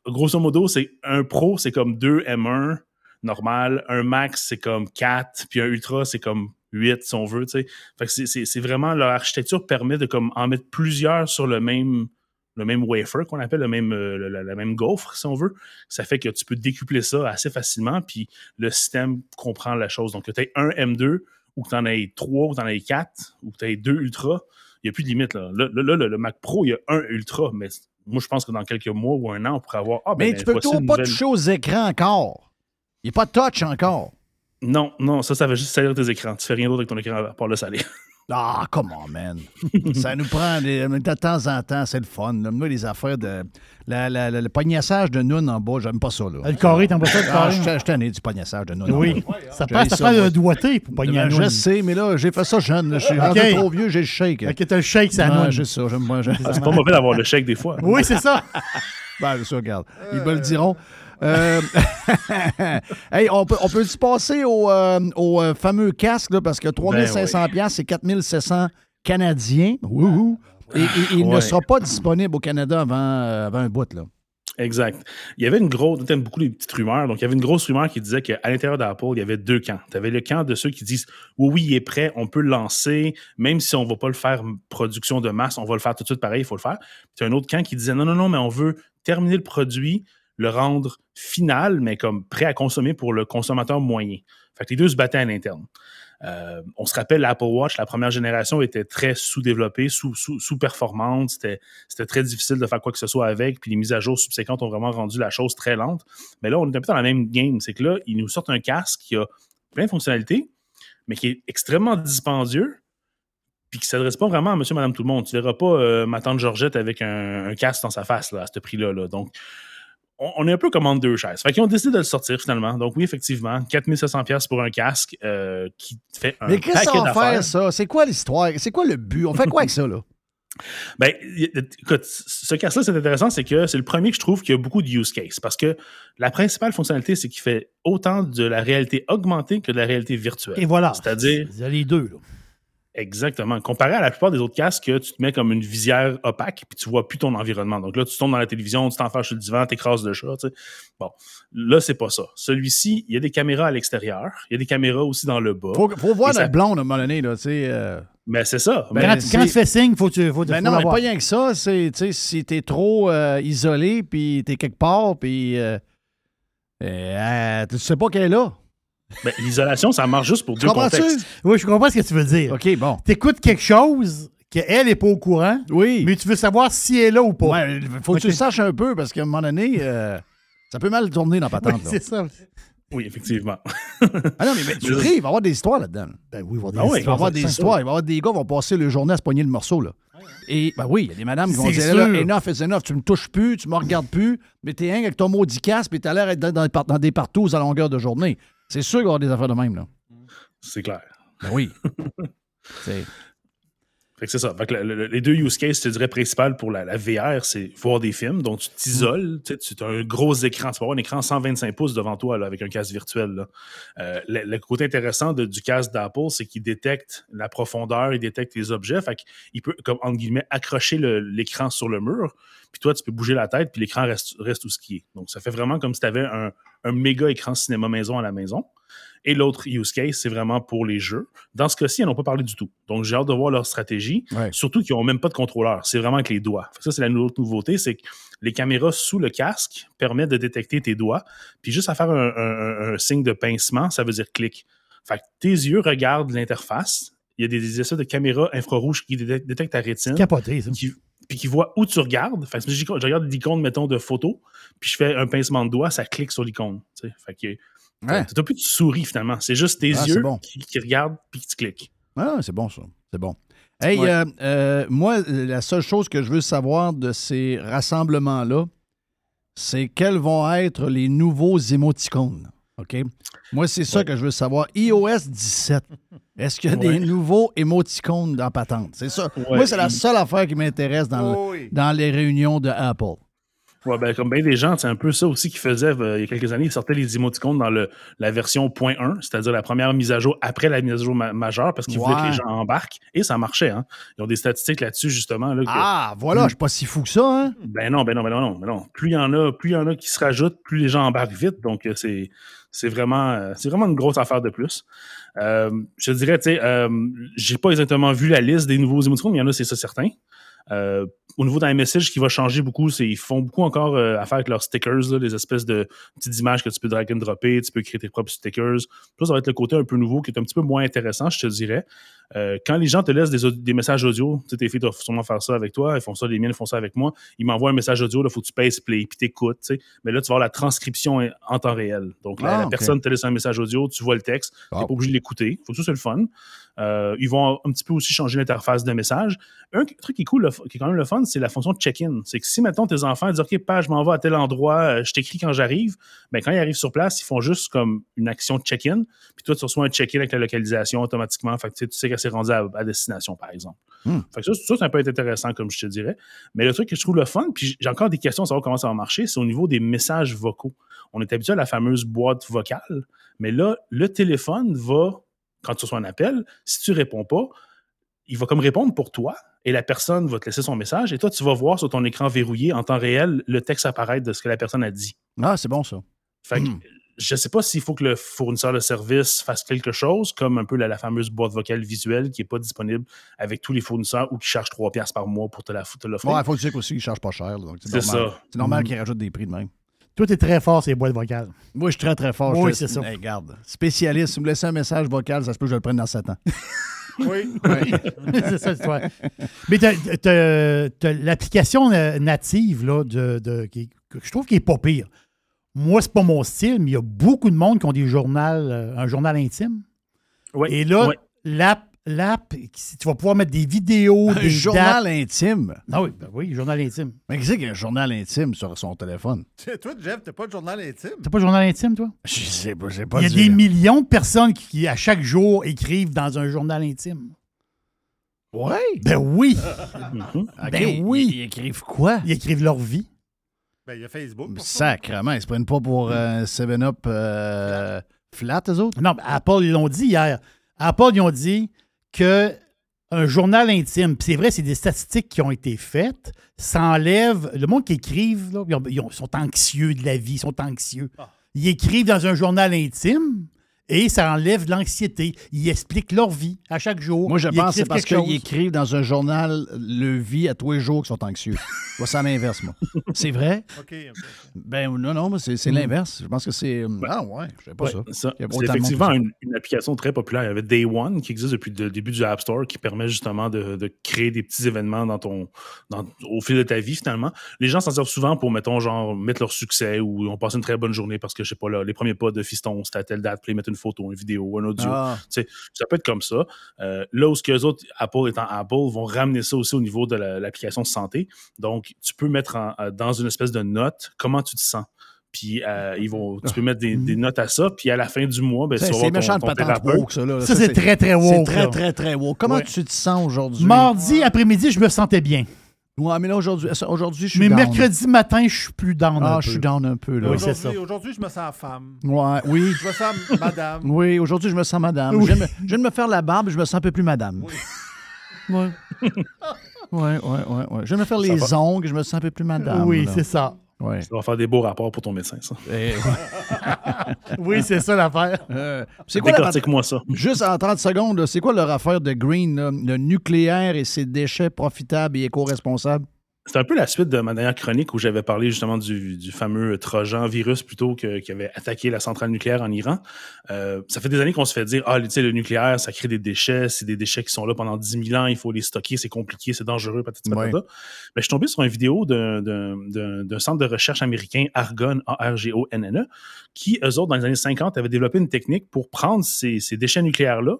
grosso modo, c'est un Pro, c'est comme deux M1 normal, un Max, c'est comme 4, puis un Ultra, c'est comme 8, si on veut. Fait que c'est- c'est c'est vraiment, leur architecture permet de comme, en mettre plusieurs sur le même, le même wafer qu'on appelle, le même, euh, le- la, la même gaufre, si on veut. Ça fait que tu peux décupler ça assez facilement, puis le système comprend la chose. Donc, que tu aies un M2, ou que tu en aies 3, ou que tu en aies 4, ou que tu aies 2 Ultra, n'y a plus de limite. Là. Là, là, là, le, le Mac Pro, il y a un Ultra, mais moi, je pense que dans quelques mois ou un an, on pourrait avoir. Ah, ben, Mais ben, tu peux toujours pas nouvelle- toucher aux écrans encore. Il n'est pas touch encore. Non, non, ça, ça va juste salir tes écrans. Tu fais rien d'autre avec ton écran à part le salir. Ah, come on, man. ça nous prend des- de temps en temps, c'est le fun. là. Moi, les affaires de. la- la- la- le pognassage de noun en bas, j'aime pas ça. Là. Le carré, t'aimes pas ça, le Ah, carré? je suis tanné du pognassage de noun. Oui. en bas. Ça J'ai passe, ça prend le doigté pour pogner Ben, Je sais, mais là, j'ai fait ça jeune. Je suis rendu Ok. trop vieux, j'ai le shake. Ok, t'as le shake, ça noune. j'ai ça. J'aime moi. Ah, c'est pas mauvais d'avoir le chèque des fois. Oui, c'est ça. Ben, ça, regarde. Ils me le diront. Euh, hey, on peut, on peut se passer au, euh, au, euh, fameux casque, là, parce que 3500 pièces c'est 4700 canadiens. Et, et- et il ne sera pas disponible au Canada avant, euh, avant un bout, là. Exact. Il y avait une grosse, t'aimes beaucoup les petites rumeurs. Donc, il y avait une grosse rumeur qui disait qu'à l'intérieur d'Apple, il y avait deux camps. Tu avais le camp de ceux qui disent oui, oui, il est prêt, on peut le lancer, même si on ne va pas le faire production de masse, on va le faire tout de suite pareil, il faut le faire. Tu as un autre camp qui disait non, non, non, mais on veut terminer le produit, le rendre final, mais comme prêt à consommer pour le consommateur moyen. Fait que les deux se battaient à l'interne. Euh, on se rappelle l'Apple Watch, la première génération était très sous-développée, sous- sous- sous-performante. C'était très difficile de faire quoi que ce soit avec. Puis les mises à jour subséquentes ont vraiment rendu la chose très lente. Mais là, on est un peu dans la même game. C'est que là, ils nous sortent un casque qui a plein de fonctionnalités, mais qui est extrêmement dispendieux, puis qui ne s'adresse pas vraiment à monsieur, madame, tout le monde. Tu ne verras pas euh, ma tante Georgette avec un, un casque dans sa face là, à ce prix-là. là. Donc, on, on est un peu comme entre deux chaises. Fait qu'ils ont décidé de le sortir finalement. Donc, oui, effectivement, 4700$ pour un casque euh, qui fait un Mais qu'est-ce qu'on faire, ça? C'est quoi l'histoire? C'est quoi le but? On fait quoi avec ça, là? Ben, écoute, ce casque-là, c'est intéressant, c'est que c'est le premier que je trouve qui a beaucoup de use case. Parce que la principale fonctionnalité, c'est qu'il fait autant de la réalité augmentée que de la réalité virtuelle. Et voilà. C'est-à-dire. Il y a les deux, là. Exactement. Comparé à la plupart des autres casques, que tu te mets comme une visière opaque, puis tu vois plus ton environnement. Donc là, tu tombes dans la télévision, tu t'enfermes sur le divan, t'écrases le chat. tu sais. Bon, là, c'est pas ça. Celui-ci, il y a des caméras à l'extérieur, il y a des caméras aussi dans le bas. Faut, faut voir ça- notre blonde à un moment donné, là, tu sais. euh, Ben, c'est ça. Ben, quand, tu- c'est- quand tu fais signe, faut, tu, faut, Ben non, mais l'avoir. pas rien que ça. C'est, tu sais, si t'es trop euh, isolé, puis t'es quelque part, puis euh, euh, tu sais pas qu'elle est là. Ben, L'isolation, ça marche juste pour deux contextes. Oui, je comprends ce que tu veux dire. OK, bon. T'écoutes quelque chose qu'elle n'est pas au courant, Oui. mais tu veux savoir si elle est là ou pas. Ouais, faut que tu le saches un peu, parce qu'à un moment donné, euh, ça peut mal tourner dans Oui, patente. là. c'est ça. Oui, effectivement. Ah non, mais, mais tu ris, il va y avoir des histoires là-dedans. Ben oui, il va y Ah avoir oui, Il va y avoir des histoires. Il va y avoir des gars qui vont passer le journée à se pogner le morceau. Là. Et ben oui, il y a des madames qui vont dire là, enough is enough, tu me touches plus, tu me regardes plus, mais t'es un avec ton maudit casque, puis t'as l'air d'être dans, dans, des partous à longueur de journée. C'est sûr qu'il va y avoir des affaires de même. Là. C'est clair. Ben oui. C'est- Fait que c'est ça. Fait que le- le- les deux use cases, je te dirais, principal pour la, la VR, c'est voir des films. Donc, tu t'isoles. Tu as un gros écran. Tu vas avoir un écran 125 pouces devant toi là, avec un casque virtuel. là. Euh, le, le côté intéressant de- du casque d'Apple, c'est qu'il détecte la profondeur, il détecte les objets. Fait qu'il peut, comme entre guillemets, accrocher l'écran sur le mur. Puis toi, tu peux bouger la tête, puis l'écran reste, reste où ce qui est. Donc, ça fait vraiment comme si tu avais un, un méga écran cinéma maison à la maison. Et l'autre use case, c'est vraiment pour les jeux. Dans ce cas-ci, ils n'en ont pas parlé du tout. Donc, j'ai hâte de voir leur stratégie. Ouais. Surtout qu'ils n'ont même pas de contrôleur. C'est vraiment avec les doigts. Ça, c'est la nouveauté, c'est que les caméras sous le casque permettent de détecter tes doigts. Puis juste à faire un, un- un- un signe de pincement, ça veut dire clic. Fait que tes yeux regardent l'interface. Il y a des, des espèces de caméras infrarouges qui détectent, détectent ta rétine. Capoté, ça. Qui, puis qui voient où tu regardes. Fait que si je, je regarde l'icône, mettons, de photo, puis je fais un pincement de doigt, ça clique sur l'icône. tu sais. Fait que Ouais. t'as plus de souris finalement. C'est juste tes Ah, yeux bon. qui, qui regardent puis qui tu cliques. Ah, c'est bon, ça. C'est bon. Hey, Ouais. euh, euh, moi, la seule chose que je veux savoir de ces rassemblements-là, c'est quels vont être les nouveaux émoticônes? OK? Moi, c'est ça que je veux savoir. iOS 17. Est-ce qu'il y a Ouais. des nouveaux émoticônes dans patente? C'est ça. Ouais, Moi, c'est la seule affaire qui m'intéresse dans, le- Oh dans les réunions de Apple. Ouais, ben, comme bien des gens, c'est un peu ça aussi qu'ils faisaient euh, il y a quelques années. Ils sortaient les émoticônes dans le, la version .1, c'est-à-dire la première mise à jour après la mise à jour ma- majeure, parce qu'ils voulaient que les gens embarquent. Et ça marchait. Hein. Ils ont des statistiques là-dessus, justement. Là, que- Ah, voilà, je suis pas si fou que ça, hein? Ben non, ben non, ben non, ben non. Plus il y en a, plus il y en a qui se rajoutent, plus les gens embarquent vite. Donc, euh, c'est, c'est vraiment, euh, c'est vraiment une grosse affaire de plus. Euh, je te dirais, tu sais, euh, j'ai pas exactement vu la liste des nouveaux émoticônes, mais il y en a, c'est ça certain. Au niveau d'un message, qui va changer beaucoup, c'est ils font beaucoup encore euh, affaire avec leurs stickers, là, les espèces de petites images que tu peux drag and dropper, tu peux créer tes propres stickers. Ça, ça va être le côté un peu nouveau qui est un petit peu moins intéressant, je te dirais. Euh, quand les gens te laissent des, messages audio, tu sais, tes filles doivent sûrement faire ça avec toi, ils font ça, les miennes font ça avec moi, ils m'envoient un message audio, il faut que tu payes play, puis t'écoutes, tu sais. Mais là, tu vas avoir la transcription en- temps réel. Donc, la, Ah, la personne te laisse un message audio, tu vois le texte, tu n'es pas obligé de l'écouter. faut que ça, c'est le fun. Euh, ils vont un petit peu aussi changer l'interface de message. Un truc qui est cool, le qui est quand même le fun, c'est la fonction de check-in. C'est que si, maintenant tes enfants disent OK, page, je m'en vais à tel endroit, euh, je t'écris quand j'arrive, ben, quand ils arrivent sur place, ils font juste comme une action de check-in. Puis toi, tu reçois un check-in avec la localisation automatiquement. Fait que tu sais- rendue à, à destination, par exemple. Hmm. Fait que ça, ça, ça peut être intéressant, comme je te dirais. Mais le truc que je trouve le fun, puis j'ai encore des questions à savoir comment ça va marcher, c'est au niveau des messages vocaux. On est habitué à la fameuse boîte vocale, mais là, le téléphone va, quand tu reçois un appel, si tu réponds pas, il va comme répondre pour toi et la personne va te laisser son message et toi, tu vas voir sur ton écran verrouillé en temps réel le texte apparaître de ce que la personne a dit. Ah, c'est bon, ça. Fait que, Hmm. Je sais pas s'il faut que le fournisseur de service fasse quelque chose, comme un peu la, la fameuse boîte vocale visuelle qui n'est pas disponible avec tous les fournisseurs ou qui charge 3 piastres par mois pour te la te l'offrir. Ouais, il faut dire aussi qu'ils ne chargent pas cher. C'est normal. ça. C'est normal Mhm. qu'ils rajoutent des prix de même. Toi, t'es très fort, ces boîtes vocales. Moi, je suis très, très fort. Oui, c'est ça. Hey, regarde, spécialiste, si vous me laissez un message vocal, ça se peut que je le prenne dans 7 ans. Oui. c'est ça l'histoire. Mais t'as- l'application native là, de, de- qui- que je trouve qui est pas pire. Moi, c'est pas mon style, mais il y a beaucoup de monde qui ont des journaux, euh, un journal intime. Ouais, Et là, ouais. l'app, l'app, tu vas pouvoir mettre des vidéos, Un des journal dates. intime? Ah oui, ben oui, journal intime. Mais qu'est-ce qu'il y a un journal intime sur son téléphone? Tu sais, Toi, Jeff, t'as pas de journal intime? T'as pas de journal intime, toi? Je sais pas, j'ai pas Il y a des millions de personnes qui, qui, à chaque jour, écrivent dans un journal intime. Ouais? Ben oui! Ben oui. Ils, ils écrivent quoi? Ils écrivent leur vie. Ben, il y a Facebook. Sacrement, ils se prennent pas pour euh, 7-Up euh, flat, eux autres? Non, mais Apple, ils l'ont dit hier. Apple, ils ont dit que un journal intime, puis c'est vrai, c'est des statistiques qui ont été faites, ça enlève. Le monde qui écrivent, là, ils, ont- ils ont- sont anxieux de la vie, ils sont anxieux. Ah. Ils écrivent dans un journal intime et ça enlève de l'anxiété. Ils expliquent leur vie à chaque jour. Moi, je Ils pense que c'est parce qu'ils écrivent dans un journal le vie à tous les jours qu'ils sont anxieux. Moi, c'est à l'inverse, moi. C'est vrai? OK. ok. Ben non, non, mais c'est c'est l'inverse. Je pense que c'est. Ah ouais, je sais pas Ouais, ça. C'est effectivement une, une application très populaire. Il y avait Day One qui existe depuis le début du App Store qui permet justement de, de créer des petits événements dans ton, dans- au fil de ta vie finalement. Les gens s'en servent souvent pour, mettons, genre, mettre leur succès ou ils ont passé une très bonne journée parce que, je sais pas, là, les premiers pas de Fiston, c'était à telle date, puis ils mettent une photo, une vidéo, un audio. Ah. Tu sais, ça peut être comme ça. Euh, là où ce que les autres, Apple étant Apple, vont ramener ça aussi au niveau de la- l'application santé. Donc, tu peux mettre en- euh, dans une espèce de note comment tu te sens. Puis, euh, ils vont, tu peux mettre des, des notes à ça. Puis, à la fin du mois, ben, tu C'est vas c'est voir ton- méchant de ton thérapeute. woke, ça. Là. Ça, c'est très, très woke, C'est très, très, très woke. Comment Ouais. tu te sens aujourd'hui? Mardi après-midi, je me sentais bien. Ouais, mais là, aujourd'hui, aujourd'hui, je suis Mais down. mercredi matin, je suis plus down. Ah, un je suis down un peu, là. Oui, c'est ça. Aujourd'hui, aujourd'hui, je me sens femme. Ouais, oui. Je me sens madame. Oui, aujourd'hui, je me sens madame. Oui. Je, viens de me- je viens de me faire la barbe, je me sens un peu plus madame. Ouais. ouais, ouais, ouais, ouais. Je viens de me faire les va. ongles, je me sens un peu plus madame. Oui, là. c'est ça. Ouais. Ça va faire des beaux rapports pour ton médecin, ça. Et- Oui, c'est ça l'affaire. Euh, c'est quoi Décortique-moi ça. Juste en 30 secondes, c'est quoi leur affaire de Green, là? le nucléaire et ses déchets profitables et éco-responsables? C'est un peu la suite de ma dernière chronique où j'avais parlé justement du, du fameux Trojan virus plutôt que- qui avait attaqué la centrale nucléaire en Iran. Euh, ça fait des années qu'on se fait dire Ah, tu sais, le nucléaire, ça crée des déchets, c'est des déchets qui sont là pendant 10 000 ans, il faut les stocker, c'est compliqué, c'est dangereux, patati patata. Ouais. Mais je suis tombé sur une vidéo d'un- centre de recherche américain, Argonne, A-R-G-O-N-N-E, qui, eux autres, dans les années 50, avaient développé une technique pour prendre ces, ces déchets nucléaires-là,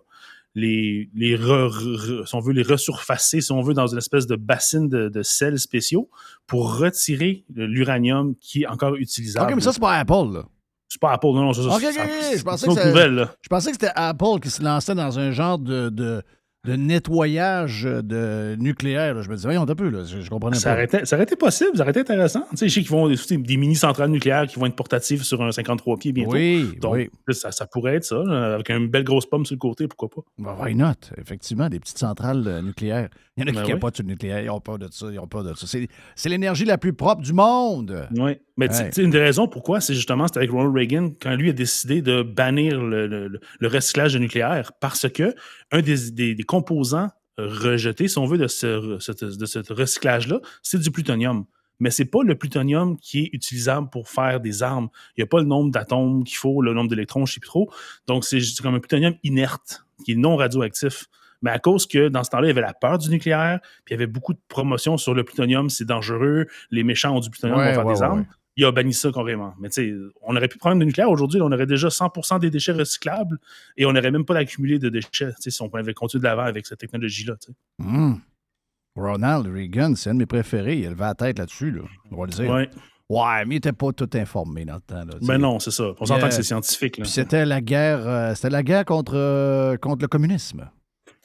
les, les re- re- re- si on veut les resurfacer, si on veut, dans une espèce de bassine de, de sels spéciaux pour retirer l'uranium qui est encore utilisable. OK, mais ça, c'est pas Apple, là. C'est pas Apple, non, non, ça, ça, OK, ça- OK, OK. c'est Je pensais une que autre ça- nouvelle, là. Je pensais que c'était Apple qui se lançait dans un genre de, de, de nettoyage de nucléaire. Je me disais, voyons un peu, là. Je, je comprenais Ça pas. aurait, été, ça aurait été possible, ça aurait été intéressant. Tu sais, je sais qu'ils vont des, mini-centrales nucléaires qui vont être portatives sur un 53 pieds bientôt. Oui, Donc, oui. Ça, ça pourrait être ça, avec une belle grosse pomme sur le côté, pourquoi pas. Ben, why not? Effectivement, des petites centrales euh, nucléaires. Il y en a qui Ben oui. capotent sur le nucléaire. Ils ont peur de ça. Ils ont peur de ça. C'est, l'énergie la plus propre du monde. Oui. Mais Ouais. une des raisons pourquoi, c'est justement, c'était avec Ronald Reagan, quand lui a décidé de bannir le, le- le recyclage de nucléaire, parce que un des, des- des composants euh, rejetés, si on veut, de ce, cette- de ce recyclage-là, c'est du plutonium. Mais c'est pas le plutonium qui est utilisable pour faire des armes. Il n'y a pas le nombre d'atomes qu'il faut, le nombre d'électrons, je ne sais plus trop. Donc, c'est comme un plutonium inerte, qui est non radioactif. Mais à cause que dans ce temps-là, il y avait la peur du nucléaire, puis il y avait beaucoup de promotions sur le plutonium, c'est dangereux, les méchants ont du plutonium, Ouais, vont faire ouais, des armes. ouais. Il a banni ça carrément. Mais tu sais, on aurait pu prendre le nucléaire aujourd'hui, on aurait déjà 100% des déchets recyclables et on n'aurait même pas d'accumuler de déchets si on avait continué de l'avant avec cette technologie-là. Hum. Ronald Reagan, c'est un de mes préférés. Il a levé la tête là-dessus, là. On va le dire. Ouais. Ouais, mais il n'était pas tout informé dans le temps. Là. Ben non, c'est ça. On s'entend que c'est scientifique. C'était la guerre, euh, c'était la guerre contre, euh, contre le communisme.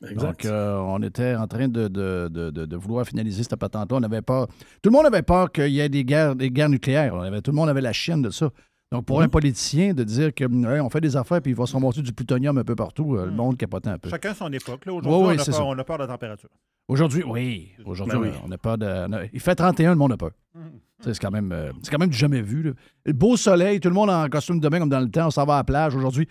Exact. Donc, euh, on était en train de, de- de- de- de vouloir finaliser cette patente-là. On avait peur. Tout le monde avait peur qu'il y ait des guerres, des guerres nucléaires. On avait- tout le monde avait la chienne de ça. Donc, pour Mhm. un politicien, de dire que ouais, on fait des affaires puis il va se remonter du plutonium un peu partout, euh, le monde capotait un peu. Chacun son époque. Aujourd'hui, ouais, on, on a peur de la température. Aujourd'hui, oui. Aujourd'hui, Ben oui. on a peur de. a- il fait 31, le monde a peur. Sais, C'est quand, même, euh, quand même du jamais vu. là. Beau soleil, tout le monde en costume de bain comme dans le temps, on s'en va à la plage aujourd'hui.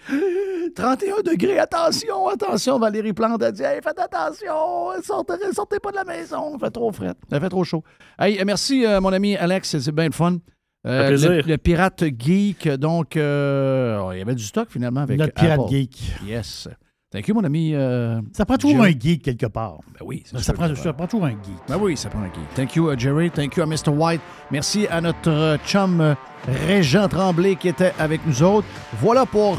31 degrés, attention, attention. Valérie Plante a dit Hey, faites attention, sortez, sortez pas de la maison, il fait trop frais, il fait trop chaud. Hey, merci, euh, mon ami Alex, c'est bien le fun. Euh, le, le pirate geek, donc, euh, oh, il y avait du stock finalement avec Notre pirate Apple. geek. Yes. Thank you, mon ami. euh, Ça prend toujours Jerry. un geek quelque part. Ben oui, Ça, prend, ça prend toujours un geek. Ben oui, ça prend un geek. Thank you, uh, Jerry. Thank you à Mr. White. Merci à notre chum Régent Tremblay qui était avec nous autres. Voilà pour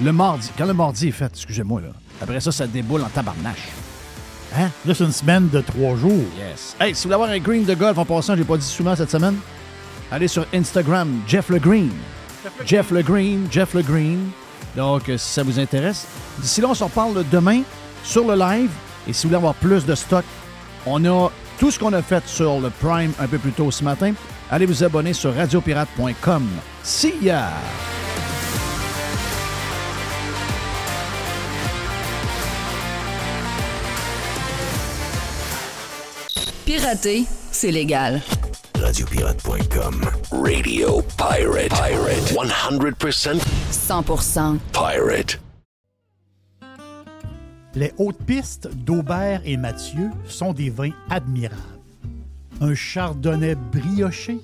le mardi. Quand le mardi est fait, excusez-moi, là. Après ça, ça déboule en tabarnache. Hein? Là, c'est une semaine de trois jours. Yes. Hey, si vous voulez avoir un green de golf en passant, j'ai pas dit souvent cette semaine, allez sur Instagram, Jeff Le Green. Jeff Le Green, Jeff Le Green. Donc, euh, si ça vous intéresse. D'ici là, on s'en reparle demain sur le live. Et si vous voulez avoir plus de stock, on a tout ce qu'on a fait sur le Prime un peu plus tôt ce matin. Allez vous abonner sur radiopirate.com. See ya! Pirater, c'est légal. Radiopirate.com. Radio Pirate. Pirate. 100% 100% pirate. Les hautes pistes d'Aubert et Mathieu sont des vins admirables. Un chardonnay brioché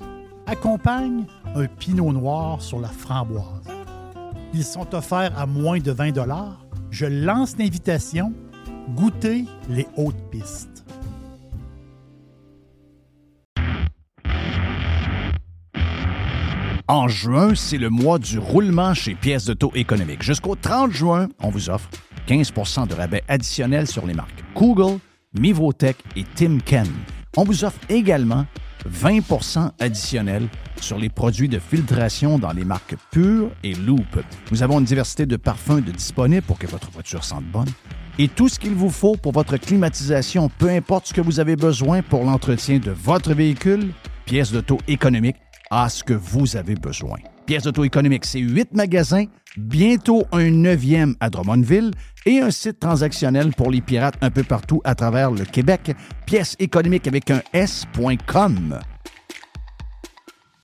accompagne un pinot noir sur la framboise. Ils sont offerts à moins de 20 Je lance l'invitation. Goûtez les hautes pistes. En juin, c'est le mois du roulement chez Pièces d'auto économique. Jusqu'au 30 juin, on vous offre 15% de rabais additionnel sur les marques Google, Mivotech et Timken. On vous offre également 20% additionnel sur les produits de filtration dans les marques Pure et Loop. Nous avons une diversité de parfums de disponibles pour que votre voiture sente bonne et tout ce qu'il vous faut pour votre climatisation, peu importe ce que vous avez besoin pour l'entretien de votre véhicule, pièces d'auto économique à ce que vous avez besoin. Pièces d'auto économique, c'est huit magasins, bientôt un neuvième à Drummondville et un site transactionnel pour les pirates un peu partout à travers le Québec. Pièces économiques avec un S.com.